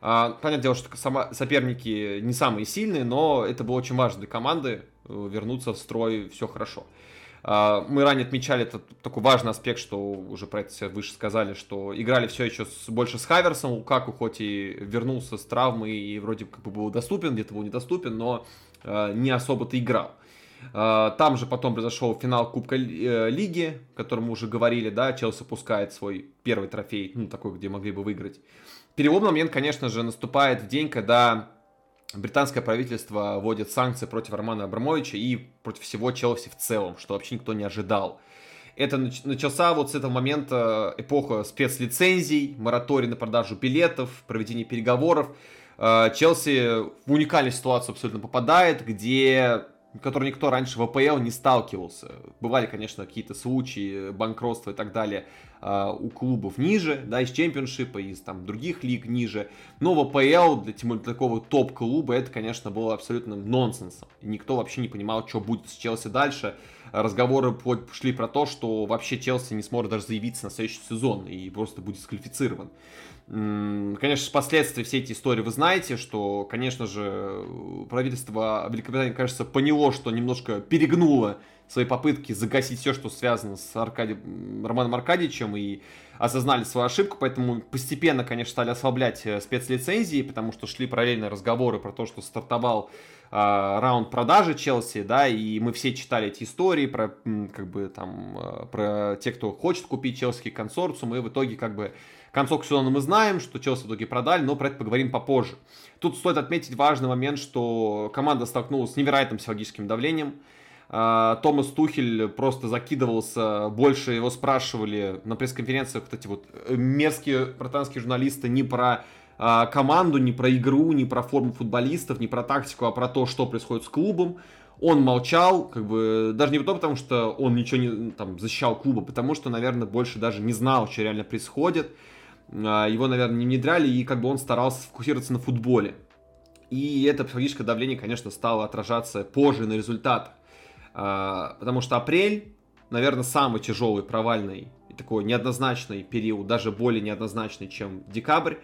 А, понятное дело, что соперники не самые сильные, но это было очень важно для команды э, вернуться в строй, все хорошо. А, мы ранее отмечали этот такой важный аспект, что уже про это все выше сказали, что играли все еще с, больше с Хаверсом, Лукаку хоть и вернулся с травмы и вроде как бы был доступен, где-то был недоступен, но э, не особо-то играл. Э, там же потом произошел финал Кубка э, Лиги, о котором мы уже говорили, да, Челси пускает свой первый трофей, ну, такой, где могли бы выиграть. Переломный момент, конечно же, наступает в день, когда британское правительство вводит санкции против Романа Абрамовича и против всего Челси в целом, что вообще никто не ожидал. Это начался вот с этого момента эпоха спецлицензий, мораторий на продажу билетов, проведение переговоров. Э, Челси в уникальную ситуацию абсолютно попадает, где который никто раньше в АПЛ не сталкивался. Бывали, конечно, какие-то случаи банкротства и так далее а, у клубов ниже, да, из чемпионшипа, из там других лиг ниже. Но в АПЛ, для, тем более такого топ-клуба, это, конечно, было абсолютным нонсенсом. Никто вообще не понимал, что будет с Челси дальше. Разговоры шли про то, что вообще Челси не сможет даже заявиться на следующий сезон и просто будет дисквалифицирован. Конечно, последствия всей эти истории вы знаете, что, конечно же, правительство Великобритании, кажется, поняло, что немножко перегнуло свои попытки загасить все, что связано с Аркади... Романом Аркадьевичем, и осознали свою ошибку, поэтому постепенно, конечно, стали ослаблять э, спецлицензии, потому что шли параллельно разговоры про то, что стартовал э, раунд продажи Челси, да, и мы все читали эти истории про, как бы, там, э, про тех, кто хочет купить Челси консорциум, и в итоге, как бы, Концовку сезона мы знаем, что Челси в итоге продали, но про это поговорим попозже. Тут стоит отметить важный момент, что команда столкнулась с невероятным психологическим давлением. А, Томас Тухель просто закидывался, больше его спрашивали на пресс-конференциях вот эти вот э, мерзкие британские журналисты не про а, команду, не про игру, не про форму футболистов, не про тактику, а про то, что происходит с клубом. Он молчал, как бы, даже не то, потому что он ничего не там, защищал клуба, потому что, наверное, больше даже не знал, что реально происходит. А, его, наверное, не внедряли, и как бы он старался сфокусироваться на футболе. И это психологическое давление, конечно, стало отражаться позже на результатах. А, потому что апрель, наверное, самый тяжелый, провальный и такой неоднозначный период, даже более неоднозначный, чем декабрь,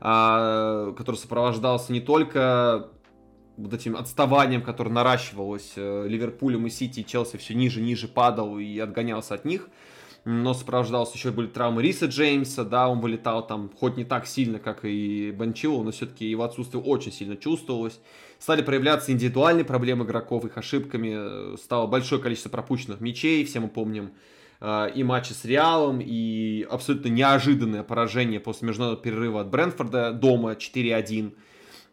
а, который сопровождался не только вот этим отставанием, которое наращивалось э, Ливерпулем и Сити, и Челси все ниже ниже падал и отгонялся от них, но сопровождался еще были травмы Риса Джеймса, да, он вылетал там хоть не так сильно, как и Банчило, но все-таки его отсутствие очень сильно чувствовалось. Стали проявляться индивидуальные проблемы игроков, их ошибками, стало большое количество пропущенных мячей, все мы помним э, и матчи с Реалом, и абсолютно неожиданное поражение после международного перерыва от Брэнфорда дома 4-1.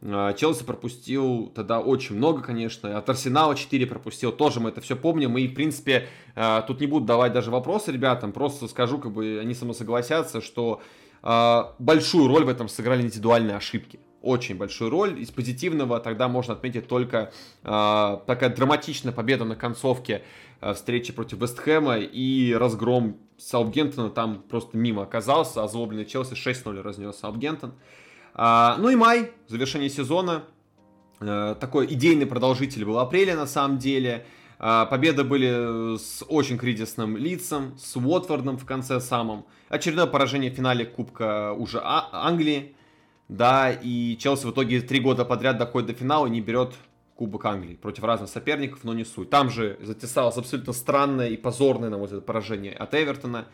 А, Челси пропустил тогда очень много, конечно. От Арсенала 4 пропустил, тоже мы это все помним. И, в принципе, тут не буду давать даже вопросы ребятам, просто скажу, как бы они со мной согласятся, что большую роль в этом сыграли индивидуальные ошибки. Очень большую роль. Из позитивного тогда можно отметить только такая драматичная победа на концовке встречи против Вестхэма и разгром Саутгемптона там просто мимо оказался. Озлобленный Челси 6-0 разнес Саутгемптон. А, ну и май, завершение сезона. А, такой идейный продолжитель был апреля на самом деле. Победы были с очень кризисным лицом, с Уотфордом в конце самым. Очередное поражение в финале Кубка уже а- Англии. Да, и Челси в итоге три года подряд доходит до финала и не берет Кубок Англии против разных соперников, но не суть. Там же затесалось абсолютно странное и позорное, на мой взгляд, поражение от Эвертона.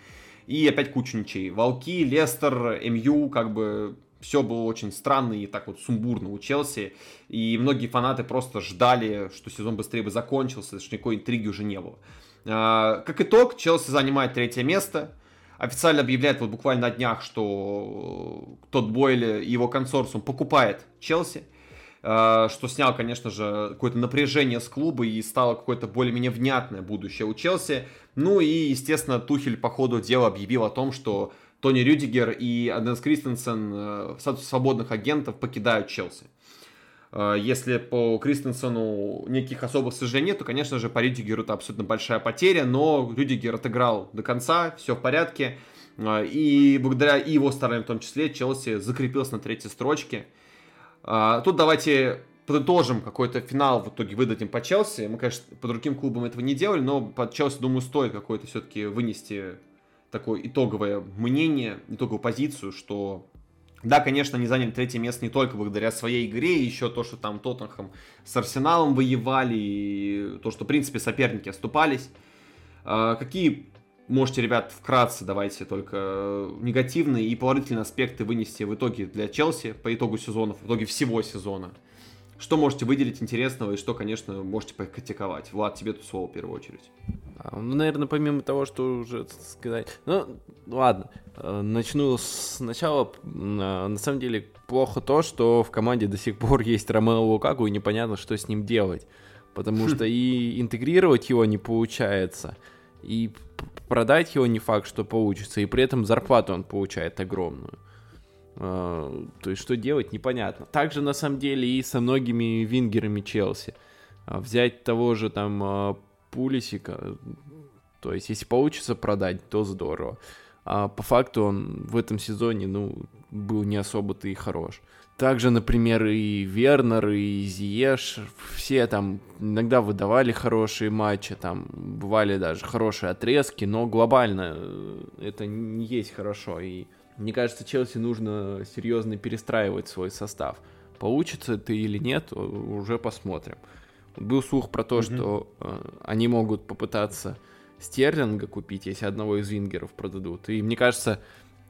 И опять куча ничей. Волки, Лестер, МЮ, как бы все было очень странно и так вот сумбурно у Челси. И многие фанаты просто ждали, что сезон быстрее бы закончился, что никакой интриги уже не было. А, как итог, Челси занимает третье место. Официально объявляет вот буквально на днях, что тот Бойль и его консорциум покупает Челси. э, что снял, конечно же, какое-то напряжение с клуба и стало какое-то более-менее внятное будущее у Челси. Ну и, естественно, Тухель по ходу дела объявил о том, что Тони Рюдигер и Аденс Кристенсен э, в статусе свободных агентов покидают Челси. Э, если по Кристенсену никаких особых сожалений нет, то, конечно же, по Рюдигеру это абсолютно большая потеря, но Рюдигер отыграл до конца, все в порядке. Э, и благодаря и его стараниям в том числе Челси закрепился на третьей строчке. Тут давайте подытожим какой-то финал в итоге выдадим по Челси. Мы, конечно, по другим клубам этого не делали, но по Челси, думаю, стоит какое-то все-таки вынести такое итоговое мнение, итоговую позицию, что да, конечно, они заняли третье место не только благодаря своей игре, еще то, что там Тоттенхэм с Арсеналом воевали, и то, что, в принципе, соперники оступались. А, какие можете, ребят, вкратце давайте только негативные и положительные аспекты вынести в итоге для Челси по итогу сезона, в итоге всего сезона? Что можете выделить интересного и что, конечно, можете покритиковать? Влад, тебе тут слово в первую очередь. А, ну, наверное, помимо того, что уже сказать... Ну, ладно, э, начну сначала. А, на самом деле, плохо то, что в команде до сих пор есть Ромео Лукаку, и непонятно, что с ним делать. Потому что и интегрировать его не получается, и продать его не факт, что получится, и при этом зарплату он получает огромную. А, то есть, что делать, непонятно. Также, на самом деле, и со многими вингерами Челси. А, взять того же там а, Пулисика, то есть, если получится продать, то здорово. А по факту он в этом сезоне, ну, был не особо-то и хорош. Также, например, и Вернер, и Зиеш, все там иногда выдавали хорошие матчи, там бывали даже хорошие отрезки, но глобально э, это не есть хорошо. И мне кажется, Челси нужно серьезно перестраивать свой состав. Получится это или нет, уже посмотрим. Был слух про то, mm-hmm. что э, они могут попытаться Стерлинга купить, если одного из вингеров продадут. И мне кажется,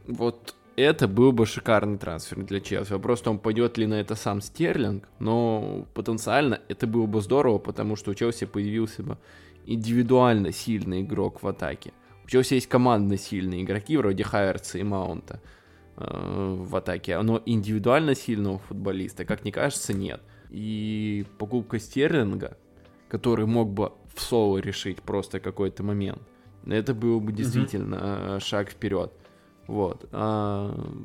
вот это был бы шикарный трансфер для Челси. Вопрос в том, пойдет ли на это сам Стерлинг, но потенциально это было бы здорово, потому что у Челси появился бы индивидуально сильный игрок в атаке. У Челси есть командно сильные игроки, вроде Хайерца и Маунта э, в атаке, но индивидуально сильного футболиста, как мне кажется, нет. И покупка Стерлинга, который мог бы в соло решить просто какой-то момент, это был бы действительно угу. шаг вперед. Вот. А,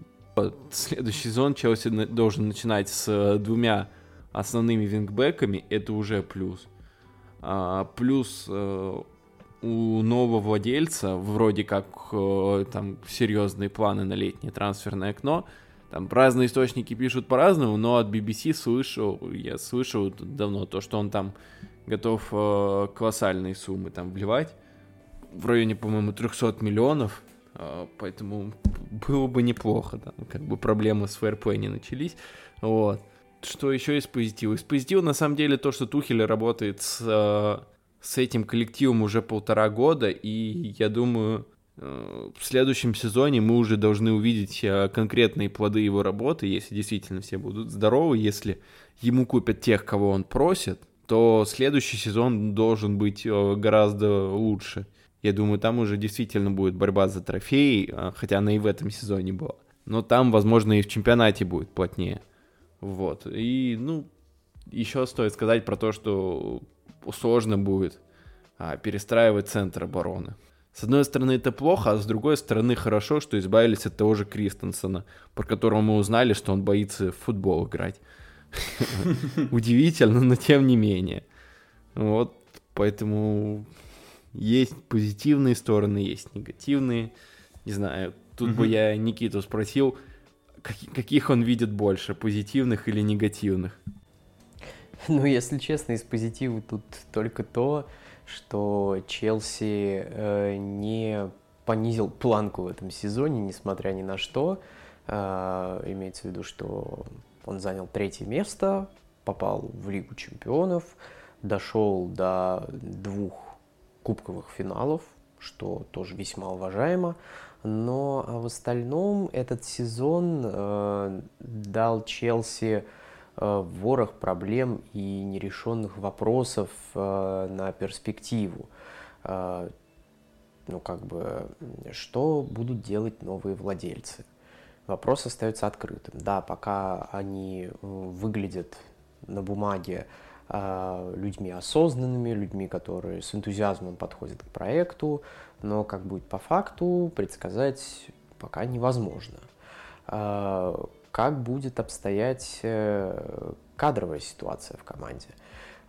следующий сезон Челси должен начинать с двумя основными вингбеками, это уже плюс. А, плюс э, у нового владельца вроде как э, там серьезные планы на летнее трансферное окно. Там разные источники пишут по-разному, но от BBC слышал, я слышал давно то, что он там готов э, колоссальные суммы там вливать. В районе, по-моему, 300 миллионов. Э, поэтому было бы неплохо, да, как бы проблемы с фэрплей не начались. Вот. Что еще из позитива? Из позитива, на самом деле, то, что Тухель работает с с этим коллективом уже полтора года, и я думаю, э, в следующем сезоне мы уже должны увидеть э, конкретные плоды его работы, если действительно все будут здоровы, если ему купят тех, кого он просит, то следующий сезон должен быть э, гораздо лучше. Я думаю, там уже действительно будет борьба за трофеи, хотя она и в этом сезоне была. Но там, возможно, и в чемпионате будет плотнее. Вот. И, ну, еще стоит сказать про то, что сложно будет а, перестраивать центр обороны. С одной стороны, это плохо, а с другой стороны, хорошо, что избавились от того же Кристенсена, про которого мы узнали, что он боится в футбол играть. Удивительно, но тем не менее. Вот, поэтому есть позитивные стороны, есть негативные. Не знаю, тут бы я Никиту спросил, каких он видит больше, позитивных или негативных? Ну, если честно, из позитива тут только то, что Челси э, не понизил планку в этом сезоне, несмотря ни на что. Э, имеется в виду, что он занял третье место, попал в Лигу чемпионов, дошел до двух кубковых финалов, что тоже весьма уважаемо. Но а в остальном этот сезон э, дал Челси ворох проблем и нерешенных вопросов э, на перспективу. Э, ну, как бы, что будут делать новые владельцы? Вопрос остается открытым. Да, пока они выглядят на бумаге э, людьми осознанными, людьми, которые с энтузиазмом подходят к проекту, но как будет по факту, предсказать пока невозможно. Как будет обстоять э, кадровая ситуация в команде?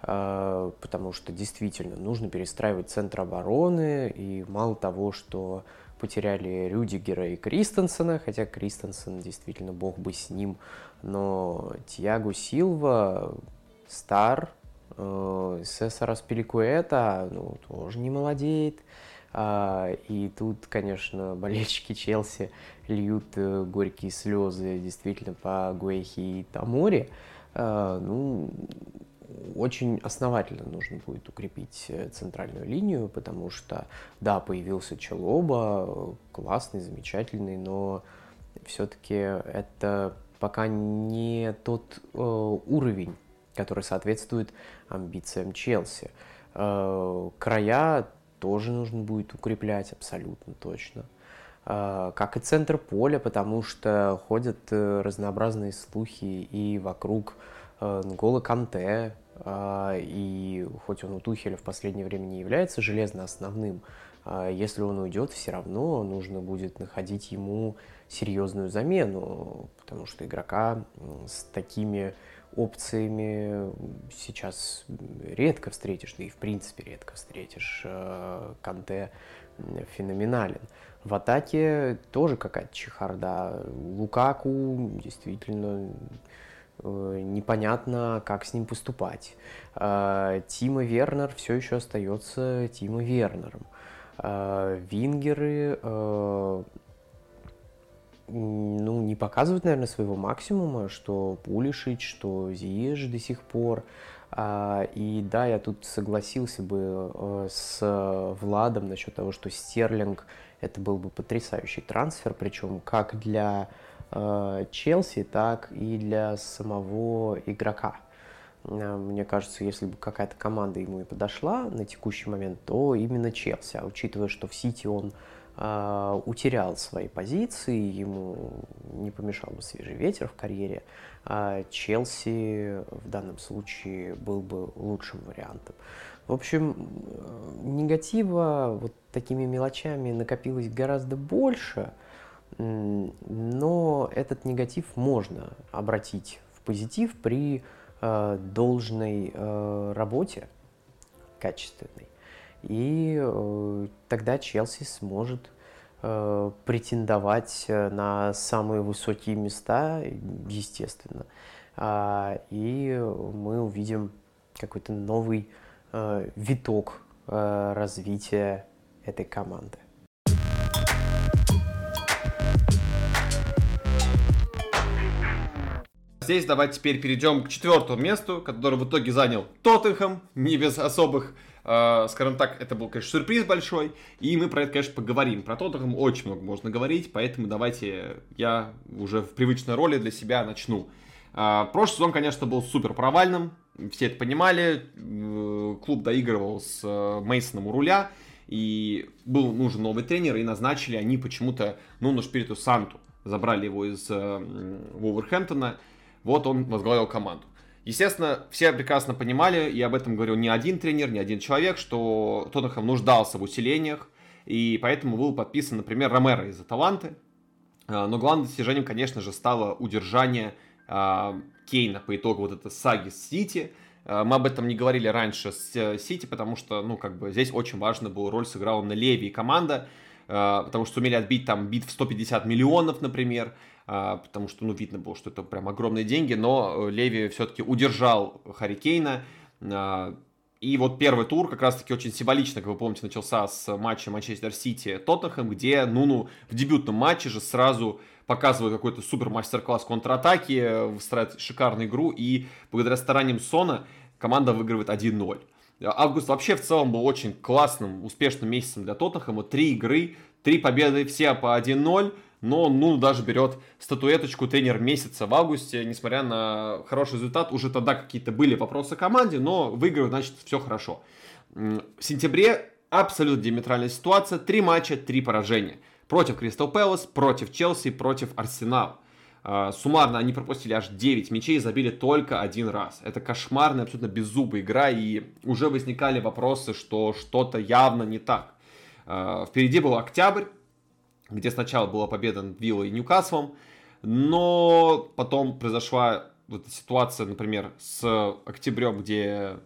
Э, потому что действительно нужно перестраивать центр обороны, и мало того, что потеряли Рюдигера и Кристенсена, хотя Кристенсен действительно бог бы с ним, но Тиаго Силва стар, э, Сесара Спиликуэта ну, тоже не молодеет, и тут, конечно, болельщики Челси льют э, горькие слезы действительно по Гуэхи и Таморе, э, ну, очень основательно нужно будет укрепить э, центральную линию, потому что, да, появился Челоба, классный, замечательный, но все-таки это пока не тот э, уровень, который соответствует амбициям Челси. Э, края тоже нужно будет укреплять абсолютно точно. Э, как и центр поля, потому что ходят э, разнообразные слухи и вокруг э, Нгола Канте, а, и хоть он у Тухеля в последнее время не является железно основным, а, если он уйдет, все равно нужно будет находить ему серьезную замену, потому что игрока с такими опциями сейчас редко встретишь, да и в принципе редко встретишь. А, Канте феноменален. В атаке тоже какая-то чехарда. Лукаку действительно Э, непонятно, как с ним поступать. Э, Тима Вернер все еще остается Тима Вернером. Э, Вингеры ну, не показывают, наверное, своего максимума, что Пулишич, что Зиеж до сих пор. И да, я тут согласился бы с Владом насчет того, что Стерлинг это был бы потрясающий трансфер, причем как для Э, Челси, так и для самого игрока. Э, мне кажется, если бы какая-то команда ему и подошла на текущий момент, то именно Челси. А учитывая, что в Сити он э, утерял свои позиции, ему не помешал бы свежий ветер в карьере, а Челси в данном случае был бы лучшим вариантом. В общем, э, негатива вот такими мелочами накопилось гораздо больше – но этот негатив можно обратить в позитив при э, должной э, работе качественной. И э, тогда Челси сможет э, претендовать на самые высокие места, естественно. А, и мы увидим какой-то новый э, виток э, развития этой команды. Здесь давайте теперь перейдем к четвертому месту, которое в итоге занял Тоттенхэм, не без особых, э, скажем так, это был, конечно, сюрприз большой, и мы про это, конечно, поговорим. Про Тоттенхэм очень много можно говорить, поэтому давайте я уже в привычной роли для себя начну. Э, прошлый сезон, конечно, был супер провальным, все это понимали, э, клуб доигрывал с э, Мейсоном у руля, и был нужен новый тренер, и назначили они почему-то Нуну Шпириту Санту. Забрали его из э, Вулверхэмптона, вот он возглавил команду. Естественно, все прекрасно понимали, и об этом говорил не один тренер, не один человек, что Тоттенхэм нуждался в усилениях, и поэтому был подписан, например, Ромеро из Аталанты. А, но главным достижением, конечно же, стало удержание а, Кейна по итогу вот этой саги с Сити. А, мы об этом не говорили раньше с э, Сити, потому что, ну, как бы здесь очень важно было роль сыграла на Леви и команда, потому что сумели отбить там бит в 150 миллионов, например. А, потому что, ну, видно было, что это прям огромные деньги, но э, Леви все-таки удержал Харикейна, а, и вот первый тур как раз-таки очень символично, как вы помните, начался с матча Манчестер Сити Тоттенхэм, где Нуну в дебютном матче же сразу показывает какой-то супер мастер-класс контратаки, выстраивает шикарную игру, и благодаря стараниям Сона команда выигрывает 1-0. Август вообще в целом был очень классным, успешным месяцем для Тоттенхэма. Три игры, три победы, все по 1-0 но ну даже берет статуэточку тренер месяца в августе, несмотря на хороший результат, уже тогда какие-то были вопросы команде, но выигрывают, значит, все хорошо. В сентябре абсолютно диаметральная ситуация, три матча, три поражения. Против Кристал Пэлас, против Челси, против Арсенала. А, суммарно они пропустили аж 9 мячей и забили только один раз. Это кошмарная, абсолютно беззубая игра, и уже возникали вопросы, что что-то явно не так. А, впереди был октябрь, где сначала была победа над Виллой и Ньюкаслом, но потом произошла вот ситуация, например, с октябрем, где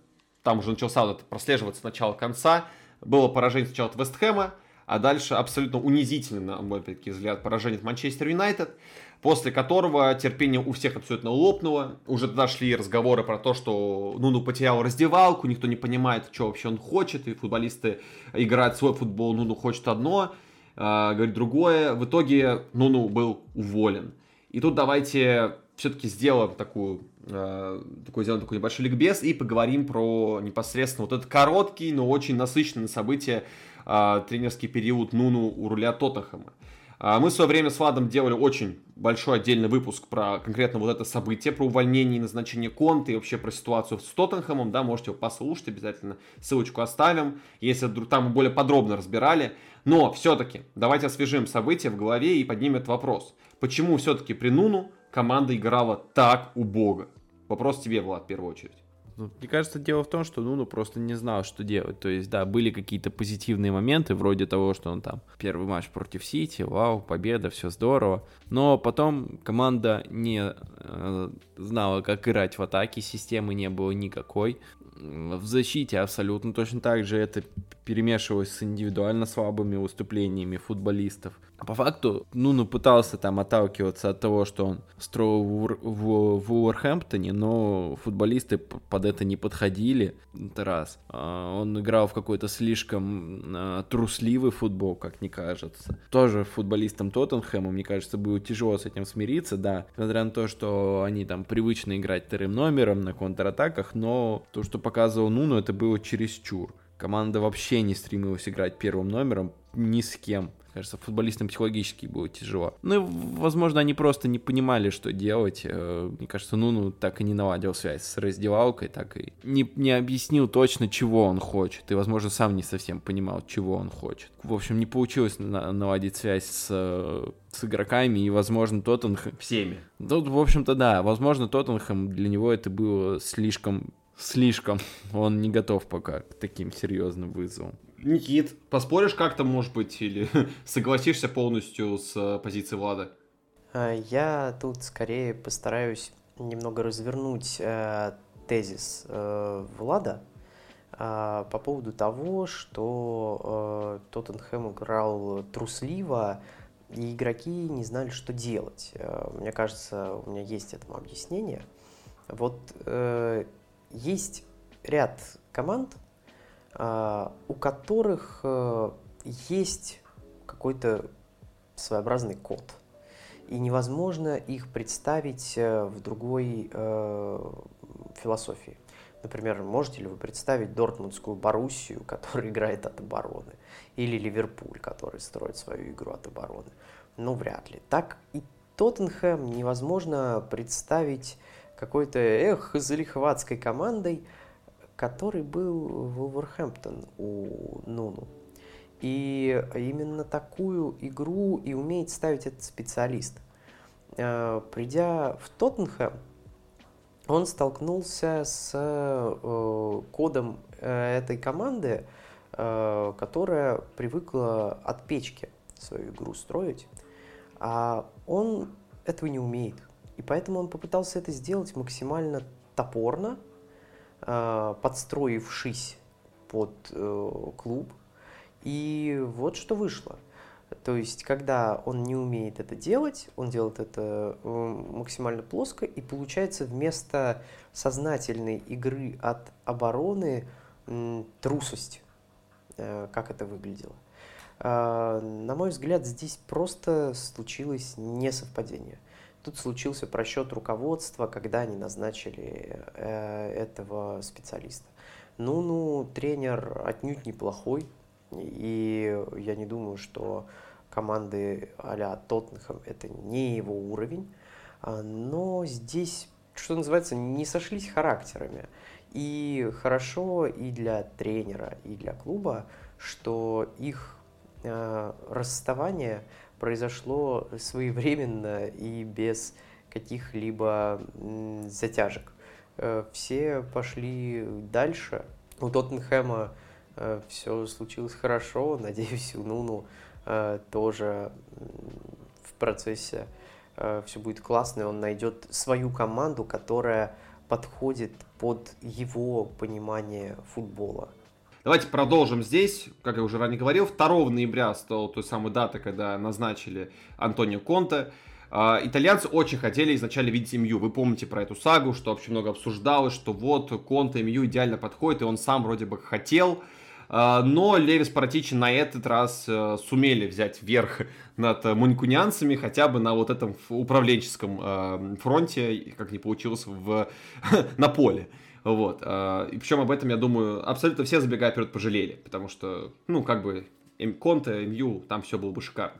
там уже начался вот прослеживаться с начала конца, было поражение сначала от Вестхэма, а дальше абсолютно унизительно, на мой взгляд, поражение от Манчестер Юнайтед, после которого терпение у всех абсолютно лопнуло. Уже тогда шли разговоры про то, что Нуну потерял раздевалку, никто не понимает, что вообще он хочет, и футболисты играют свой футбол, Нуну хочет одно, говорит другое. В итоге Нуну был уволен. И тут давайте все-таки сделаем такую, э, такой, сделаем такой небольшой ликбез и поговорим про непосредственно вот этот короткий, но очень насыщенный событие э, тренерский период Нуну у руля Тоттенхэма. Мы в свое время с Владом делали очень большой отдельный выпуск про конкретно вот это событие, про увольнение и назначение Конта и вообще про ситуацию с Тоттенхэмом, да, можете его послушать обязательно, ссылочку оставим, если вдруг там мы более подробно разбирали. Но все-таки давайте освежим события в голове и поднимем вопрос. Почему все-таки при Нуну команда играла так убого? Вопрос тебе, Влад, в первую очередь. Ну, мне кажется, дело в том, что Нуну просто не знал, что делать. То есть, да, были какие-то позитивные моменты, вроде того, что он там первый матч против Сити, вау, победа, все здорово. Но потом команда не э, знала, как играть в атаке, системы не было никакой. В защите абсолютно точно так же это перемешивалось с индивидуально слабыми выступлениями футболистов. По факту, Нуну пытался там отталкиваться от того, что он строил в, в, в Уорхэмптоне, но футболисты под это не подходили. Это раз. А, он играл в какой-то слишком а, трусливый футбол, как мне кажется. Тоже футболистам Тоттенхэма, мне кажется, было тяжело с этим смириться, да. Несмотря на то, что они там привычно играть вторым номером на контратаках, но то, что показывал Нуну, это было чересчур. Команда вообще не стремилась играть первым номером ни с кем кажется, футболистам психологически будет тяжело. Ну, возможно, они просто не понимали, что делать. Э, мне кажется, Нуну так и не наладил связь с раздевалкой, так и не, не объяснил точно, чего он хочет. И, возможно, сам не совсем понимал, чего он хочет. В общем, не получилось на наладить связь с, с игроками, и, возможно, Тоттенхэм... Всеми. Ну, в общем-то, да. Возможно, Тоттенхэм для него это было слишком слишком. Он не готов пока к таким серьезным вызовам. Никит, поспоришь как-то, может быть, или согласишься полностью с э, позицией Влада? А, я тут скорее постараюсь немного развернуть э, тезис э, Влада э, по поводу того, что э, Тоттенхэм играл трусливо, и игроки не знали, что делать. Э, мне кажется, у меня есть этому объяснение. Вот э, есть ряд команд, у которых э, есть какой-то своеобразный код. И невозможно их представить э, в другой э, философии. Например, можете ли вы представить Дортмундскую Боруссию, которая играет от обороны, или Ливерпуль, который строит свою игру от обороны? Ну, вряд ли. Так и Тоттенхэм невозможно представить какой-то, эх, залихватской командой, который был в Вулверхэмптон у Нуну. И именно такую игру и умеет ставить этот специалист. Э, придя в Тоттенхэм, он столкнулся с э, кодом э, этой команды, которая привыкла от печки свою игру строить, а он этого не умеет. И поэтому он попытался это сделать максимально топорно, подстроившись под э, клуб. И вот что вышло. То есть, когда он не умеет это делать, он делает это э, максимально плоско, и получается вместо сознательной игры от обороны трусость. Как это выглядело. На мой взгляд, здесь просто случилось несовпадение. Тут случился просчет руководства, когда они назначили э, этого специалиста. Ну, ну, тренер отнюдь неплохой, и я не думаю, что команды а-ля Тоттенхэм это не его уровень, а, но здесь, что называется, не сошлись характерами. И хорошо и для тренера, и для клуба, что их э, расставание произошло своевременно и без каких-либо затяжек. Э, все пошли дальше. У Тоттенхэма э, все случилось хорошо. Надеюсь, у Нуну э, тоже в процессе все будет классно, и он найдет свою команду, которая подходит под его понимание футбола. Давайте продолжим здесь. Как я уже ранее говорил, 2 ноября стала той самой даты, когда назначили Антонио Конте. А, итальянцы очень хотели изначально видеть МЮ. Вы помните про эту сагу, что очень много обсуждалось, что вот Конте МЮ идеально подходит, и он сам вроде бы хотел. А, но Левис Паратичи на этот раз э, сумели взять верх над мунькунянцами, хотя бы на вот этом управленческом э, фронте, как не получилось в, на поле. Вот. А, и причем об этом, я думаю, абсолютно все забегая вперед пожалели, потому что, ну, как бы, Конте, МЮ, там все было бы шикарно.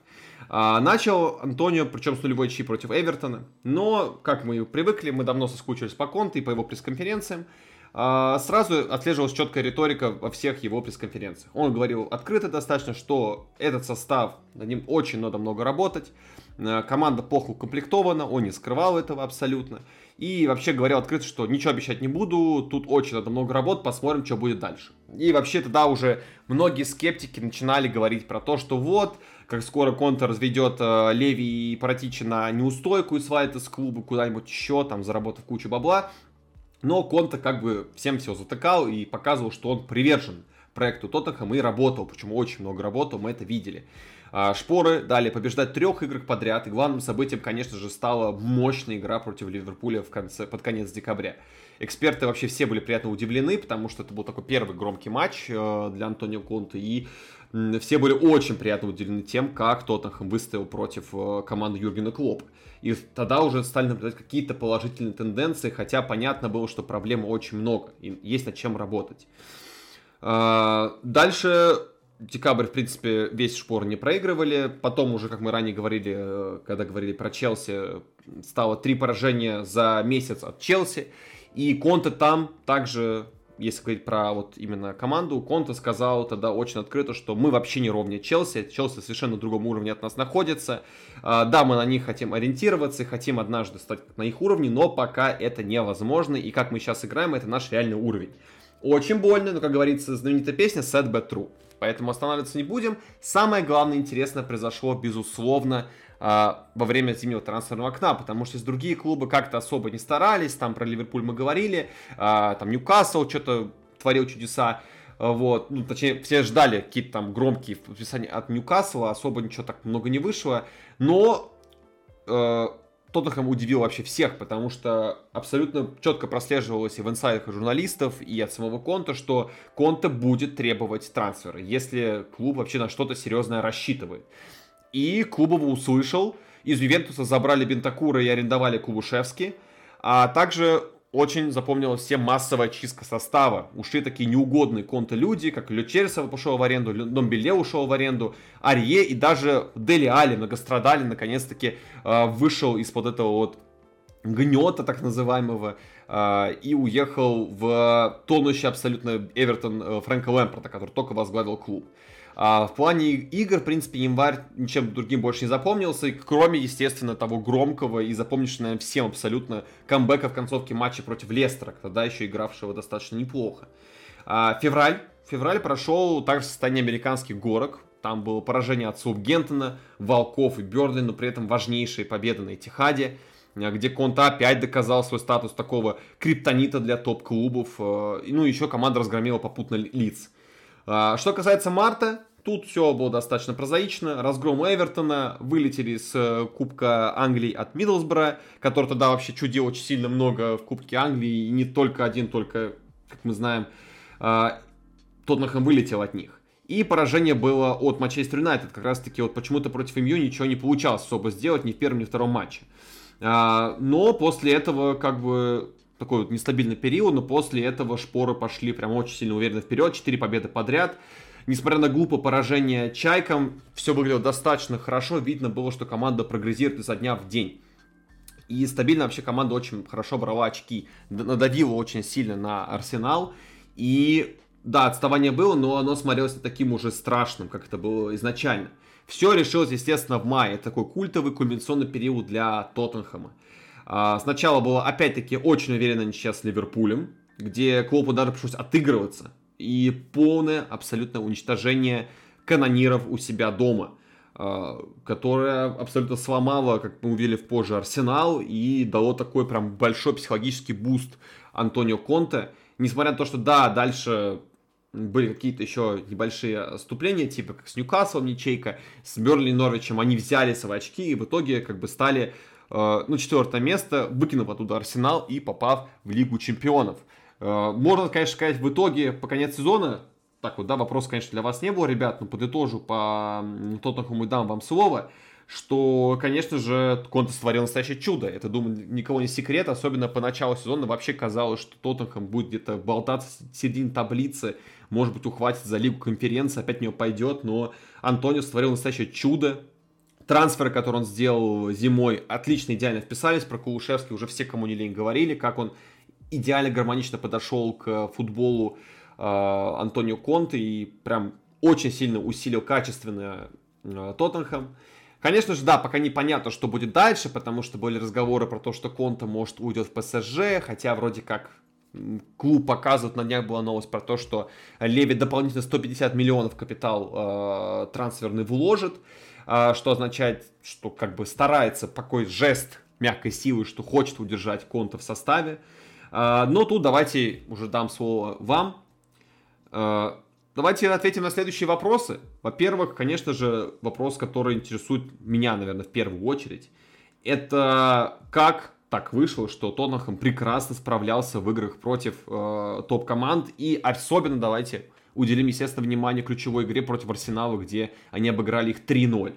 А, начал Антонио, причем с нулевой чьи против Эвертона. Но, как мы привыкли, мы давно соскучились по Конте и по его пресс-конференциям. А, сразу отслеживалась четкая риторика во всех его пресс-конференциях. Он говорил открыто достаточно, что этот состав, над ним очень надо много работать. А, команда плохо укомплектована, он не скрывал этого абсолютно. И вообще говорил открыто, что ничего обещать не буду, тут очень надо много работ, посмотрим, что будет дальше. И вообще тогда уже многие скептики начинали говорить про то, что вот, как скоро Конта разведет э, Леви и Паратичи на неустойку и свалит из клуба куда-нибудь еще, там, заработав кучу бабла. Но Конта как бы всем все затыкал и показывал, что он привержен проекту Тоттенхэм и работал, причем очень много работал, мы это видели. А, шпоры дали побеждать трех играх подряд, и главным событием, конечно же, стала мощная игра против Ливерпуля в конце, под конец декабря. Эксперты вообще все были приятно удивлены, потому что это был такой первый громкий матч э, для Антонио Конта, и все были очень приятно удивлены тем, как Тоттенхэм выставил против э, команды Юргена Клопа. И тогда уже стали наблюдать какие-то положительные тенденции, хотя понятно было, что проблем очень много, и есть над чем работать. А, дальше декабрь, в принципе, весь шпор не проигрывали. Потом уже, как мы ранее говорили, э, когда говорили про Челси, стало три поражения за месяц от Челси. И Конте там также если говорить про вот именно команду, Конте сказал тогда очень открыто, что мы вообще не ровнее Челси, Челси совершенно на другом уровне от нас находится. А, да, мы на них хотим ориентироваться, хотим однажды стать на их уровне, но пока это невозможно, и как мы сейчас играем, это наш реальный уровень. Очень больно, но, как говорится, знаменитая песня Sad But True. Поэтому останавливаться не будем. Самое главное интересное произошло, безусловно, а, во время зимнего трансферного окна, потому что другие клубы как-то особо не старались, там про Ливерпуль мы говорили, а, там Ньюкасл что-то творил чудеса, вот, ну, точнее, все ждали какие-то там громкие подписания от Ньюкасла, особо ничего так много не вышло, но э, Тоттенхэм удивил вообще всех, потому что абсолютно четко прослеживалось и в инсайдах журналистов, и от самого Конта, что Конта будет требовать трансфера, если клуб вообще на что-то серьезное рассчитывает. И клуб его услышал. Из Ювентуса забрали Бентакура и арендовали Кубушевски. А также очень запомнилась всем массовая чистка состава. Ушли такие неугодные конты люди, как Лючерсов пошел в аренду, Домбеле ушел в аренду, Арье и даже Дели Али, многострадали, наконец-таки э, вышел из-под этого вот гнета так называемого э, и уехал в тонущий абсолютно Эвертон э, Фрэнка Лэмпорта, который только возглавил клуб. А в плане игр, в принципе, январь ничем другим больше не запомнился, кроме, естественно, того громкого и запомнившего, всем абсолютно камбэка в концовке матча против Лестера, тогда еще игравшего достаточно неплохо. А, февраль. Февраль прошел также в состоянии американских горок. Там было поражение от Саутгемптона, Волков и Бёрдли, но при этом важнейшие победы на Этихаде где Конта опять доказал свой статус такого криптонита для топ-клубов. Э, ну, еще команда разгромила попутно лиц. А, что касается марта, Тут все было достаточно прозаично. Разгром Эвертона, вылетели с э, Кубка Англии от Миддлсбора, который тогда вообще чудил очень сильно много в Кубке Англии, и не только один, только, как мы знаем, а, Тоттенхэм вылетел от них. И поражение было от Манчестер Юнайтед. Как раз таки вот почему-то против МЮ ничего не получалось особо сделать ни в первом, ни в втором матче. А, но после этого как бы такой вот нестабильный период, но после этого шпоры пошли прям очень сильно уверенно вперед. Четыре победы подряд несмотря на глупое поражение Чайкам, все выглядело достаточно хорошо. Видно было, что команда прогрессирует изо дня в день. И стабильно вообще команда очень хорошо брала очки, надавила очень сильно на Арсенал. И да, отставание было, но оно смотрелось не таким уже страшным, как это было изначально. Все решилось, естественно, в мае. Такой культовый кульминационный период для Тоттенхэма. А, сначала было, опять-таки, очень уверенно ничья с Ливерпулем, где клубу даже пришлось отыгрываться. И полное, абсолютное уничтожение канониров у себя дома, а, которое абсолютно сломало, как мы увидели позже, Арсенал и дало такой прям большой психологический буст Антонио Конте. Несмотря на то, что да, дальше были какие-то еще небольшие отступления, типа как с Ньюкаслом ничейка, с Бернли, Норвичем, они взяли свои очки и в итоге как бы стали, э, ну, четвертое место, выкинув оттуда Арсенал и попав в Лигу Чемпионов. Э, можно, конечно, сказать, в итоге по конец сезона, так вот, да, вопрос, конечно, для вас не было, ребят, но подытожу по Тоттенхэму и дам вам слово, что, конечно же, Конте створил настоящее чудо. Это, думаю, никого не секрет. Особенно по началу сезона вообще казалось, что Тоттенхэм будет где-то болтаться в середине таблицы, может быть, ухватит за Лигу конференции, опять в нее пойдет, но Антонио створил настоящее чудо. Трансферы, которые он сделал зимой, отлично, идеально вписались. Про Кулушевский уже все, кому не лень, говорили, как он идеально гармонично подошел к футболу э, Антонио Конте и прям очень сильно усилил качественно э, Тоттенхэм. Конечно же, да, пока непонятно, что будет дальше, потому что были разговоры про то, что Конта может уйдет в ПСЖ, хотя вроде как клуб показывает, на днях была новость про то, что Леви дополнительно 150 миллионов капитал э, трансферный вложит, э, что означает, что как бы старается такой жест мягкой силы, что хочет удержать Конта в составе. Э, но тут давайте уже дам слово вам. Э, Давайте ответим на следующие вопросы. Во-первых, конечно же, вопрос, который интересует меня, наверное, в первую очередь. Это как так вышло, что Тоттенхэм прекрасно справлялся в играх против э, топ-команд. И особенно давайте уделим, естественно, внимание ключевой игре против Арсенала, где они обыграли их 3-0.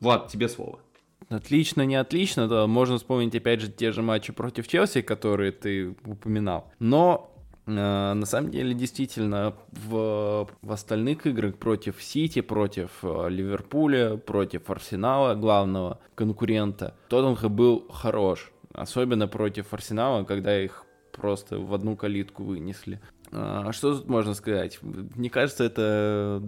Влад, тебе слово. Отлично, не отлично, да, можно вспомнить опять же те же матчи против Челси, которые ты упоминал. Но Э, на самом деле, действительно, в, в остальных играх против Сити, против э, Ливерпуля, против Арсенала, главного конкурента, Тоттенхэм был хорош. Особенно против Арсенала, когда их просто в одну калитку вынесли. А, что тут можно сказать? Мне кажется, это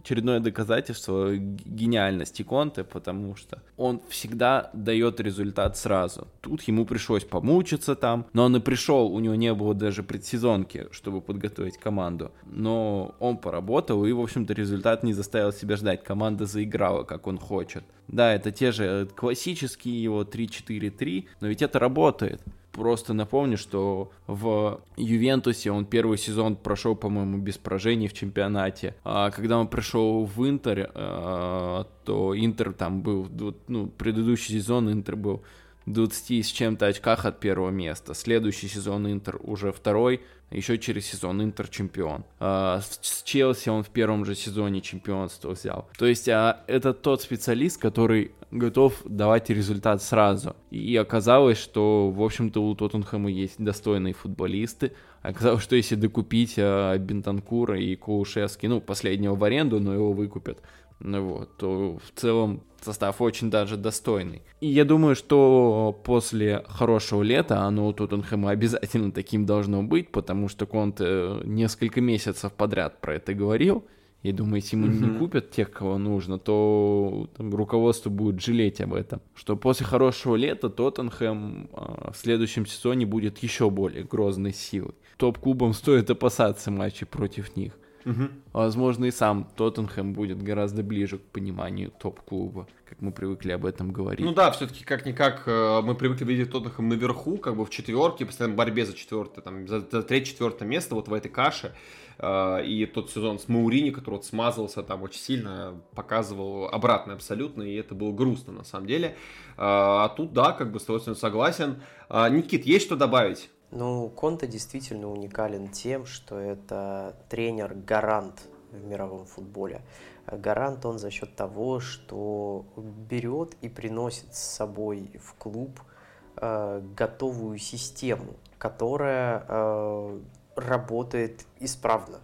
очередное доказательство гениальности Конте, потому что он всегда дает результат сразу. Тут ему пришлось помучиться там, но он и пришел, у него не было даже предсезонки, чтобы подготовить команду. Но он поработал, и, в общем-то, результат не заставил себя ждать. Команда заиграла, как он хочет. Да, это те же классические его 3-4-3, но ведь это работает. Просто напомню, что в Ювентусе он первый сезон прошел, по-моему, без поражений в чемпионате. А когда он пришел в Интер, а, то Интер там был, ну, предыдущий сезон Интер был 20 с чем-то очках от первого места. Следующий сезон Интер уже второй, еще через сезон Интер чемпион. А, с Челси он в первом же сезоне чемпионство взял. То есть а, это тот специалист, который готов давать результат сразу. И оказалось, что, в общем-то, у Тоттенхэма есть достойные футболисты. Оказалось, что если докупить а, Бентанкура и Кулушевский, ну, последнего в аренду, но его выкупят, вот, то в целом состав очень даже достойный. И я думаю, что после хорошего лета оно у Тоттенхэма обязательно таким должно быть, потому что Конте несколько месяцев подряд про это говорил. И думаю, если ему mm-hmm. не купят тех, кого нужно, то там, руководство будет жалеть об этом. Что после хорошего лета Тоттенхэм э, в следующем сезоне будет еще более грозной силой. Топ-клубам стоит опасаться матчей против них. Угу. Возможно, и сам Тоттенхэм будет гораздо ближе к пониманию топ-клуба, как мы привыкли об этом говорить. Ну да, все-таки как-никак э, мы привыкли видеть Тоттенхэм наверху, как бы в четверке, постоянно борьбе за четвертое, там, за, за третье-четвертое место вот в этой каше. Э, и тот сезон с Маурини, который вот смазался там очень сильно, показывал обратно абсолютно, и это было грустно на самом деле. Э, а тут, да, как бы с согласен. Никит, есть что добавить? Ну, Конта действительно уникален тем, что это тренер-гарант в мировом футболе. Гарант он за счет того, что берет и приносит с собой в клуб э, готовую систему, которая э, работает исправно.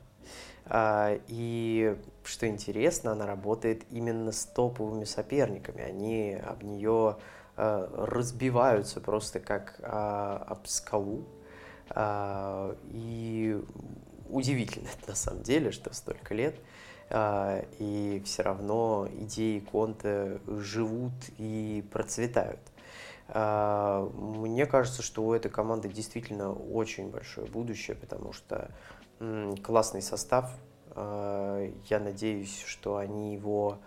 Э, и что интересно, она работает именно с топовыми соперниками. Они об нее Э, разбиваются просто как а, об скалу. А, и удивительно это на самом деле, что столько лет, а, и все равно идеи Конте живут и процветают. А, мне кажется, что у этой команды действительно очень большое будущее, потому что классный состав. Я надеюсь, что они его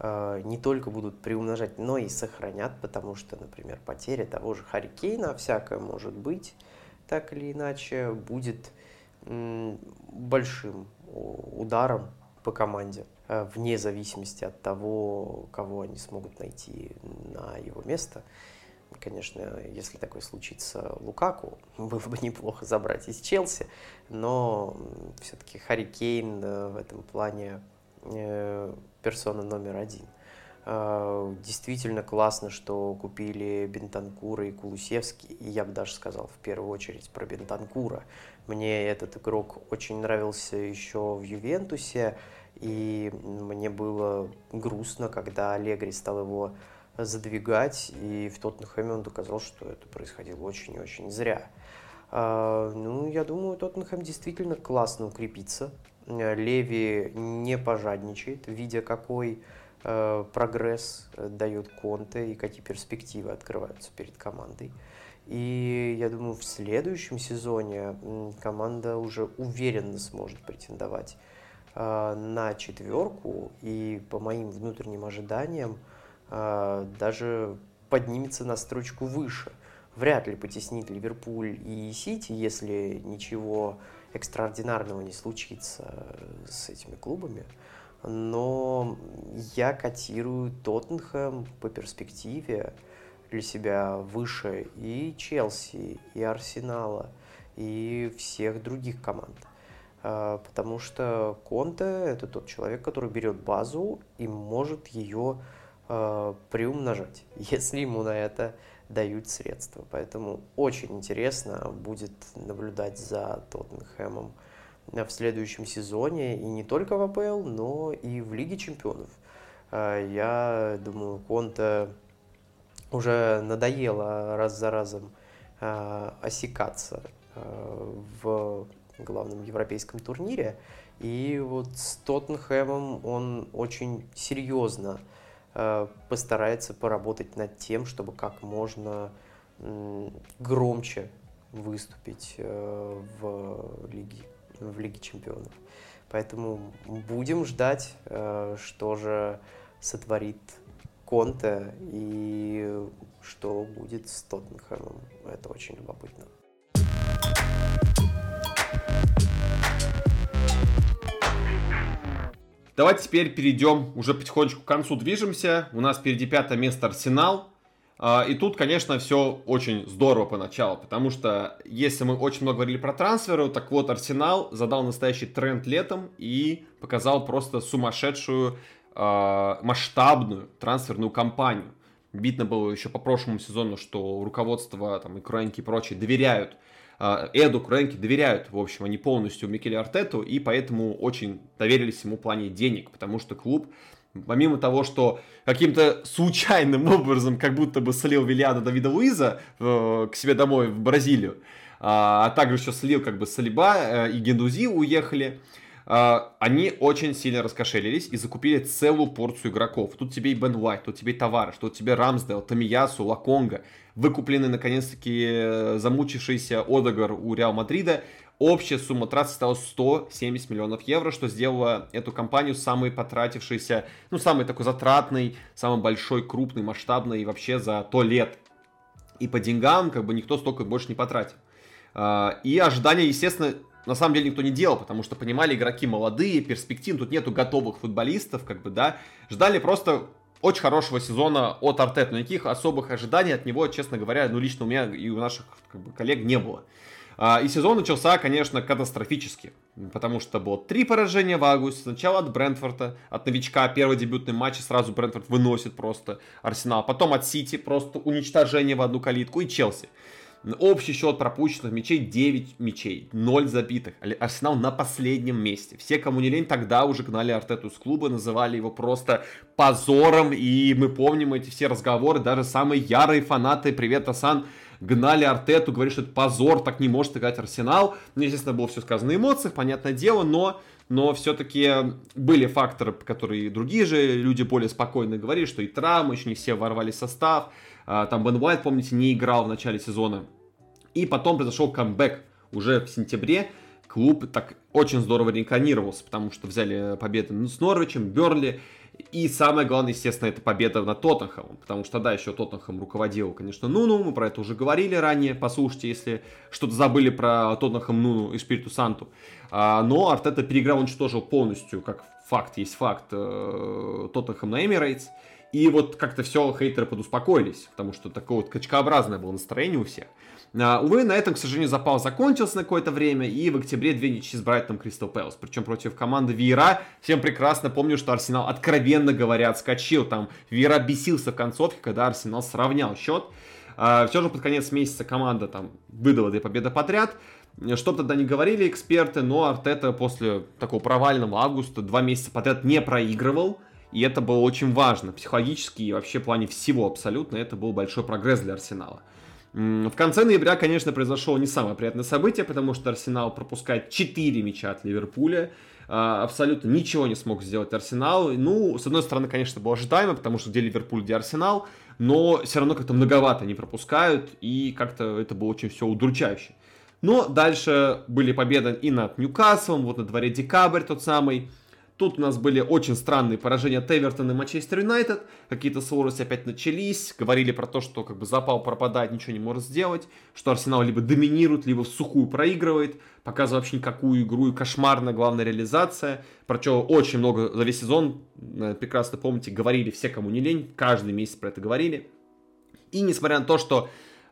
не только будут приумножать, но и сохранят, потому что, например, потеря того же Харикейна, всякое может быть, так или иначе, будет большим ударом по команде, э, вне зависимости от того, кого они смогут найти на его место. Конечно, если такое случится Лукаку, было бы неплохо забрать из Челси, но все-таки Харри Кейн э, в этом плане э, персона номер один. Действительно классно, что купили Бентанкура и Кулусевский, и я бы даже сказал в первую очередь про Бентанкура. Мне этот игрок очень нравился еще в Ювентусе, и мне было грустно, когда Аллегри стал его задвигать, и в Тоттенхэме он доказал, что это происходило очень и очень зря. А, ну, я думаю, Тоттенхэм действительно классно укрепится. Леви не пожадничает, видя какой э, прогресс дает Конте и какие перспективы открываются перед командой. И я думаю, в следующем сезоне команда уже уверенно сможет претендовать э, на четверку и по моим внутренним ожиданиям э, даже поднимется на строчку выше. Вряд ли потеснит Ливерпуль и Сити, если ничего экстраординарного не случится с этими клубами. Но я котирую Тоттенхэм по перспективе для себя выше и Челси, и Арсенала, и всех других команд. А, потому что Конте – это тот человек, который берет базу и может ее а, приумножать, если ему на это дают средства. Поэтому очень интересно будет наблюдать за Тоттенхэмом в следующем сезоне и не только в АПЛ, но и в Лиге чемпионов. А, я думаю, Конте уже надоело раз за разом э, осекаться э, в главном европейском турнире. И вот с Тоттенхэмом он очень серьезно э, постарается поработать над тем, чтобы как можно э, громче выступить э, в лиге, в лиге чемпионов. Поэтому будем ждать, э, что же сотворит Конте и что будет с Тоттенхэмом. Это очень любопытно. Давайте теперь перейдем, уже потихонечку к концу движемся. У нас впереди пятое место Арсенал. А, и тут, конечно, все очень здорово поначалу, потому что если мы очень много говорили про трансферы, так вот Арсенал задал настоящий тренд летом и показал просто сумасшедшую э, масштабную трансферную кампанию. Видно было еще по прошлому сезону, что руководство, там, и Кроенки и прочие доверяют э, Эду, Кроенки доверяют, в общем, они полностью Микеле Артету, и поэтому очень доверились ему в плане денег, потому что клуб Помимо того, что каким-то случайным образом как будто бы слил Вильяна Давида Луиза э, к себе домой в Бразилию, а, а также еще слил как бы Салиба э, и Гендузи уехали, а, они очень сильно раскошелились и закупили целую порцию игроков. Тут тебе и Бен Уайт, тут тебе и Товариш, тут тебе Рамсдейл, Тамиясу, Лаконга, выкупленный наконец-таки э, замучившийся Одегар у Реал Мадрида. Общая сумма трат стала 170 миллионов евро, что сделало эту компанию самой потратившейся, ну, самой такой затратной, самой большой, крупной, масштабной вообще за то лет. И по деньгам как бы никто столько больше не потратил. А, и ожидания, естественно, на самом деле никто не делал, потому что понимали, игроки молодые, перспектив, тут нету готовых футболистов, как бы, да, ждали просто очень хорошего сезона от Артета, но никаких особых ожиданий от него, честно говоря, ну, лично у меня и у наших как бы, коллег не было. А, и сезон начался, конечно, катастрофически, потому что было три поражения в августе. Сначала от Брентфорда, от новичка, первый дебютный матч, и сразу Брентфорд выносит просто Арсенал. Потом от Сити, просто уничтожение в одну калитку, и Челси. Общий счет пропущенных мячей 9 мячей, 0 забитых. Арсенал на последнем месте. Все, кому не лень, тогда уже гнали Артету с клуба, называли его просто позором. И мы помним эти все разговоры, даже самые ярые фанаты, привет, Асан, гнали Артету, говорили, что это позор, так не может играть Арсенал. Ну, естественно, было все сказано на эмоциях, понятное дело, но но все-таки были факторы, которые другие же люди более спокойно говорили, что и травмы, еще не все ворвали состав, а, там Бен Уайт, помните, не играл в начале сезона, и потом произошел камбэк уже в сентябре, клуб так очень здорово реинкарнировался, потому что взяли победы с Норвичем, Берли, и самое главное, естественно, это победа над Тоттенхэмом, потому что тогда еще Тоттенхэм руководил, конечно, Нуну, мы про это уже говорили ранее, послушайте, если что-то забыли про Тоттенхэм, Нуну и Спириту Санту. А, но Артета переиграл, уничтожил полностью, как факт есть факт, э, Тоттенхэм на Эмирейтс, и вот как-то все, хейтеры подуспокоились, потому что такое вот качкообразное было настроение у всех. Uh, увы, на этом, к сожалению, запал закончился на какое-то время, и в октябре две ничьи с Брайтоном Кристал Пэлас, причем против команды Вира. Всем прекрасно помню, что Арсенал, откровенно говоря, отскочил, там Вира бесился в концовке, когда Арсенал сравнял счет. Uh, все же под конец месяца команда там выдала две победы подряд, что тогда не говорили эксперты, но Артета после такого провального августа два месяца подряд не проигрывал, и это было очень важно, психологически и вообще в плане всего абсолютно, это был большой прогресс для Арсенала. В конце ноября, конечно, произошло не самое приятное событие, потому что Арсенал пропускает 4 мяча от Ливерпуля. А, абсолютно ничего не смог сделать Арсенал. Ну, с одной стороны, конечно, было ожидаемо, потому что где Ливерпуль, где Арсенал, но все равно как-то многовато не пропускают, и как-то это было очень все удручающе. Но дальше были победы и над Ньюкаслом, вот на дворе декабрь тот самый, Тут у нас были очень странные поражения от Эвертона и Манчестер Юнайтед. Какие-то сложности опять начались. Говорили про то, что как бы запал пропадает, ничего не может сделать. Что Арсенал либо доминирует, либо в сухую проигрывает. Показывает вообще никакую игру и кошмарная главная реализация. Про что очень много за весь сезон, э, прекрасно помните, говорили все, кому не лень. Каждый месяц про это говорили. И несмотря на то, что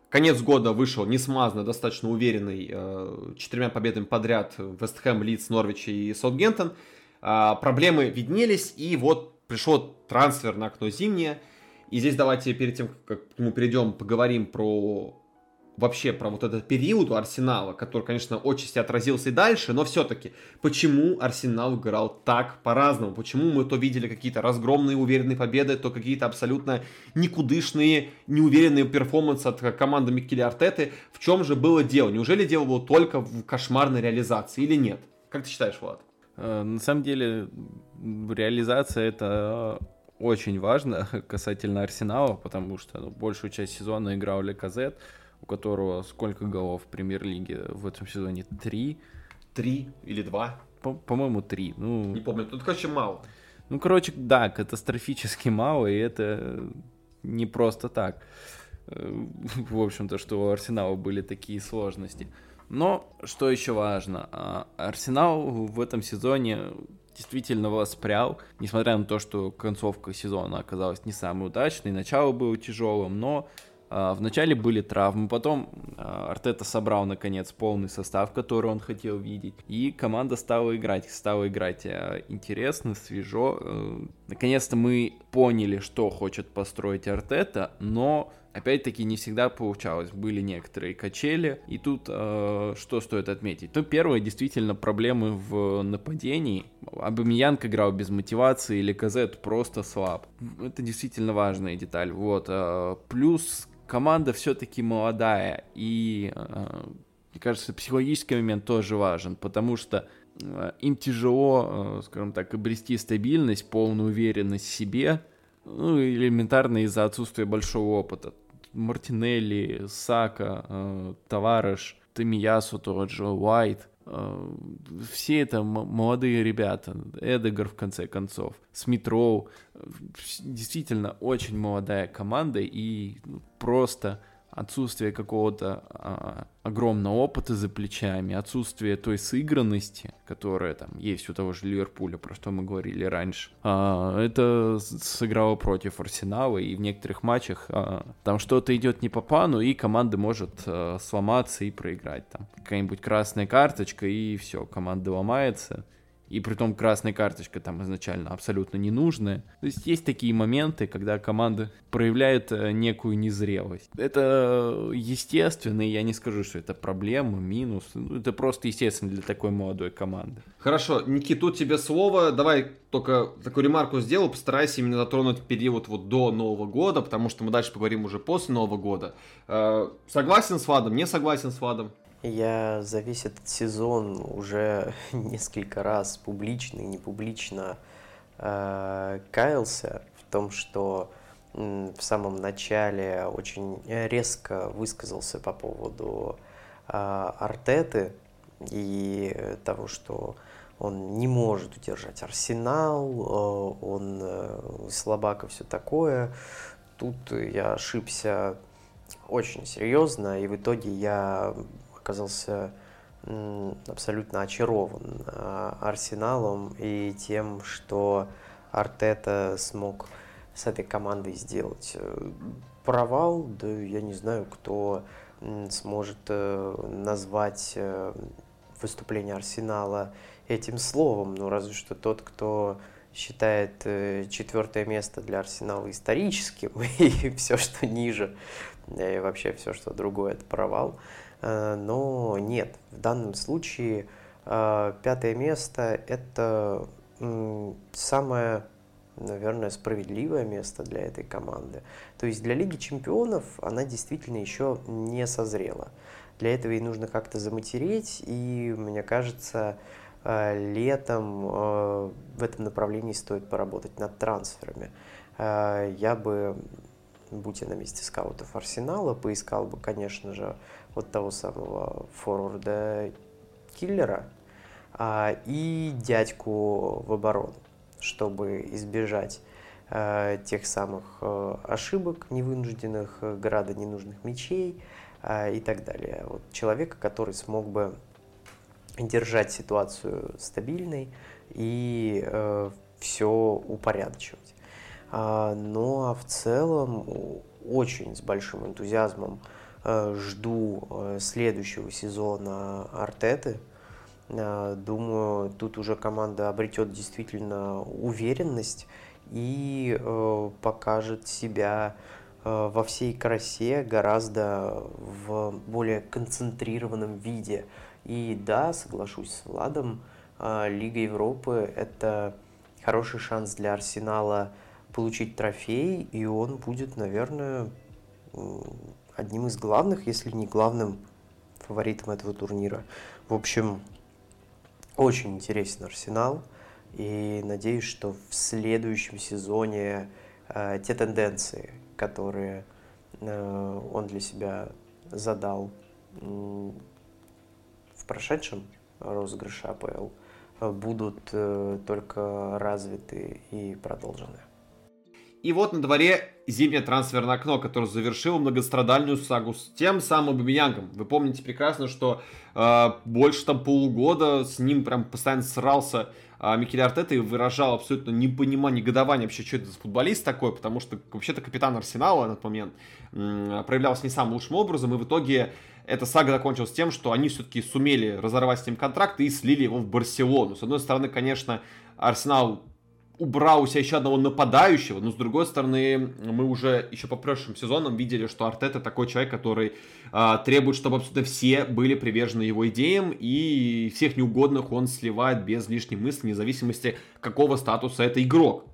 Конец года вышел несмазно, достаточно уверенный, э, четырьмя победами подряд Вест Хэм, Лидс, Норвич и Саутгемптон. А, проблемы виднелись, и вот пришел трансфер на окно зимнее. И здесь давайте перед тем, как мы перейдем, поговорим про вообще про вот этот период у Арсенала, который, конечно, отчасти отразился и дальше, но все-таки, почему Арсенал играл так по-разному? Почему мы то видели какие-то разгромные уверенные победы, то какие-то абсолютно никудышные, неуверенные перформансы от команды Микеля Артеты? В чем же было дело? Неужели дело было только в кошмарной реализации или нет? Как ты считаешь, Влад? Э, на самом деле, реализация это очень важно касательно Арсенала, потому что ну, большую часть сезона играл Леказет, у которого сколько голов в премьер-лиге в этом сезоне? Три? Три или два? По-моему, три. Ну, не помню, тут, короче, мало. Ну, короче, да, катастрофически мало, и это не просто так. Э, в общем-то, что у Арсенала были такие сложности. Но, что еще важно, а, Арсенал в этом сезоне действительно воспрял, несмотря на то, что концовка сезона оказалась не самой удачной, начало было тяжелым, но а, Вначале были травмы, потом а, Артета собрал наконец полный состав, который он хотел видеть, и команда стала играть, стала играть интересно, свежо. Э, наконец-то мы поняли, что хочет построить Артета, но опять-таки не всегда получалось. Были некоторые качели. И тут э, что стоит отметить? То первое, действительно, проблемы в нападении. Абамиянг играл без мотивации, или Казет просто слаб. Это действительно важная деталь. Вот. Э, плюс команда все-таки молодая. И, э, мне кажется, психологический момент тоже важен, потому что э, им тяжело, э, скажем так, обрести стабильность, полную уверенность в себе, ну, элементарно из-за отсутствия большого опыта. Мартинелли, Сака, э, Товарыш, Тамиясу тот же, Уайт. Э, все это молодые ребята. Эдегар, в конце концов. Смитроу. Действительно, очень молодая команда и ну, просто отсутствие какого-то а, огромного опыта за плечами, отсутствие той сыгранности, которая там есть у того же Ливерпуля, про что мы говорили раньше, а, это сыграло против Арсенала, и в некоторых матчах а, там что-то идет не по плану, и команда может а, сломаться и проиграть. Там какая-нибудь красная карточка, и все, команда ломается, и при том красная карточка там изначально абсолютно не нужная. То есть есть такие моменты, когда команда проявляет э, некую незрелость. Это естественно, и я не скажу, что это проблема, минус. Ну, это просто естественно для такой молодой команды. Хорошо, Никит, тут тебе слово. Давай только такую ремарку сделаю, постарайся именно затронуть период вот до Нового года, потому что мы дальше поговорим уже после Нового года. Э, согласен с Владом, не согласен с Владом? Я за весь этот сезон уже несколько раз публично и непублично э, каялся в том, что э, в самом начале очень резко высказался по поводу э, Артеты и того, что он не может удержать Арсенал, э, он э, слабак и все такое. Тут я ошибся очень серьезно, и в итоге я оказался абсолютно очарован а, Арсеналом и тем, что Артета смог с этой командой сделать. Э, провал, да я не знаю, кто сможет э, назвать э, выступление Арсенала этим словом, ну разве что тот, кто считает четвертое место для Арсенала историческим, и все, что ниже, и вообще все, что другое, это провал. Э, но нет, в данном случае э, пятое место – это самое, наверное, справедливое место для этой команды. То есть для Лиги Чемпионов она действительно еще не созрела. Для этого ей нужно как-то заматереть, и мне кажется, э, летом в этом направлении стоит поработать над трансферами. Я бы, будь я на месте скаутов Арсенала, поискал бы, конечно же, вот того самого форварда киллера а, и дядьку в оборону, чтобы избежать а, тех самых а, ошибок невынужденных, града ненужных мечей а, и так далее. Вот человека, который смог бы держать ситуацию стабильной и э, все упорядочивать. А, ну а в целом очень с большим энтузиазмом Э, жду э, следующего сезона Артеты. Э, думаю, тут уже команда обретет действительно уверенность и покажет себя во всей красе гораздо в более концентрированном виде. И да, соглашусь с Владом, Лига Европы – это хороший шанс для Арсенала получить трофей, и он будет, наверное, одним из главных, если не главным фаворитом этого турнира. В общем, очень интересен Арсенал. И надеюсь, что в следующем сезоне э, те тенденции, которые э, он для себя задал э, в прошедшем розыгрыше АПЛ, э, будут э, только развиты и продолжены. И вот на дворе зимнее трансферное окно, которое завершило многострадальную сагу с тем самым Бабиянгом. Вы помните прекрасно, что э, больше там полугода с ним прям постоянно срался э, Микель Артета и выражал абсолютно непонимание, негодование вообще, что это за футболист такой, потому что вообще-то капитан Арсенала на тот момент э, проявлялся не самым лучшим образом, и в итоге эта сага закончилась тем, что они все-таки сумели разорвать с ним контракт и слили его в Барселону. С одной стороны, конечно, Арсенал убрал у себя еще одного нападающего, но с другой стороны, мы уже еще по прошлым сезонам видели, что Артета такой человек, который э, требует, чтобы абсолютно все были привержены его идеям, и всех неугодных он сливает без лишней мысли, вне зависимости, какого статуса это игрок.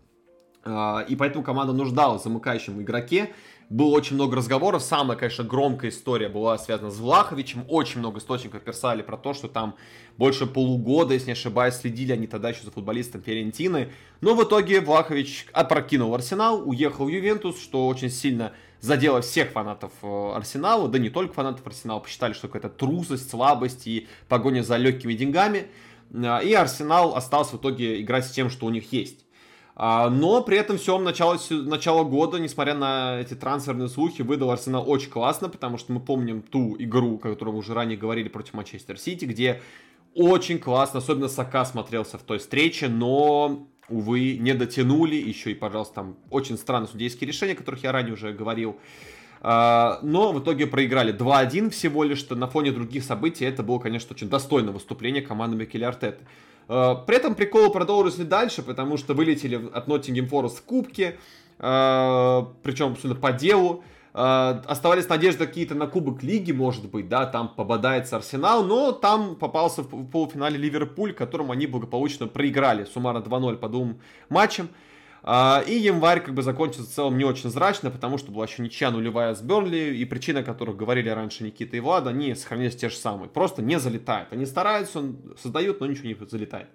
Э, и поэтому команда нуждалась в замыкающем игроке, было очень много разговоров. Самая, конечно, громкая история была связана с Влаховичем. Очень много источников писали про то, что там больше полугода, если не ошибаюсь, следили они тогда еще за футболистом Ферентины. Но в итоге Влахович опрокинул Арсенал, уехал в Ювентус, что очень сильно задело всех фанатов э, Арсенала, да не только фанатов Арсенала, посчитали, что какая-то трусость, слабость и погоня за легкими деньгами. Э, и Арсенал остался в итоге играть с тем, что у них есть. А, но при этом всем начало, начало года, несмотря на эти трансферные слухи, выдал Арсенал очень классно, потому что мы помним ту игру, о которой мы уже ранее говорили против Манчестер Сити, где очень классно, особенно Сака смотрелся в той встрече, но, увы, не дотянули. Еще и, пожалуйста, там очень странные судейские решения, о которых я ранее уже говорил. А, но в итоге проиграли 2-1 всего лишь, что на фоне других событий это было, конечно, очень достойное выступление команды Микеля Артеты. Э, при этом приколы продолжились дальше, потому что вылетели от Ноттингем Форест в кубке, э, причем абсолютно по делу. Э, оставались надежды какие-то на Кубок Лиги, может быть, да, там пободается Арсенал, но там попался в полуфинале Ливерпуль, которому они благополучно проиграли суммарно 2-0 по двум матчам. И январь как бы закончился в целом не очень зрачно, потому что была еще ничья нулевая с Бернли, и причины, о которых говорили раньше Никита и Влад, они сохранились те же самые. Просто не залетают. Они стараются, создают, но ничего не залетает.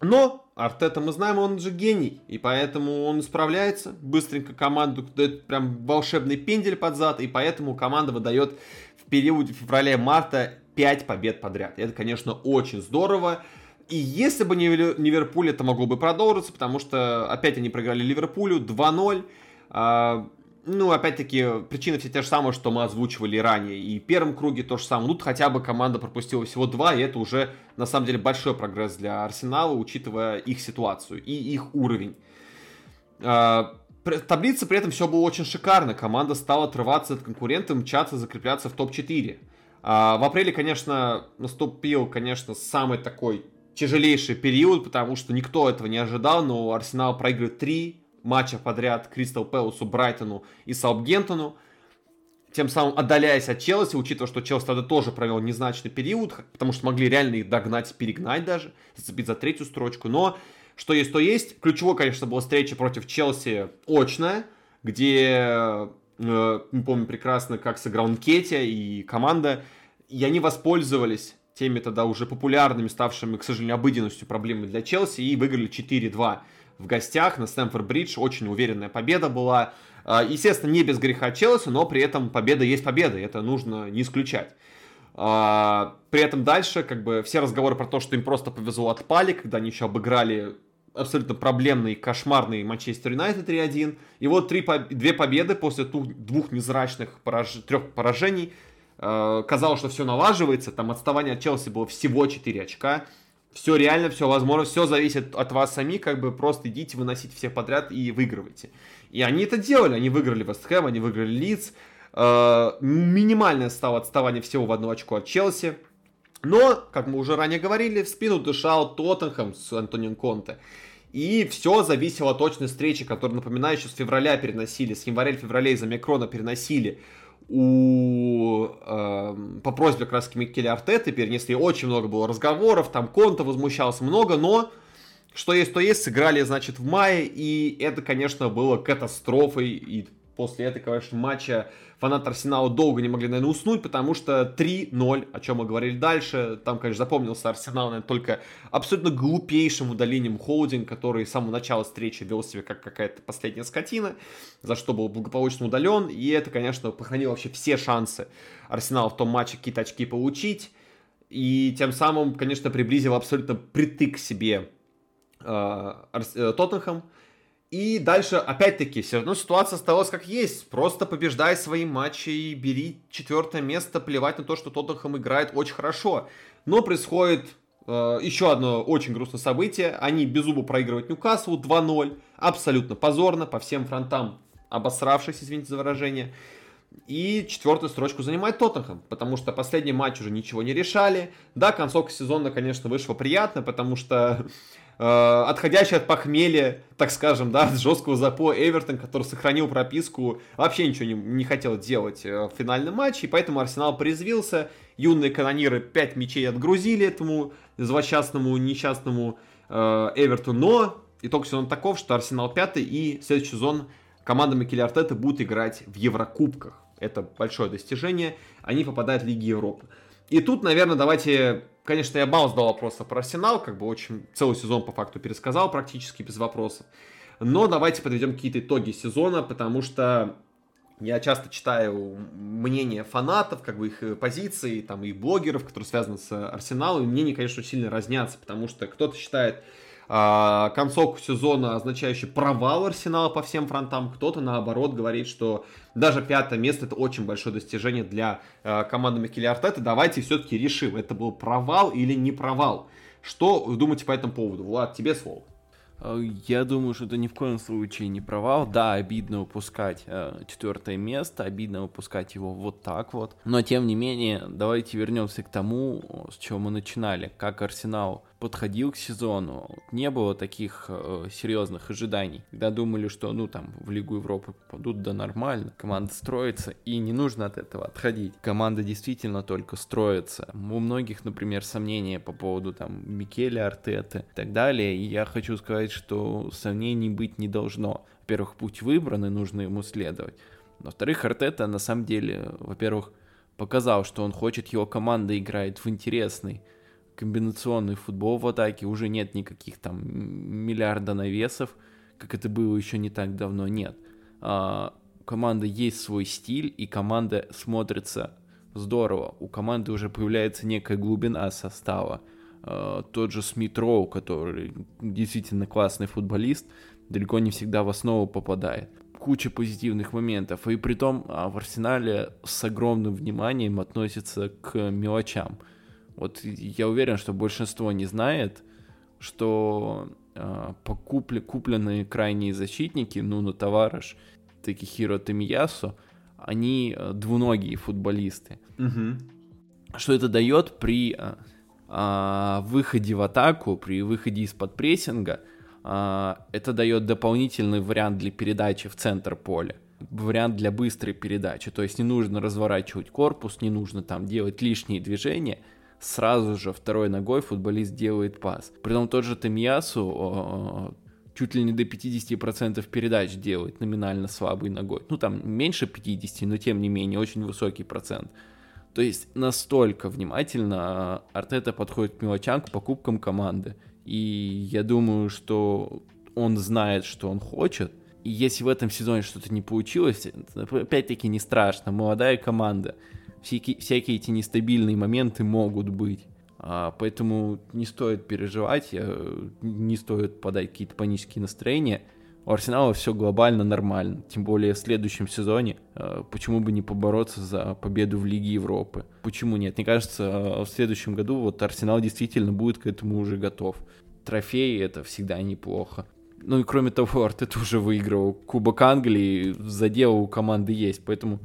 Но Артета, мы знаем, он же гений, и поэтому он справляется, быстренько команду дает прям волшебный пендель под зад, и поэтому команда выдает в периоде февраля-марта 5 побед подряд. И это, конечно, очень здорово. И если бы не Ливерпуль, это могло бы продолжиться, потому что опять они проиграли Ливерпулю 2-0. А, ну, опять-таки, причины все те же самые, что мы озвучивали ранее. И в первом круге то же самое. Ну, хотя бы команда пропустила всего два, и это уже, на самом деле, большой прогресс для Арсенала, учитывая их ситуацию и их уровень. А, таблица при этом все было очень шикарно. Команда стала отрываться от конкурентов, мчаться, закрепляться в топ-4. А, в апреле, конечно, наступил, конечно, самый такой тяжелейший период, потому что никто этого не ожидал, но Арсенал проигрывает три матча подряд Кристал Пэласу, Брайтону и Саутгемптону, тем самым отдаляясь от Челси, учитывая, что Челси тогда тоже провел незначный период, потому что могли реально их догнать, перегнать даже, зацепить за третью строчку, но что есть, то есть. Ключевой, конечно, была встреча против Челси очная, где э, мы помним прекрасно, как сыграл Нкетия и команда, и они воспользовались теми тогда уже популярными, ставшими, к сожалению, обыденностью проблемами для Челси, и выиграли 4-2 в гостях на Стэнфорд-Бридж. Очень уверенная победа была. А, естественно, не без греха Челси, но при этом победа есть победа, это нужно не исключать. А, при этом дальше, как бы, все разговоры про то, что им просто повезло отпали, когда они еще обыграли абсолютно проблемный, кошмарный Манчестер Юнайтед 3-1. И вот три, две победы после двух незрачных пораж... трех поражений казалось, что все налаживается, там отставание от Челси было всего 4 очка. Все реально, все возможно, все зависит от вас самих, как бы просто идите, выносите всех подряд и выигрывайте. И они это делали, они выиграли Вест Хэм, они выиграли Лидс. Э, минимальное стало отставание всего в одно очко от Челси. Но, как мы уже ранее говорили, в спину дышал Тоттенхэм с Антонием Конте. И все зависело от точной встречи, которую, напоминаю, еще с февраля переносили, с января-февраля из-за Микрона переносили у, э, по просьбе как раз Микеля Артеты перенесли, очень много было разговоров, там Конта возмущался много, но что есть, то есть, сыграли, значит, в мае, и это, конечно, было катастрофой, и после этой, конечно, матча фанаты Арсенала долго не могли, наверное, уснуть, потому что 3-0, о чем мы говорили дальше, там, конечно, запомнился Арсенал, наверное, только абсолютно глупейшим удалением холдинг, который с самого начала встречи вел себя как какая-то последняя скотина, за что был благополучно удален, и это, конечно, похоронило вообще все шансы Арсенала в том матче какие-то очки получить, и тем самым, конечно, приблизил абсолютно притык к себе э, э, Тоттенхэм, и дальше, опять-таки, все равно ситуация осталась как есть. Просто побеждай свои матчи и бери четвертое место, плевать на то, что Тоттенхэм играет очень хорошо. Но происходит э, еще одно очень грустное событие. Они без зуба проигрывают Ньюкаслу 2-0. Абсолютно позорно, по всем фронтам обосравшись, извините за выражение. И четвертую строчку занимает Тоттенхэм, потому что последний матч уже ничего не решали. Да, концовка сезона, конечно, вышла приятно, потому что э, отходящий от похмелья, так скажем, да, от жесткого запоя Эвертон, который сохранил прописку, вообще ничего не, не хотел делать э, в финальном матче, и поэтому Арсенал порезвился, юные канониры 5 мячей отгрузили этому злосчастному, несчастному э, Эверту, но итог сезона таков, что Арсенал пятый, и следующий сезон команда Микеля Артета будет играть в Еврокубках. Это большое достижение. Они попадают в Лиги Европы. И тут, наверное, давайте... Конечно, я мало задал вопросов про Арсенал, как бы очень целый сезон по факту пересказал практически без вопросов. Но давайте подведем какие-то итоги сезона, потому что я часто читаю мнения фанатов, как бы их позиции, там, и блогеров, которые связаны с Арсеналом, и мнения, конечно, сильно разнятся, потому что кто-то считает, концовку сезона, означающий провал Арсенала по всем фронтам. Кто-то, наоборот, говорит, что даже пятое место это очень большое достижение для а, команды Микеля Артета. Давайте все-таки решим, это был провал или не провал. Что вы думаете по этому поводу? Влад, тебе слово. Э, я думаю, что это ни в коем случае не провал. Да, обидно упускать э, четвертое место, обидно упускать его вот так вот. Но тем не менее, давайте вернемся к тому, с чего мы начинали. Как Арсенал подходил к сезону, не было таких э, серьезных ожиданий. Когда думали, что, ну, там, в Лигу Европы попадут, да нормально, команда строится, и не нужно от этого отходить. Команда действительно только строится. У многих, например, сомнения по поводу, там, Микеля Артеты и так далее, и я хочу сказать, что сомнений быть не должно. Во-первых, путь выбран, и нужно ему следовать. Во-вторых, Артета, на самом деле, во-первых, показал, что он хочет, его команда играет в интересный комбинационный футбол в атаке, уже нет никаких там миллиарда навесов, как это было еще не так давно, нет. А, у команды есть свой стиль, и команда смотрится здорово. У команды уже появляется некая глубина состава. А, тот же Смит Роу, который действительно классный футболист, далеко не всегда в основу попадает. Куча позитивных моментов. И при том а, в Арсенале с огромным вниманием относятся к мелочам. Вот я уверен, что большинство не знает, что э, покупли, купленные крайние защитники, ну, на товарищ, Такихиро Тамиясу, они э, двуногие футболисты. Угу. Что это дает при э, э, выходе в атаку, при выходе из-под прессинга, э, это дает дополнительный вариант для передачи в центр поля вариант для быстрой передачи. То есть не нужно разворачивать корпус, не нужно там делать лишние движения сразу же второй ногой футболист делает пас. Притом тот же Тамьясу чуть ли не до 50% передач делает номинально слабой ногой. Ну, там меньше 50, но тем не менее очень высокий процент. То есть настолько внимательно Артета подходит к мелочам, к покупкам команды. И я думаю, что он знает, что он хочет. И если в этом сезоне что-то не получилось, опять-таки не страшно. Молодая команда всякие, всякие эти нестабильные моменты могут быть. А, поэтому не стоит переживать, не стоит подать какие-то панические настроения. У Арсенала все глобально нормально, тем более в следующем сезоне. А, почему бы не побороться за победу в Лиге Европы? Почему нет? Мне кажется, а, в следующем году вот Арсенал действительно будет к этому уже готов. Трофеи это всегда неплохо. Ну и кроме того, Артет уже выигрывал Кубок Англии, задел у команды есть, поэтому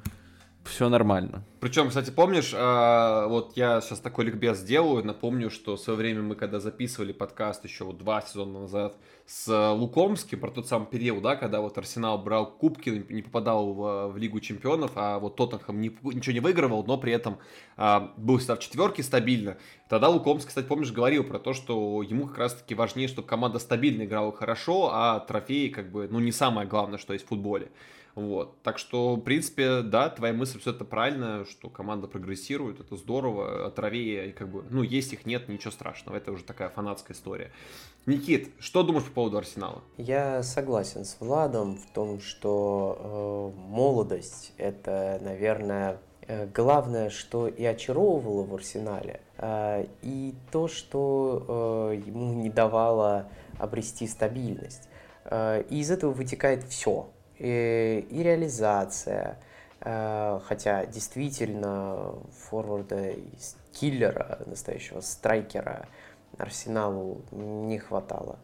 все нормально. Причем, кстати, помнишь, э, вот я сейчас такой ликбез сделаю, напомню, что в свое время мы когда записывали подкаст еще вот два сезона назад с Лукомским, про тот самый период, да, когда вот Арсенал брал кубки, не попадал в, в Лигу Чемпионов, а вот Тоттенхэм не, ничего не выигрывал, но при этом э, был всегда в четверке стабильно. Тогда Лукомский, кстати, помнишь, говорил про то, что ему как раз-таки важнее, чтобы команда стабильно играла хорошо, а трофеи как бы, ну, не самое главное, что есть в футболе. Вот. Так что, в принципе, да, твоя мысль все это правильно, что команда прогрессирует, это здорово, траве, как бы, ну, есть их нет, ничего страшного, это уже такая фанатская история. Никит, что думаешь по поводу Арсенала? Я согласен с Владом в том, что э, молодость это, наверное, э, главное, что и очаровывало в Арсенале, э, и то, что э, ему не давало обрести стабильность. Э, и из этого вытекает все и, реализация. Э, хотя действительно форварда киллера, настоящего страйкера Арсеналу не хватало.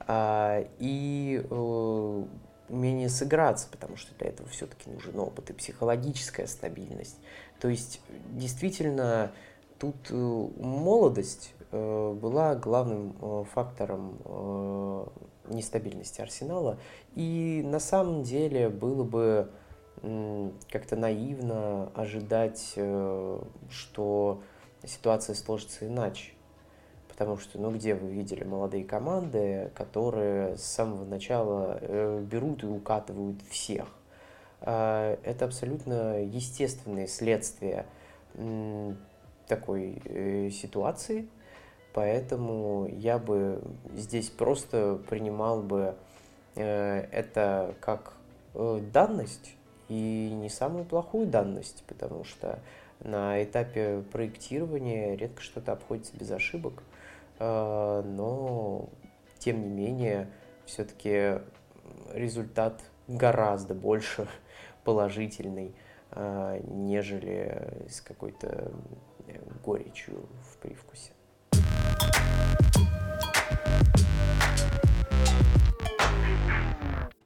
А, и э, умение сыграться, потому что для этого все-таки нужен опыт и психологическая стабильность. То есть действительно тут э, молодость была главным фактором нестабильности Арсенала. И на самом деле было бы как-то наивно ожидать, э, что ситуация сложится иначе. Потому что, ну, где вы видели молодые команды, которые с самого начала э, берут и укатывают всех? А, это абсолютно естественное следствие такой э, ситуации, Поэтому я бы здесь просто принимал бы э, это как э, данность и не самую плохую данность, потому что на этапе проектирования редко что-то обходится без ошибок, э, но тем не менее все-таки результат гораздо больше положительный, нежели с какой-то горечью в привкусе.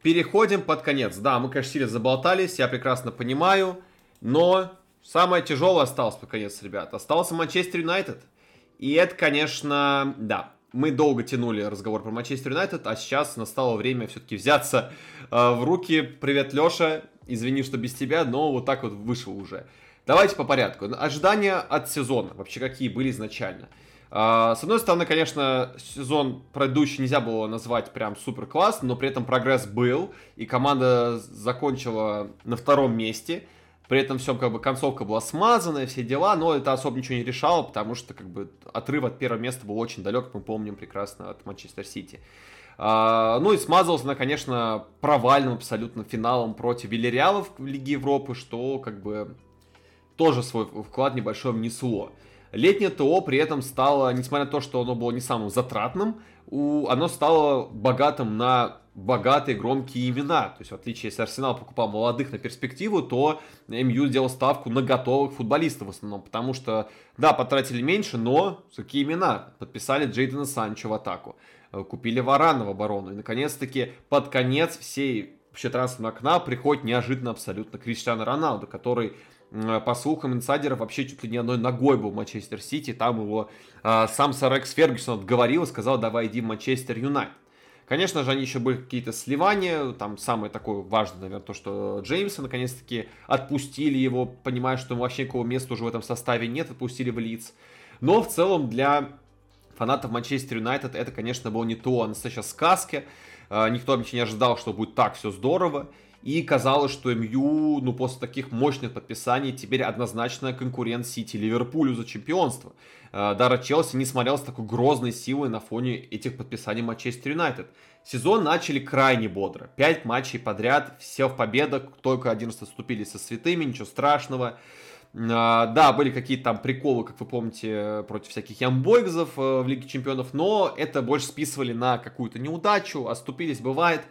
Переходим под конец. Да, мы, конечно, сильно заболтались, я прекрасно понимаю, но самое тяжелое осталось под конец, ребят. Остался Манчестер Юнайтед. И это, конечно, да, мы долго тянули разговор про Манчестер Юнайтед, а сейчас настало время все-таки взяться э, в руки. Привет, Леша. Извини, что без тебя, но вот так вот вышел уже. Давайте по порядку. Ожидания от сезона. Вообще, какие были изначально? С одной стороны, конечно, сезон предыдущий нельзя было назвать прям супер класс, но при этом прогресс был, и команда закончила на втором месте. При этом все как бы концовка была смазанная, все дела, но это особо ничего не решало, потому что как бы отрыв от первого места был очень далек, мы помним прекрасно от Манчестер Сити. А, ну и смазался она, конечно, провальным абсолютно финалом против Вильяреала в Лиге Европы, что как бы тоже свой вклад небольшой внесло. Летнее ТО при этом стало, несмотря на то, что оно было не самым затратным, оно стало богатым на богатые, громкие имена. То есть, в отличие, если Арсенал покупал молодых на перспективу, то МЮ сделал ставку на готовых футболистов в основном. Потому что, да, потратили меньше, но какие имена? Подписали Джейдена Санчо в атаку. Э, купили Варана в оборону. И, наконец-таки, под конец всей вообще трансферного окна приходит неожиданно абсолютно Криштиану Роналду, который по слухам инсайдеров, вообще чуть ли не одной ногой был Манчестер Сити. Там его э, сам сэр Экс Фергюсон отговорил и сказал, давай иди в Манчестер Юнайтед. Конечно же, они еще были какие-то сливания. Там самое такое важное, наверное, то, что Джеймса наконец-таки отпустили его, понимая, что вообще никакого места уже в этом составе нет, отпустили в лиц. Но в целом для фанатов Манчестер Юнайтед это, конечно, было не то, а настоящая сказка. А, никто вообще не ожидал, что будет так все здорово. И казалось, что МЮ, ну, после таких мощных подписаний, теперь однозначно конкурент Сити Ливерпулю за чемпионство. А, Дара Челси не смотрелся такой грозной силой на фоне этих подписаний Манчестер Юнайтед. Сезон начали крайне бодро. Пять матчей подряд, все в победах, только 11 вступили со святыми, ничего страшного. А, да, были какие-то там приколы, как вы помните, против всяких ямбойгзов э, в Лиге Чемпионов, но это больше списывали на какую-то неудачу, оступились, бывает.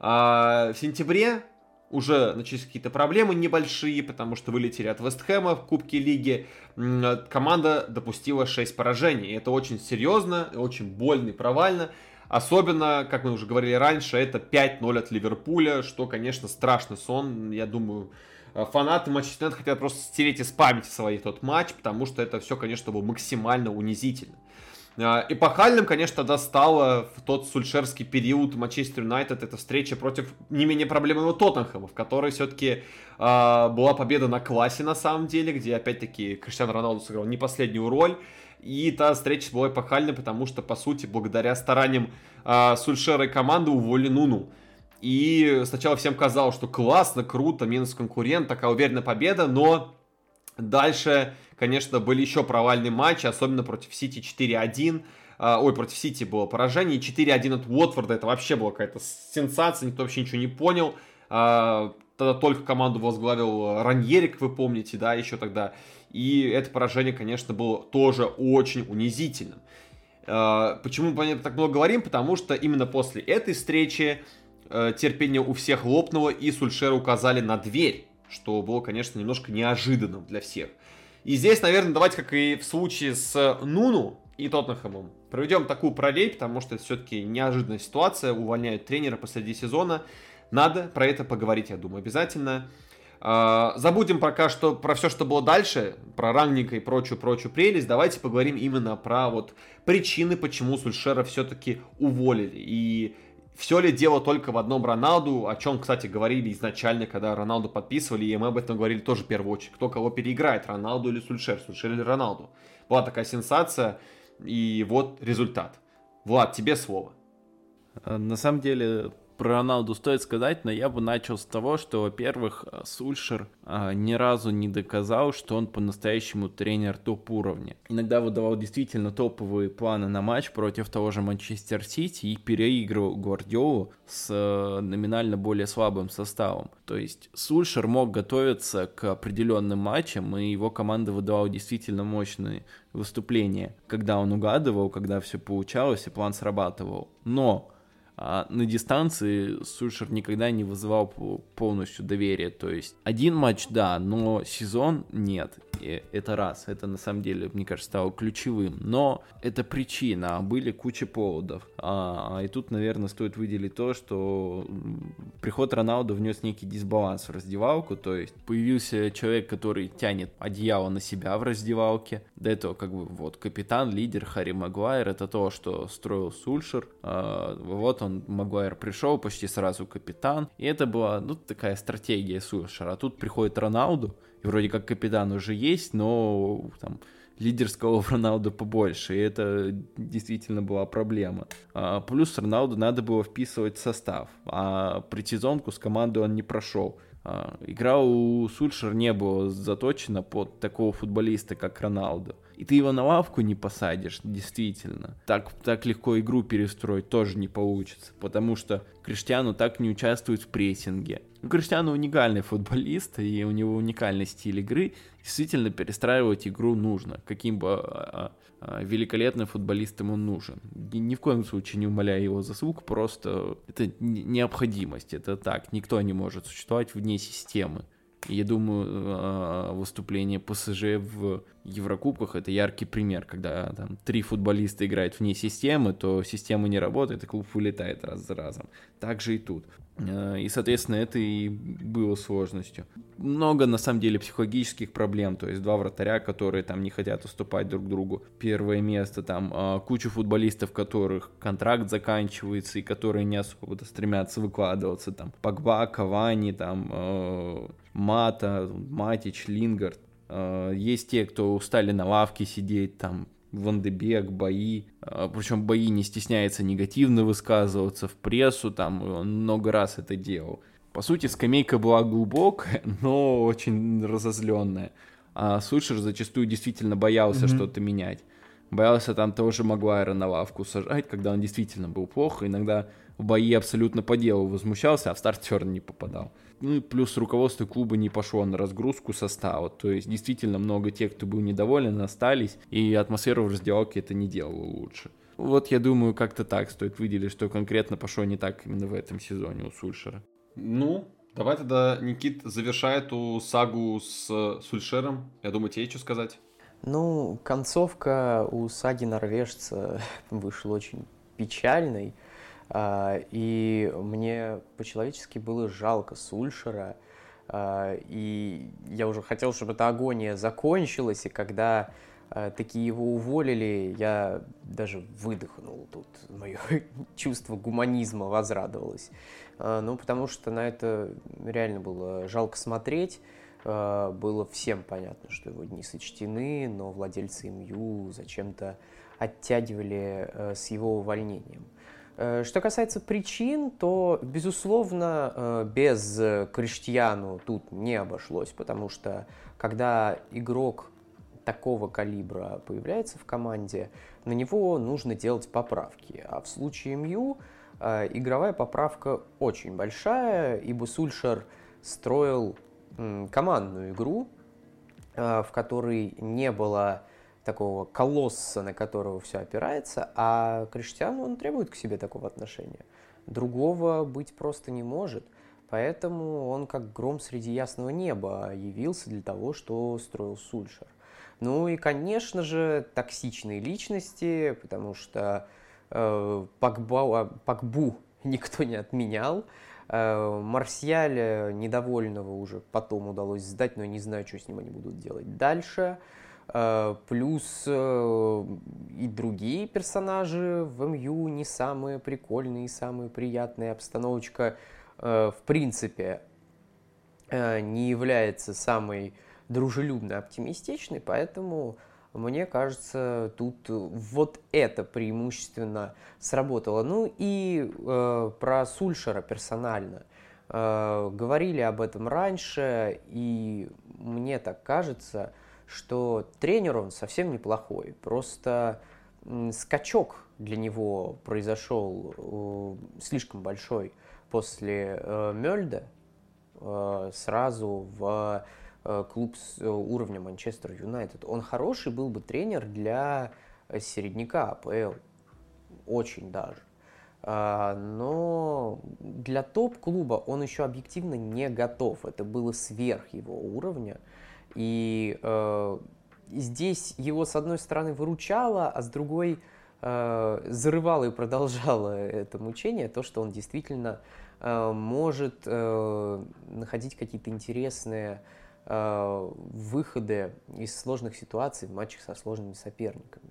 А, в сентябре уже начались какие-то проблемы небольшие, потому что вылетели от Вестхэма в Кубке Лиги. Команда допустила 6 поражений. И это очень серьезно, очень больно и провально. Особенно, как мы уже говорили раньше, это 5-0 от Ливерпуля, что, конечно, страшный сон. Я думаю, фанаты Манчестер хотят просто стереть из памяти своей тот матч, потому что это все, конечно, было максимально унизительно. А, эпохальным, конечно, тогда стало в тот сульшерский период Манчестер Юнайтед эта встреча против не менее проблемного Тоттенхэма, в которой все-таки э, была победа на классе на самом деле, где опять-таки Криштиану Роналду сыграл не последнюю роль. И та встреча была эпохальной, потому что, по сути, благодаря стараниям э, Сульшера и команды уволили Нуну. И сначала всем казалось, что классно, круто, минус конкурент, такая уверенная победа, но дальше конечно, были еще провальные матчи, особенно против Сити 4-1. А, ой, против Сити было поражение. 4-1 от Уотфорда. Это вообще была какая-то сенсация. Никто вообще ничего не понял. А, тогда только команду возглавил Раньери, как вы помните, да, еще тогда. И это поражение, конечно, было тоже очень унизительным. А, почему мы так много говорим? Потому что именно после этой встречи э, терпение у всех лопнуло, и Сульшера указали на дверь, что было, конечно, немножко неожиданным для всех. И здесь, наверное, давайте, как и в случае с Нуну и Тоттенхэмом, проведем такую параллель, потому что это все-таки неожиданная ситуация, увольняют тренера посреди сезона. Надо про это поговорить, я думаю, обязательно. А, забудем пока что про все, что было дальше, про ранника и прочую-прочую прелесть. Давайте поговорим именно про вот причины, почему Сульшера все-таки уволили. И все ли дело только в одном Роналду, о чем, кстати, говорили изначально, когда Роналду подписывали, и мы об этом говорили тоже в первую очередь. Кто кого переиграет, Роналду или Сульшер, Сульшер или Роналду. Была такая сенсация, и вот результат. Влад, тебе слово. На самом деле, про Роналду стоит сказать, но я бы начал с того, что, во-первых, Сульшер а, ни разу не доказал, что он по-настоящему тренер топ-уровня. Иногда выдавал действительно топовые планы на матч против того же Манчестер Сити и переигрывал Гвардиолу с а, номинально более слабым составом. То есть Сульшер мог готовиться к определенным матчам, и его команда выдавала действительно мощные выступления, когда он угадывал, когда все получалось и план срабатывал. Но А на дистанции Сульшер никогда не вызывал полностью доверия. То есть один матч, да, но сезон нет. И это раз. Это на самом деле, мне кажется, стало ключевым. Но это причина. А были куча поводов. А, и тут, наверное, стоит выделить то, что приход Роналду внес некий дисбаланс в раздевалку. То есть появился человек, который тянет одеяло на себя в раздевалке. До этого как бы вот капитан, лидер Харри Магуайр. Это то, что строил Сульшер. А, вот он, Магуайр пришел, почти сразу капитан. И это была, ну, такая стратегия Сульшера. А тут приходит Роналду, и вроде как капитан уже есть, но там лидерского в Роналду побольше, и это действительно была проблема. А, плюс Роналду надо было вписывать в состав, а предсезонку с командой он не прошел. А, игра у Сульшер не была заточена под такого футболиста, как Роналду. И ты его на лавку не посадишь, действительно. Так, так легко игру перестроить тоже не получится, потому что Криштиану так не участвует в прессинге. Ну, Криштиану уникальный футболист, и у него уникальный стиль игры. Действительно, перестраивать игру нужно, каким бы а, а, великолепным футболистом он нужен. Ни в коем случае не умоляя его заслуг, просто это необходимость, это так, никто не может существовать вне системы. Я думаю, а, выступление ПСЖ в Еврокубках это яркий пример, когда там три футболиста играют вне системы, то система не работает, и клуб вылетает раз за разом. Так же и тут. Э, и, соответственно, это и было сложностью. Много, на самом деле, психологических проблем. То есть два вратаря, которые там не хотят уступать друг другу первое место. Там э, куча футболистов, которых контракт заканчивается и которые не особо стремятся выкладываться. Там Погба, Кавани, там э, Мата, Матич, Лингард. Есть те, кто устали на лавке сидеть, там Вандебек, бои, а, причем бои не стесняется негативно высказываться в прессу, там он много раз это делал. По сути, скамейка была глубокая, но очень разозленная. А Сульшер зачастую действительно боялся mm-hmm. что-то менять. Боялся там того же Магуайра на лавку сажать, когда он действительно был плохо. Иногда в бои абсолютно по делу возмущался, а в стартер не попадал. Ну и плюс руководство клуба не пошло на разгрузку состава. То есть действительно много тех, кто был недоволен, остались. И атмосферу в раздевалке это не делало лучше. Вот я думаю, как-то так стоит выделить, что конкретно пошло не так именно в этом сезоне у Сульшера. Ну, давай тогда, Никит, завершай эту сагу с Сульшером. Я думаю, тебе есть что сказать? Ну, концовка у саги норвежца вышла очень печальной. А, и мне по-человечески было жалко Сульшера. А, и я уже хотел, чтобы эта агония закончилась, и когда а, такие его уволили, я даже выдохнул тут, мое чувство гуманизма возрадовалось. Ну, потому что на это реально было жалко смотреть. Было всем понятно, что его дни сочтены, но владельцы МЮ зачем-то оттягивали с его увольнением. Э, что касается причин, то, безусловно, э, без Криштиану тут не обошлось, потому что когда игрок такого калибра появляется в команде, на него нужно делать поправки. А в случае Мью э, игровая поправка очень большая, ибо Сульшер строил командную игру, в которой не было такого колосса, на которого все опирается, а Криштиану, он требует к себе такого отношения. Другого быть просто не может, поэтому он как гром среди ясного неба явился для того, что строил Сульшер. Ну и, конечно же, токсичные личности, потому что э, Пакба, Пакбу никто не отменял, э, Марсиаля недовольного уже потом удалось сдать, но я не знаю, что с ним они будут делать дальше. Плюс э, и другие персонажи в МЮ не самые прикольные, самые приятные. Обстановочка, э, в принципе, не является самой дружелюбной, оптимистичной, поэтому мне кажется, тут вот это преимущественно сработало. Ну и э, про Сульшера персонально. Э, говорили об этом раньше, и мне так кажется, что тренер он совсем неплохой. Просто скачок для него произошел э, слишком большой после э, Мельда э, сразу в клуб с уровня Манчестер Юнайтед. Он хороший был бы тренер для середняка АПЛ. Очень даже. А, но для топ-клуба он еще объективно не готов. Это было сверх его уровня. И э, здесь его, с одной стороны, выручало, а с другой э, зарывало и продолжало это мучение, то, что он действительно э, может э, находить какие-то интересные э, выходы из сложных ситуаций в матчах со сложными соперниками.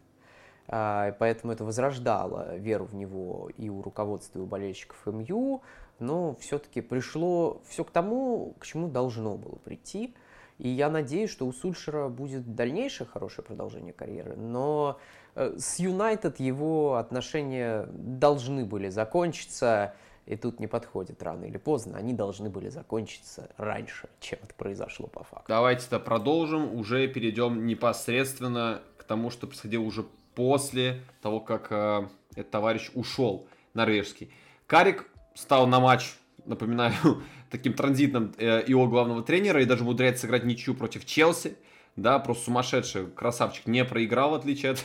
Э, поэтому это возрождало веру в него и у руководства, и у болельщиков МЮ, но все-таки пришло все к тому, к чему должно было прийти – и я надеюсь, что у Сульшера будет дальнейшее хорошее продолжение карьеры, но э, с Юнайтед его отношения должны были закончиться, и тут не подходит рано или поздно, они должны были закончиться раньше, чем это произошло по факту. Давайте-то продолжим, уже перейдем непосредственно к тому, что происходило уже после того, как э, этот товарищ ушел, норвежский. Карик стал на матч, напоминаю, таким транзитным э, его главного тренера и даже умудряется сыграть ничью против Челси. Да, просто сумасшедший красавчик не проиграл, в отличие от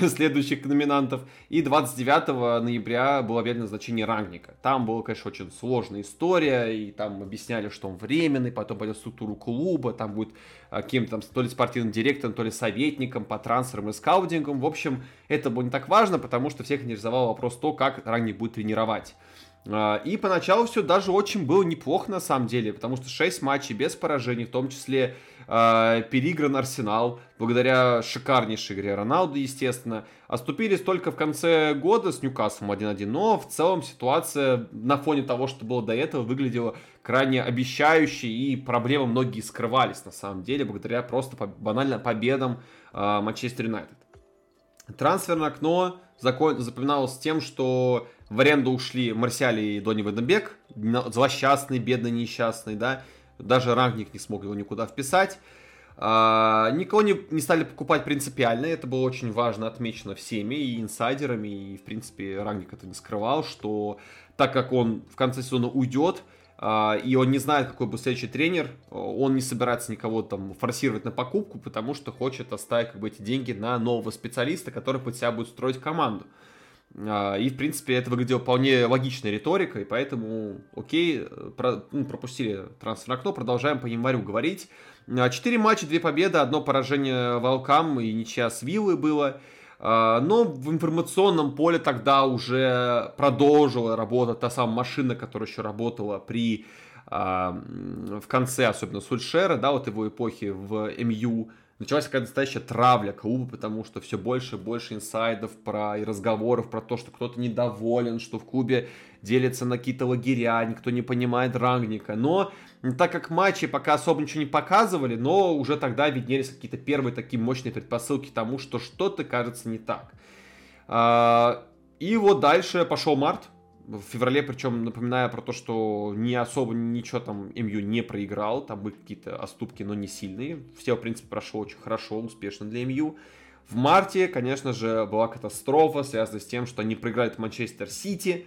следующих номинантов. И 29 ноября было объявлено назначение рангника. Там была, конечно, очень сложная история, и там объясняли, что он временный, потом пойдет в структуру клуба, там будет а, кем-то там, то ли спортивным директором, то ли советником по трансферам и скаутингам. В общем, это было не так важно, потому что всех интересовал вопрос то, как рангник будет тренировать. А, и поначалу все даже очень было неплохо на самом деле, потому что 6 матчей без поражений, в том числе э, переигран Арсенал, благодаря шикарнейшей игре Роналду, естественно. Оступились только в конце года с Ньюкаслом 1-1, но в целом ситуация на фоне того, что было до этого, выглядела крайне обещающей, и проблемы многие скрывались на самом деле, благодаря просто банально победам э, Манчестер Юнайтед. Трансферное окно запоминалось тем, что в аренду ушли Марсиали и Дони Ваденбек, злосчастный, бедный, несчастный, да, даже Рангник не смог его никуда вписать. А, никого не, не стали покупать принципиально, это было очень важно отмечено всеми, и инсайдерами, и, в принципе, Рангник это не скрывал, что так как он в конце сезона уйдет, а, и он не знает, какой будет следующий тренер, он не собирается никого там форсировать на покупку, потому что хочет оставить как бы эти деньги на нового специалиста, который под себя будет строить команду. А, и, в принципе, это выглядело вполне логичной риторикой, поэтому, окей, про, ну, пропустили трансферное окно, продолжаем по январю говорить. А, четыре матча, две победы, одно поражение Волкам и ничья с Виллой было. А, но в информационном поле тогда уже продолжила работать та самая машина, которая еще работала при в конце, особенно Сульшера, да, вот его эпохи в МЮ, началась какая-то настоящая травля клуба, потому что все больше и больше инсайдов про, и разговоров про то, что кто-то недоволен, что в клубе делятся на какие-то лагеря, никто не понимает рангника. Но так как матчи пока особо ничего не показывали, но уже тогда виднелись какие-то первые такие мощные предпосылки тому, что что-то кажется не так. А, и вот дальше пошел март, в феврале, причем напоминая про то, что не особо ничего там МЮ не проиграл, там были какие-то оступки, но не сильные. Все, в принципе, прошло очень хорошо, успешно для МЮ. В марте, конечно же, была катастрофа, связанная с тем, что они проиграли Манчестер Сити,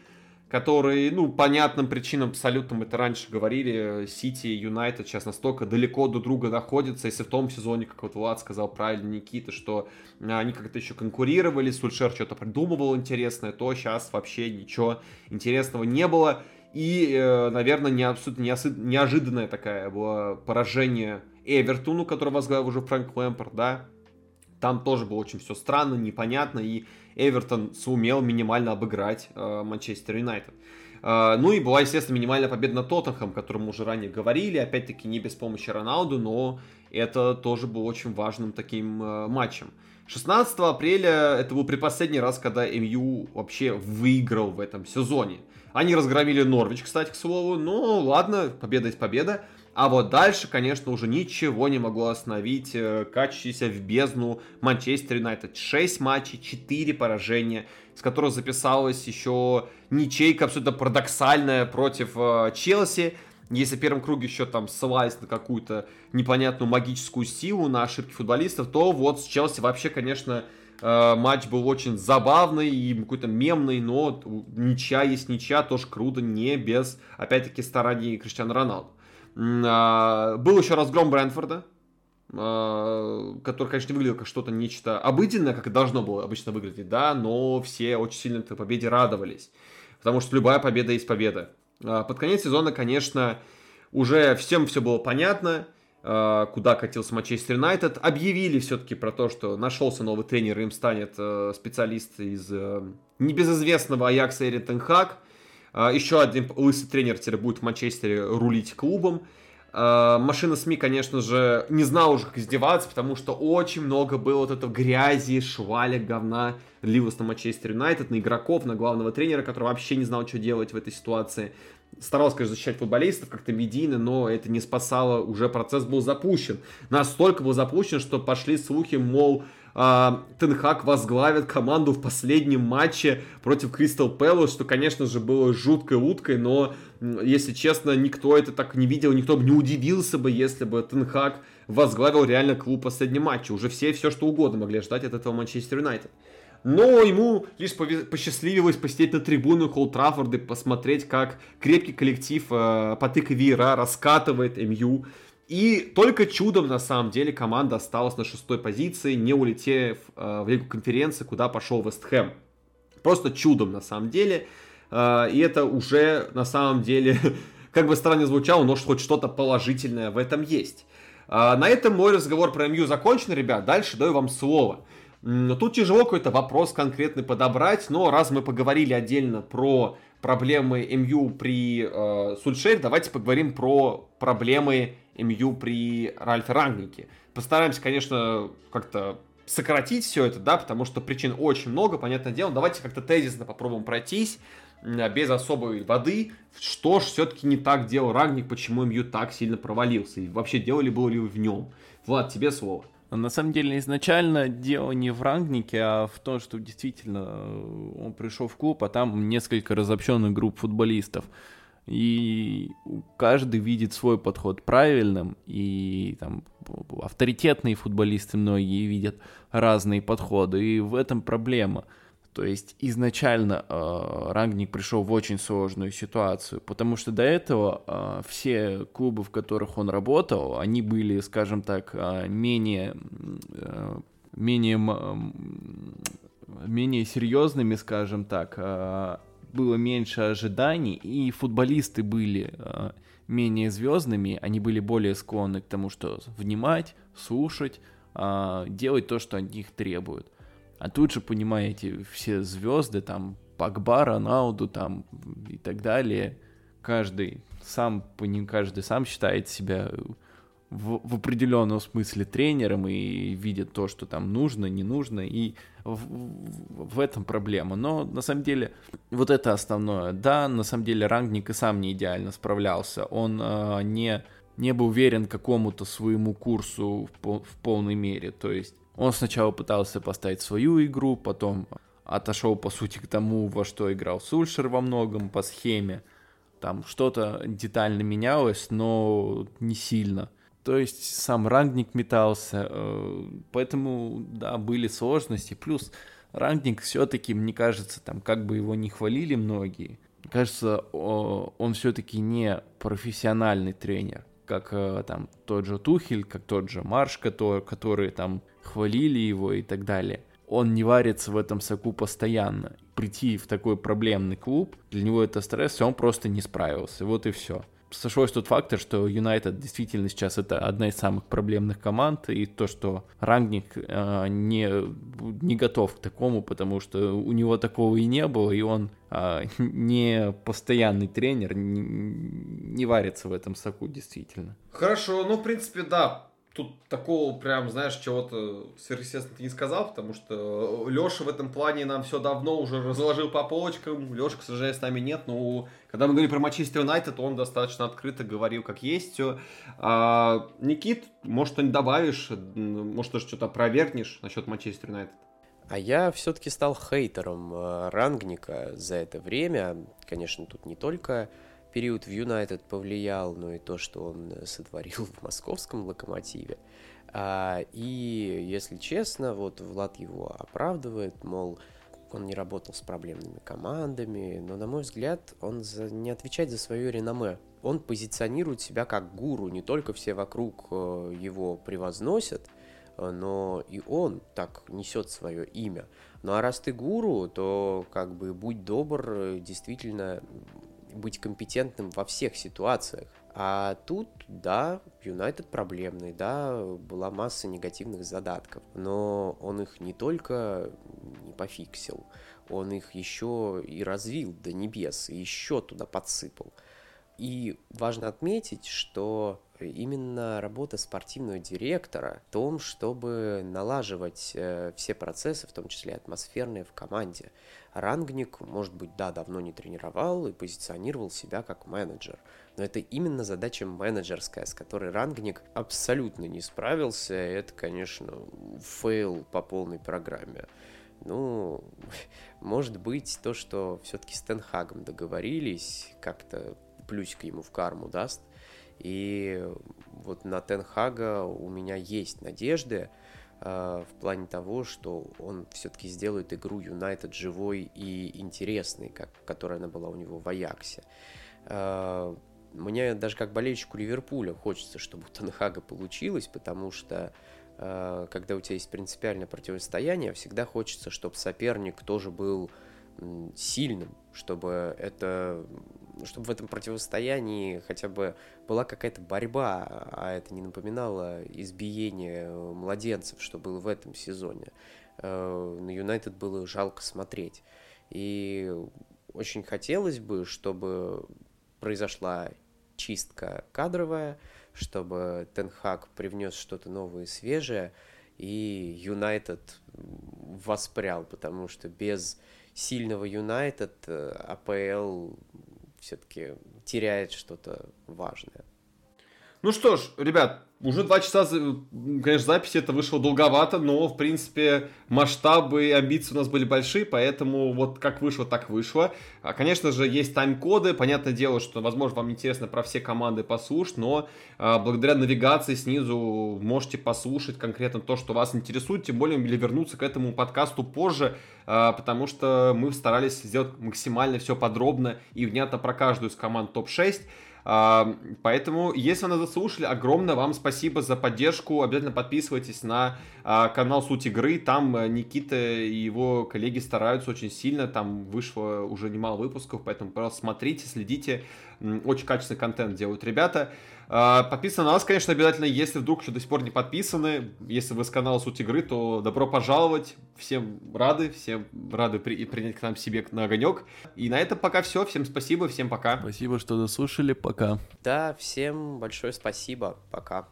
которые, ну, понятным причинам абсолютно, мы это раньше говорили, Сити и Юнайтед сейчас настолько далеко друг друга находятся, если в том сезоне, как вот Влад сказал правильно, Никита, что они как-то еще конкурировали, Сульшер что-то придумывал интересное, то сейчас вообще ничего интересного не было. И, э, наверное, не, абсолютно неожиданное такое было поражение Эвертону, который возглавил уже Фрэнк Лэмпорт, да, там тоже было очень все странно, непонятно, и Эвертон сумел минимально обыграть э, Манчестер Юнайтед. Э, ну и была, естественно, минимальная победа над Тоттенхэм, о котором мы уже ранее говорили, опять-таки не без помощи Роналду, но это тоже был очень важным таким э, матчем. 16 апреля это был предпоследний раз, когда МЮ вообще выиграл в этом сезоне. Они разгромили Норвич, кстати, к слову, но ладно, победа есть победа. А вот дальше, конечно, уже ничего не могло остановить э, качающийся в бездну Манчестер Юнайтед. 6 матчей, 4 поражения, с которых записалась еще ничейка абсолютно парадоксальная против э, Челси. Если в первом круге еще там ссылаясь на какую-то непонятную магическую силу, на ошибки футболистов, то вот с Челси вообще, конечно, э, матч был очень забавный и какой-то мемный, но ничья есть ничья, тоже круто, не без, опять-таки, стараний Криштиану Роналду. А, был еще разгром Брэнфорда, а, который, конечно, выглядел как что-то нечто обыденное, как и должно было обычно выглядеть, да, но все очень сильно этой победе радовались. потому что любая победа есть победа. А, под конец сезона, конечно, уже всем все было понятно, куда катился Манчестер Юнайтед. Объявили все-таки про то, что нашелся новый тренер, им станет э, специалист из э, небезызвестного Аякса Эрин Тенхак. Еще один лысый тренер теперь будет в Манчестере рулить клубом. А, машина СМИ, конечно же, не знала уже, как издеваться, потому что очень много было вот этого грязи, шваля, говна лилось на Манчестер Юнайтед, на игроков, на главного тренера, который вообще не знал, что делать в этой ситуации. Старался, конечно, защищать футболистов как-то медийно, но это не спасало, уже процесс был запущен. Настолько был запущен, что пошли слухи, мол, а, Тенхак возглавит команду в последнем матче против Кристал Пэлас, что, конечно же, было жуткой уткой, но, если честно, никто это так не видел, никто бы не удивился бы, если бы Тенхак возглавил реально клуб в последнем матче. Уже все все что угодно могли ждать от этого Манчестер Юнайтед. Но ему лишь посчастливилось посетить на трибуну Холл Траффорда и посмотреть, как крепкий коллектив э, по тык Виера раскатывает МЮ. И только чудом, на самом деле, команда осталась на шестой позиции, не улетев э, в Лигу конференции, куда пошел Вестхэм. Просто чудом, на самом деле. Э, и это уже, на самом деле, как бы странно звучало, но хоть что-то положительное в этом есть. Э, на этом мой разговор про МЮ закончен, ребят. Дальше даю вам слово. Но тут тяжело какой-то вопрос конкретный подобрать, но раз мы поговорили отдельно про проблемы МЮ при э, Сульшере, давайте поговорим про проблемы МЮ при Ральфе Рангнике. Постараемся, конечно, как-то сократить все это, да, потому что причин очень много, понятное дело. Давайте как-то тезисно попробуем пройтись, без особой воды, что ж все-таки не так делал Рагник, почему МЮ так сильно провалился, и вообще делали было ли в нем. Влад, тебе слово. На самом деле изначально дело не в рангнике, а в том, что действительно э, он пришел в клуб, а там несколько разобщенных групп футболистов и каждый видит свой подход правильным, и там авторитетные футболисты многие видят разные подходы, и в этом проблема. То есть изначально э, Рангник пришел в очень сложную ситуацию, потому что до этого э, все клубы, в которых он работал, они были, скажем так, менее, э, менее, э, менее серьезными, скажем так, э, было меньше ожиданий, и футболисты были э, менее звездными, они были более склонны к тому, что внимать, слушать, э, делать то, что от них требуют. А тут же, понимаете, все звезды, там, Пакба, Роналду, там, и так далее, каждый сам, каждый сам считает себя в, в определенном смысле тренером и видит то, что там нужно, не нужно, и в, в, этом проблема. Но на самом деле вот это основное. Да, на самом деле Рангник и сам не идеально справлялся. Он э, не, не был уверен какому-то своему курсу в, в полной мере. То есть он сначала пытался поставить свою игру, потом отошел, по сути, к тому, во что играл Сульшер во многом, по схеме. Там что-то детально менялось, но не сильно. То есть сам рангник метался, э, поэтому, да, были сложности. Плюс рангник все-таки, мне кажется, там, как бы его не хвалили многие, кажется, он все-таки не профессиональный тренер, как э, там тот же Тухель, как тот же Марш, который, которые там хвалили его и так далее. Он не варится в этом соку постоянно. Прийти в такой проблемный клуб, для него это стресс, и он просто не справился. Вот и все сошлось тот фактор, что Юнайтед действительно сейчас это одна из самых проблемных команд, и то, что Рангник э, не, не готов к такому, потому что у него такого и не было, и он э, не постоянный тренер, не, не варится в этом соку действительно. Хорошо, ну, в принципе, да, тут такого прям, знаешь, чего-то сверхъестественно ты не сказал, потому что Леша в этом плане нам все давно уже разложил по полочкам. Леша, к сожалению, с нами нет, но когда мы говорили про Манчестер Юнайтед, он достаточно открыто говорил, как есть все. А, Никит, может, что-нибудь добавишь, может, тоже что-то опровергнешь насчет Манчестер Юнайтед? А я все-таки стал хейтером э, Рангника за это время. Конечно, тут не только период в Юнайтед повлиял, но и то, что он э, сотворил в московском локомотиве. А, и, если честно, вот Влад его оправдывает, мол, он не работал с проблемными командами, но, на мой взгляд, он за, не отвечает за свое реноме. Он позиционирует себя как гуру, не только все вокруг э, его превозносят, но и он так несет свое имя. Ну а раз ты гуру, то как бы будь добр действительно быть компетентным во всех ситуациях. А тут, да, Юнайтед проблемный, да, была масса негативных задатков, но он их не только не пофиксил, он их еще и развил до небес, и еще туда подсыпал. И важно отметить, что именно работа спортивного директора в том, чтобы налаживать э, все процессы, в том числе атмосферные в команде. Рангник, может быть, да, давно не тренировал и позиционировал себя как менеджер, но это именно задача менеджерская, с которой Рангник абсолютно не справился, и это, конечно, фейл по полной программе. Ну, может быть, то, что все-таки с Тен Хагом договорились, как-то плюсик ему в карму даст. И вот на Тен Хага у меня есть надежды э, в плане того, что он все-таки сделает игру Юнайтед живой и интересной, как, которая она была у него в Аяксе. Э, мне даже как болельщику Ливерпуля хочется, чтобы у Тенхага получилось, потому что э, когда у тебя есть принципиальное противостояние, всегда хочется, чтобы соперник тоже был сильным, чтобы это чтобы в этом противостоянии хотя бы была какая-то борьба, а это не напоминало избиение младенцев, что было в этом сезоне. Э, на Юнайтед было жалко смотреть. И очень хотелось бы, чтобы произошла чистка кадровая, чтобы Тенхак привнес что-то новое и свежее, и Юнайтед воспрял, потому что без сильного Юнайтед э, АПЛ все-таки теряет что-то важное. Ну что ж, ребят, уже два часа, конечно, записи это вышло долговато, но, в принципе, масштабы и амбиции у нас были большие, поэтому вот как вышло, так вышло. А, конечно же, есть тайм-коды, понятное дело, что, возможно, вам интересно про все команды послушать, но а, благодаря навигации снизу можете послушать конкретно то, что вас интересует, тем более или вернуться к этому подкасту позже, а, потому что мы старались сделать максимально все подробно и внятно про каждую из команд топ-6. Поэтому, если вы нас заслушали, огромное вам спасибо за поддержку. Обязательно подписывайтесь на а, канал Суть игры. Там э, Никита и его коллеги стараются очень сильно. Там вышло уже немало выпусков, поэтому, пожалуйста, смотрите, следите. Очень качественный контент делают ребята. А, подписаны на нас, конечно, обязательно, если вдруг еще до сих пор не подписаны. Если вы с канала Суть игры, то добро пожаловать. Всем рады, всем рады при, принять к нам себе на огонек. И на этом пока все. Всем спасибо, всем пока. Спасибо, что дослушали. Пока. Да, всем большое спасибо. Пока.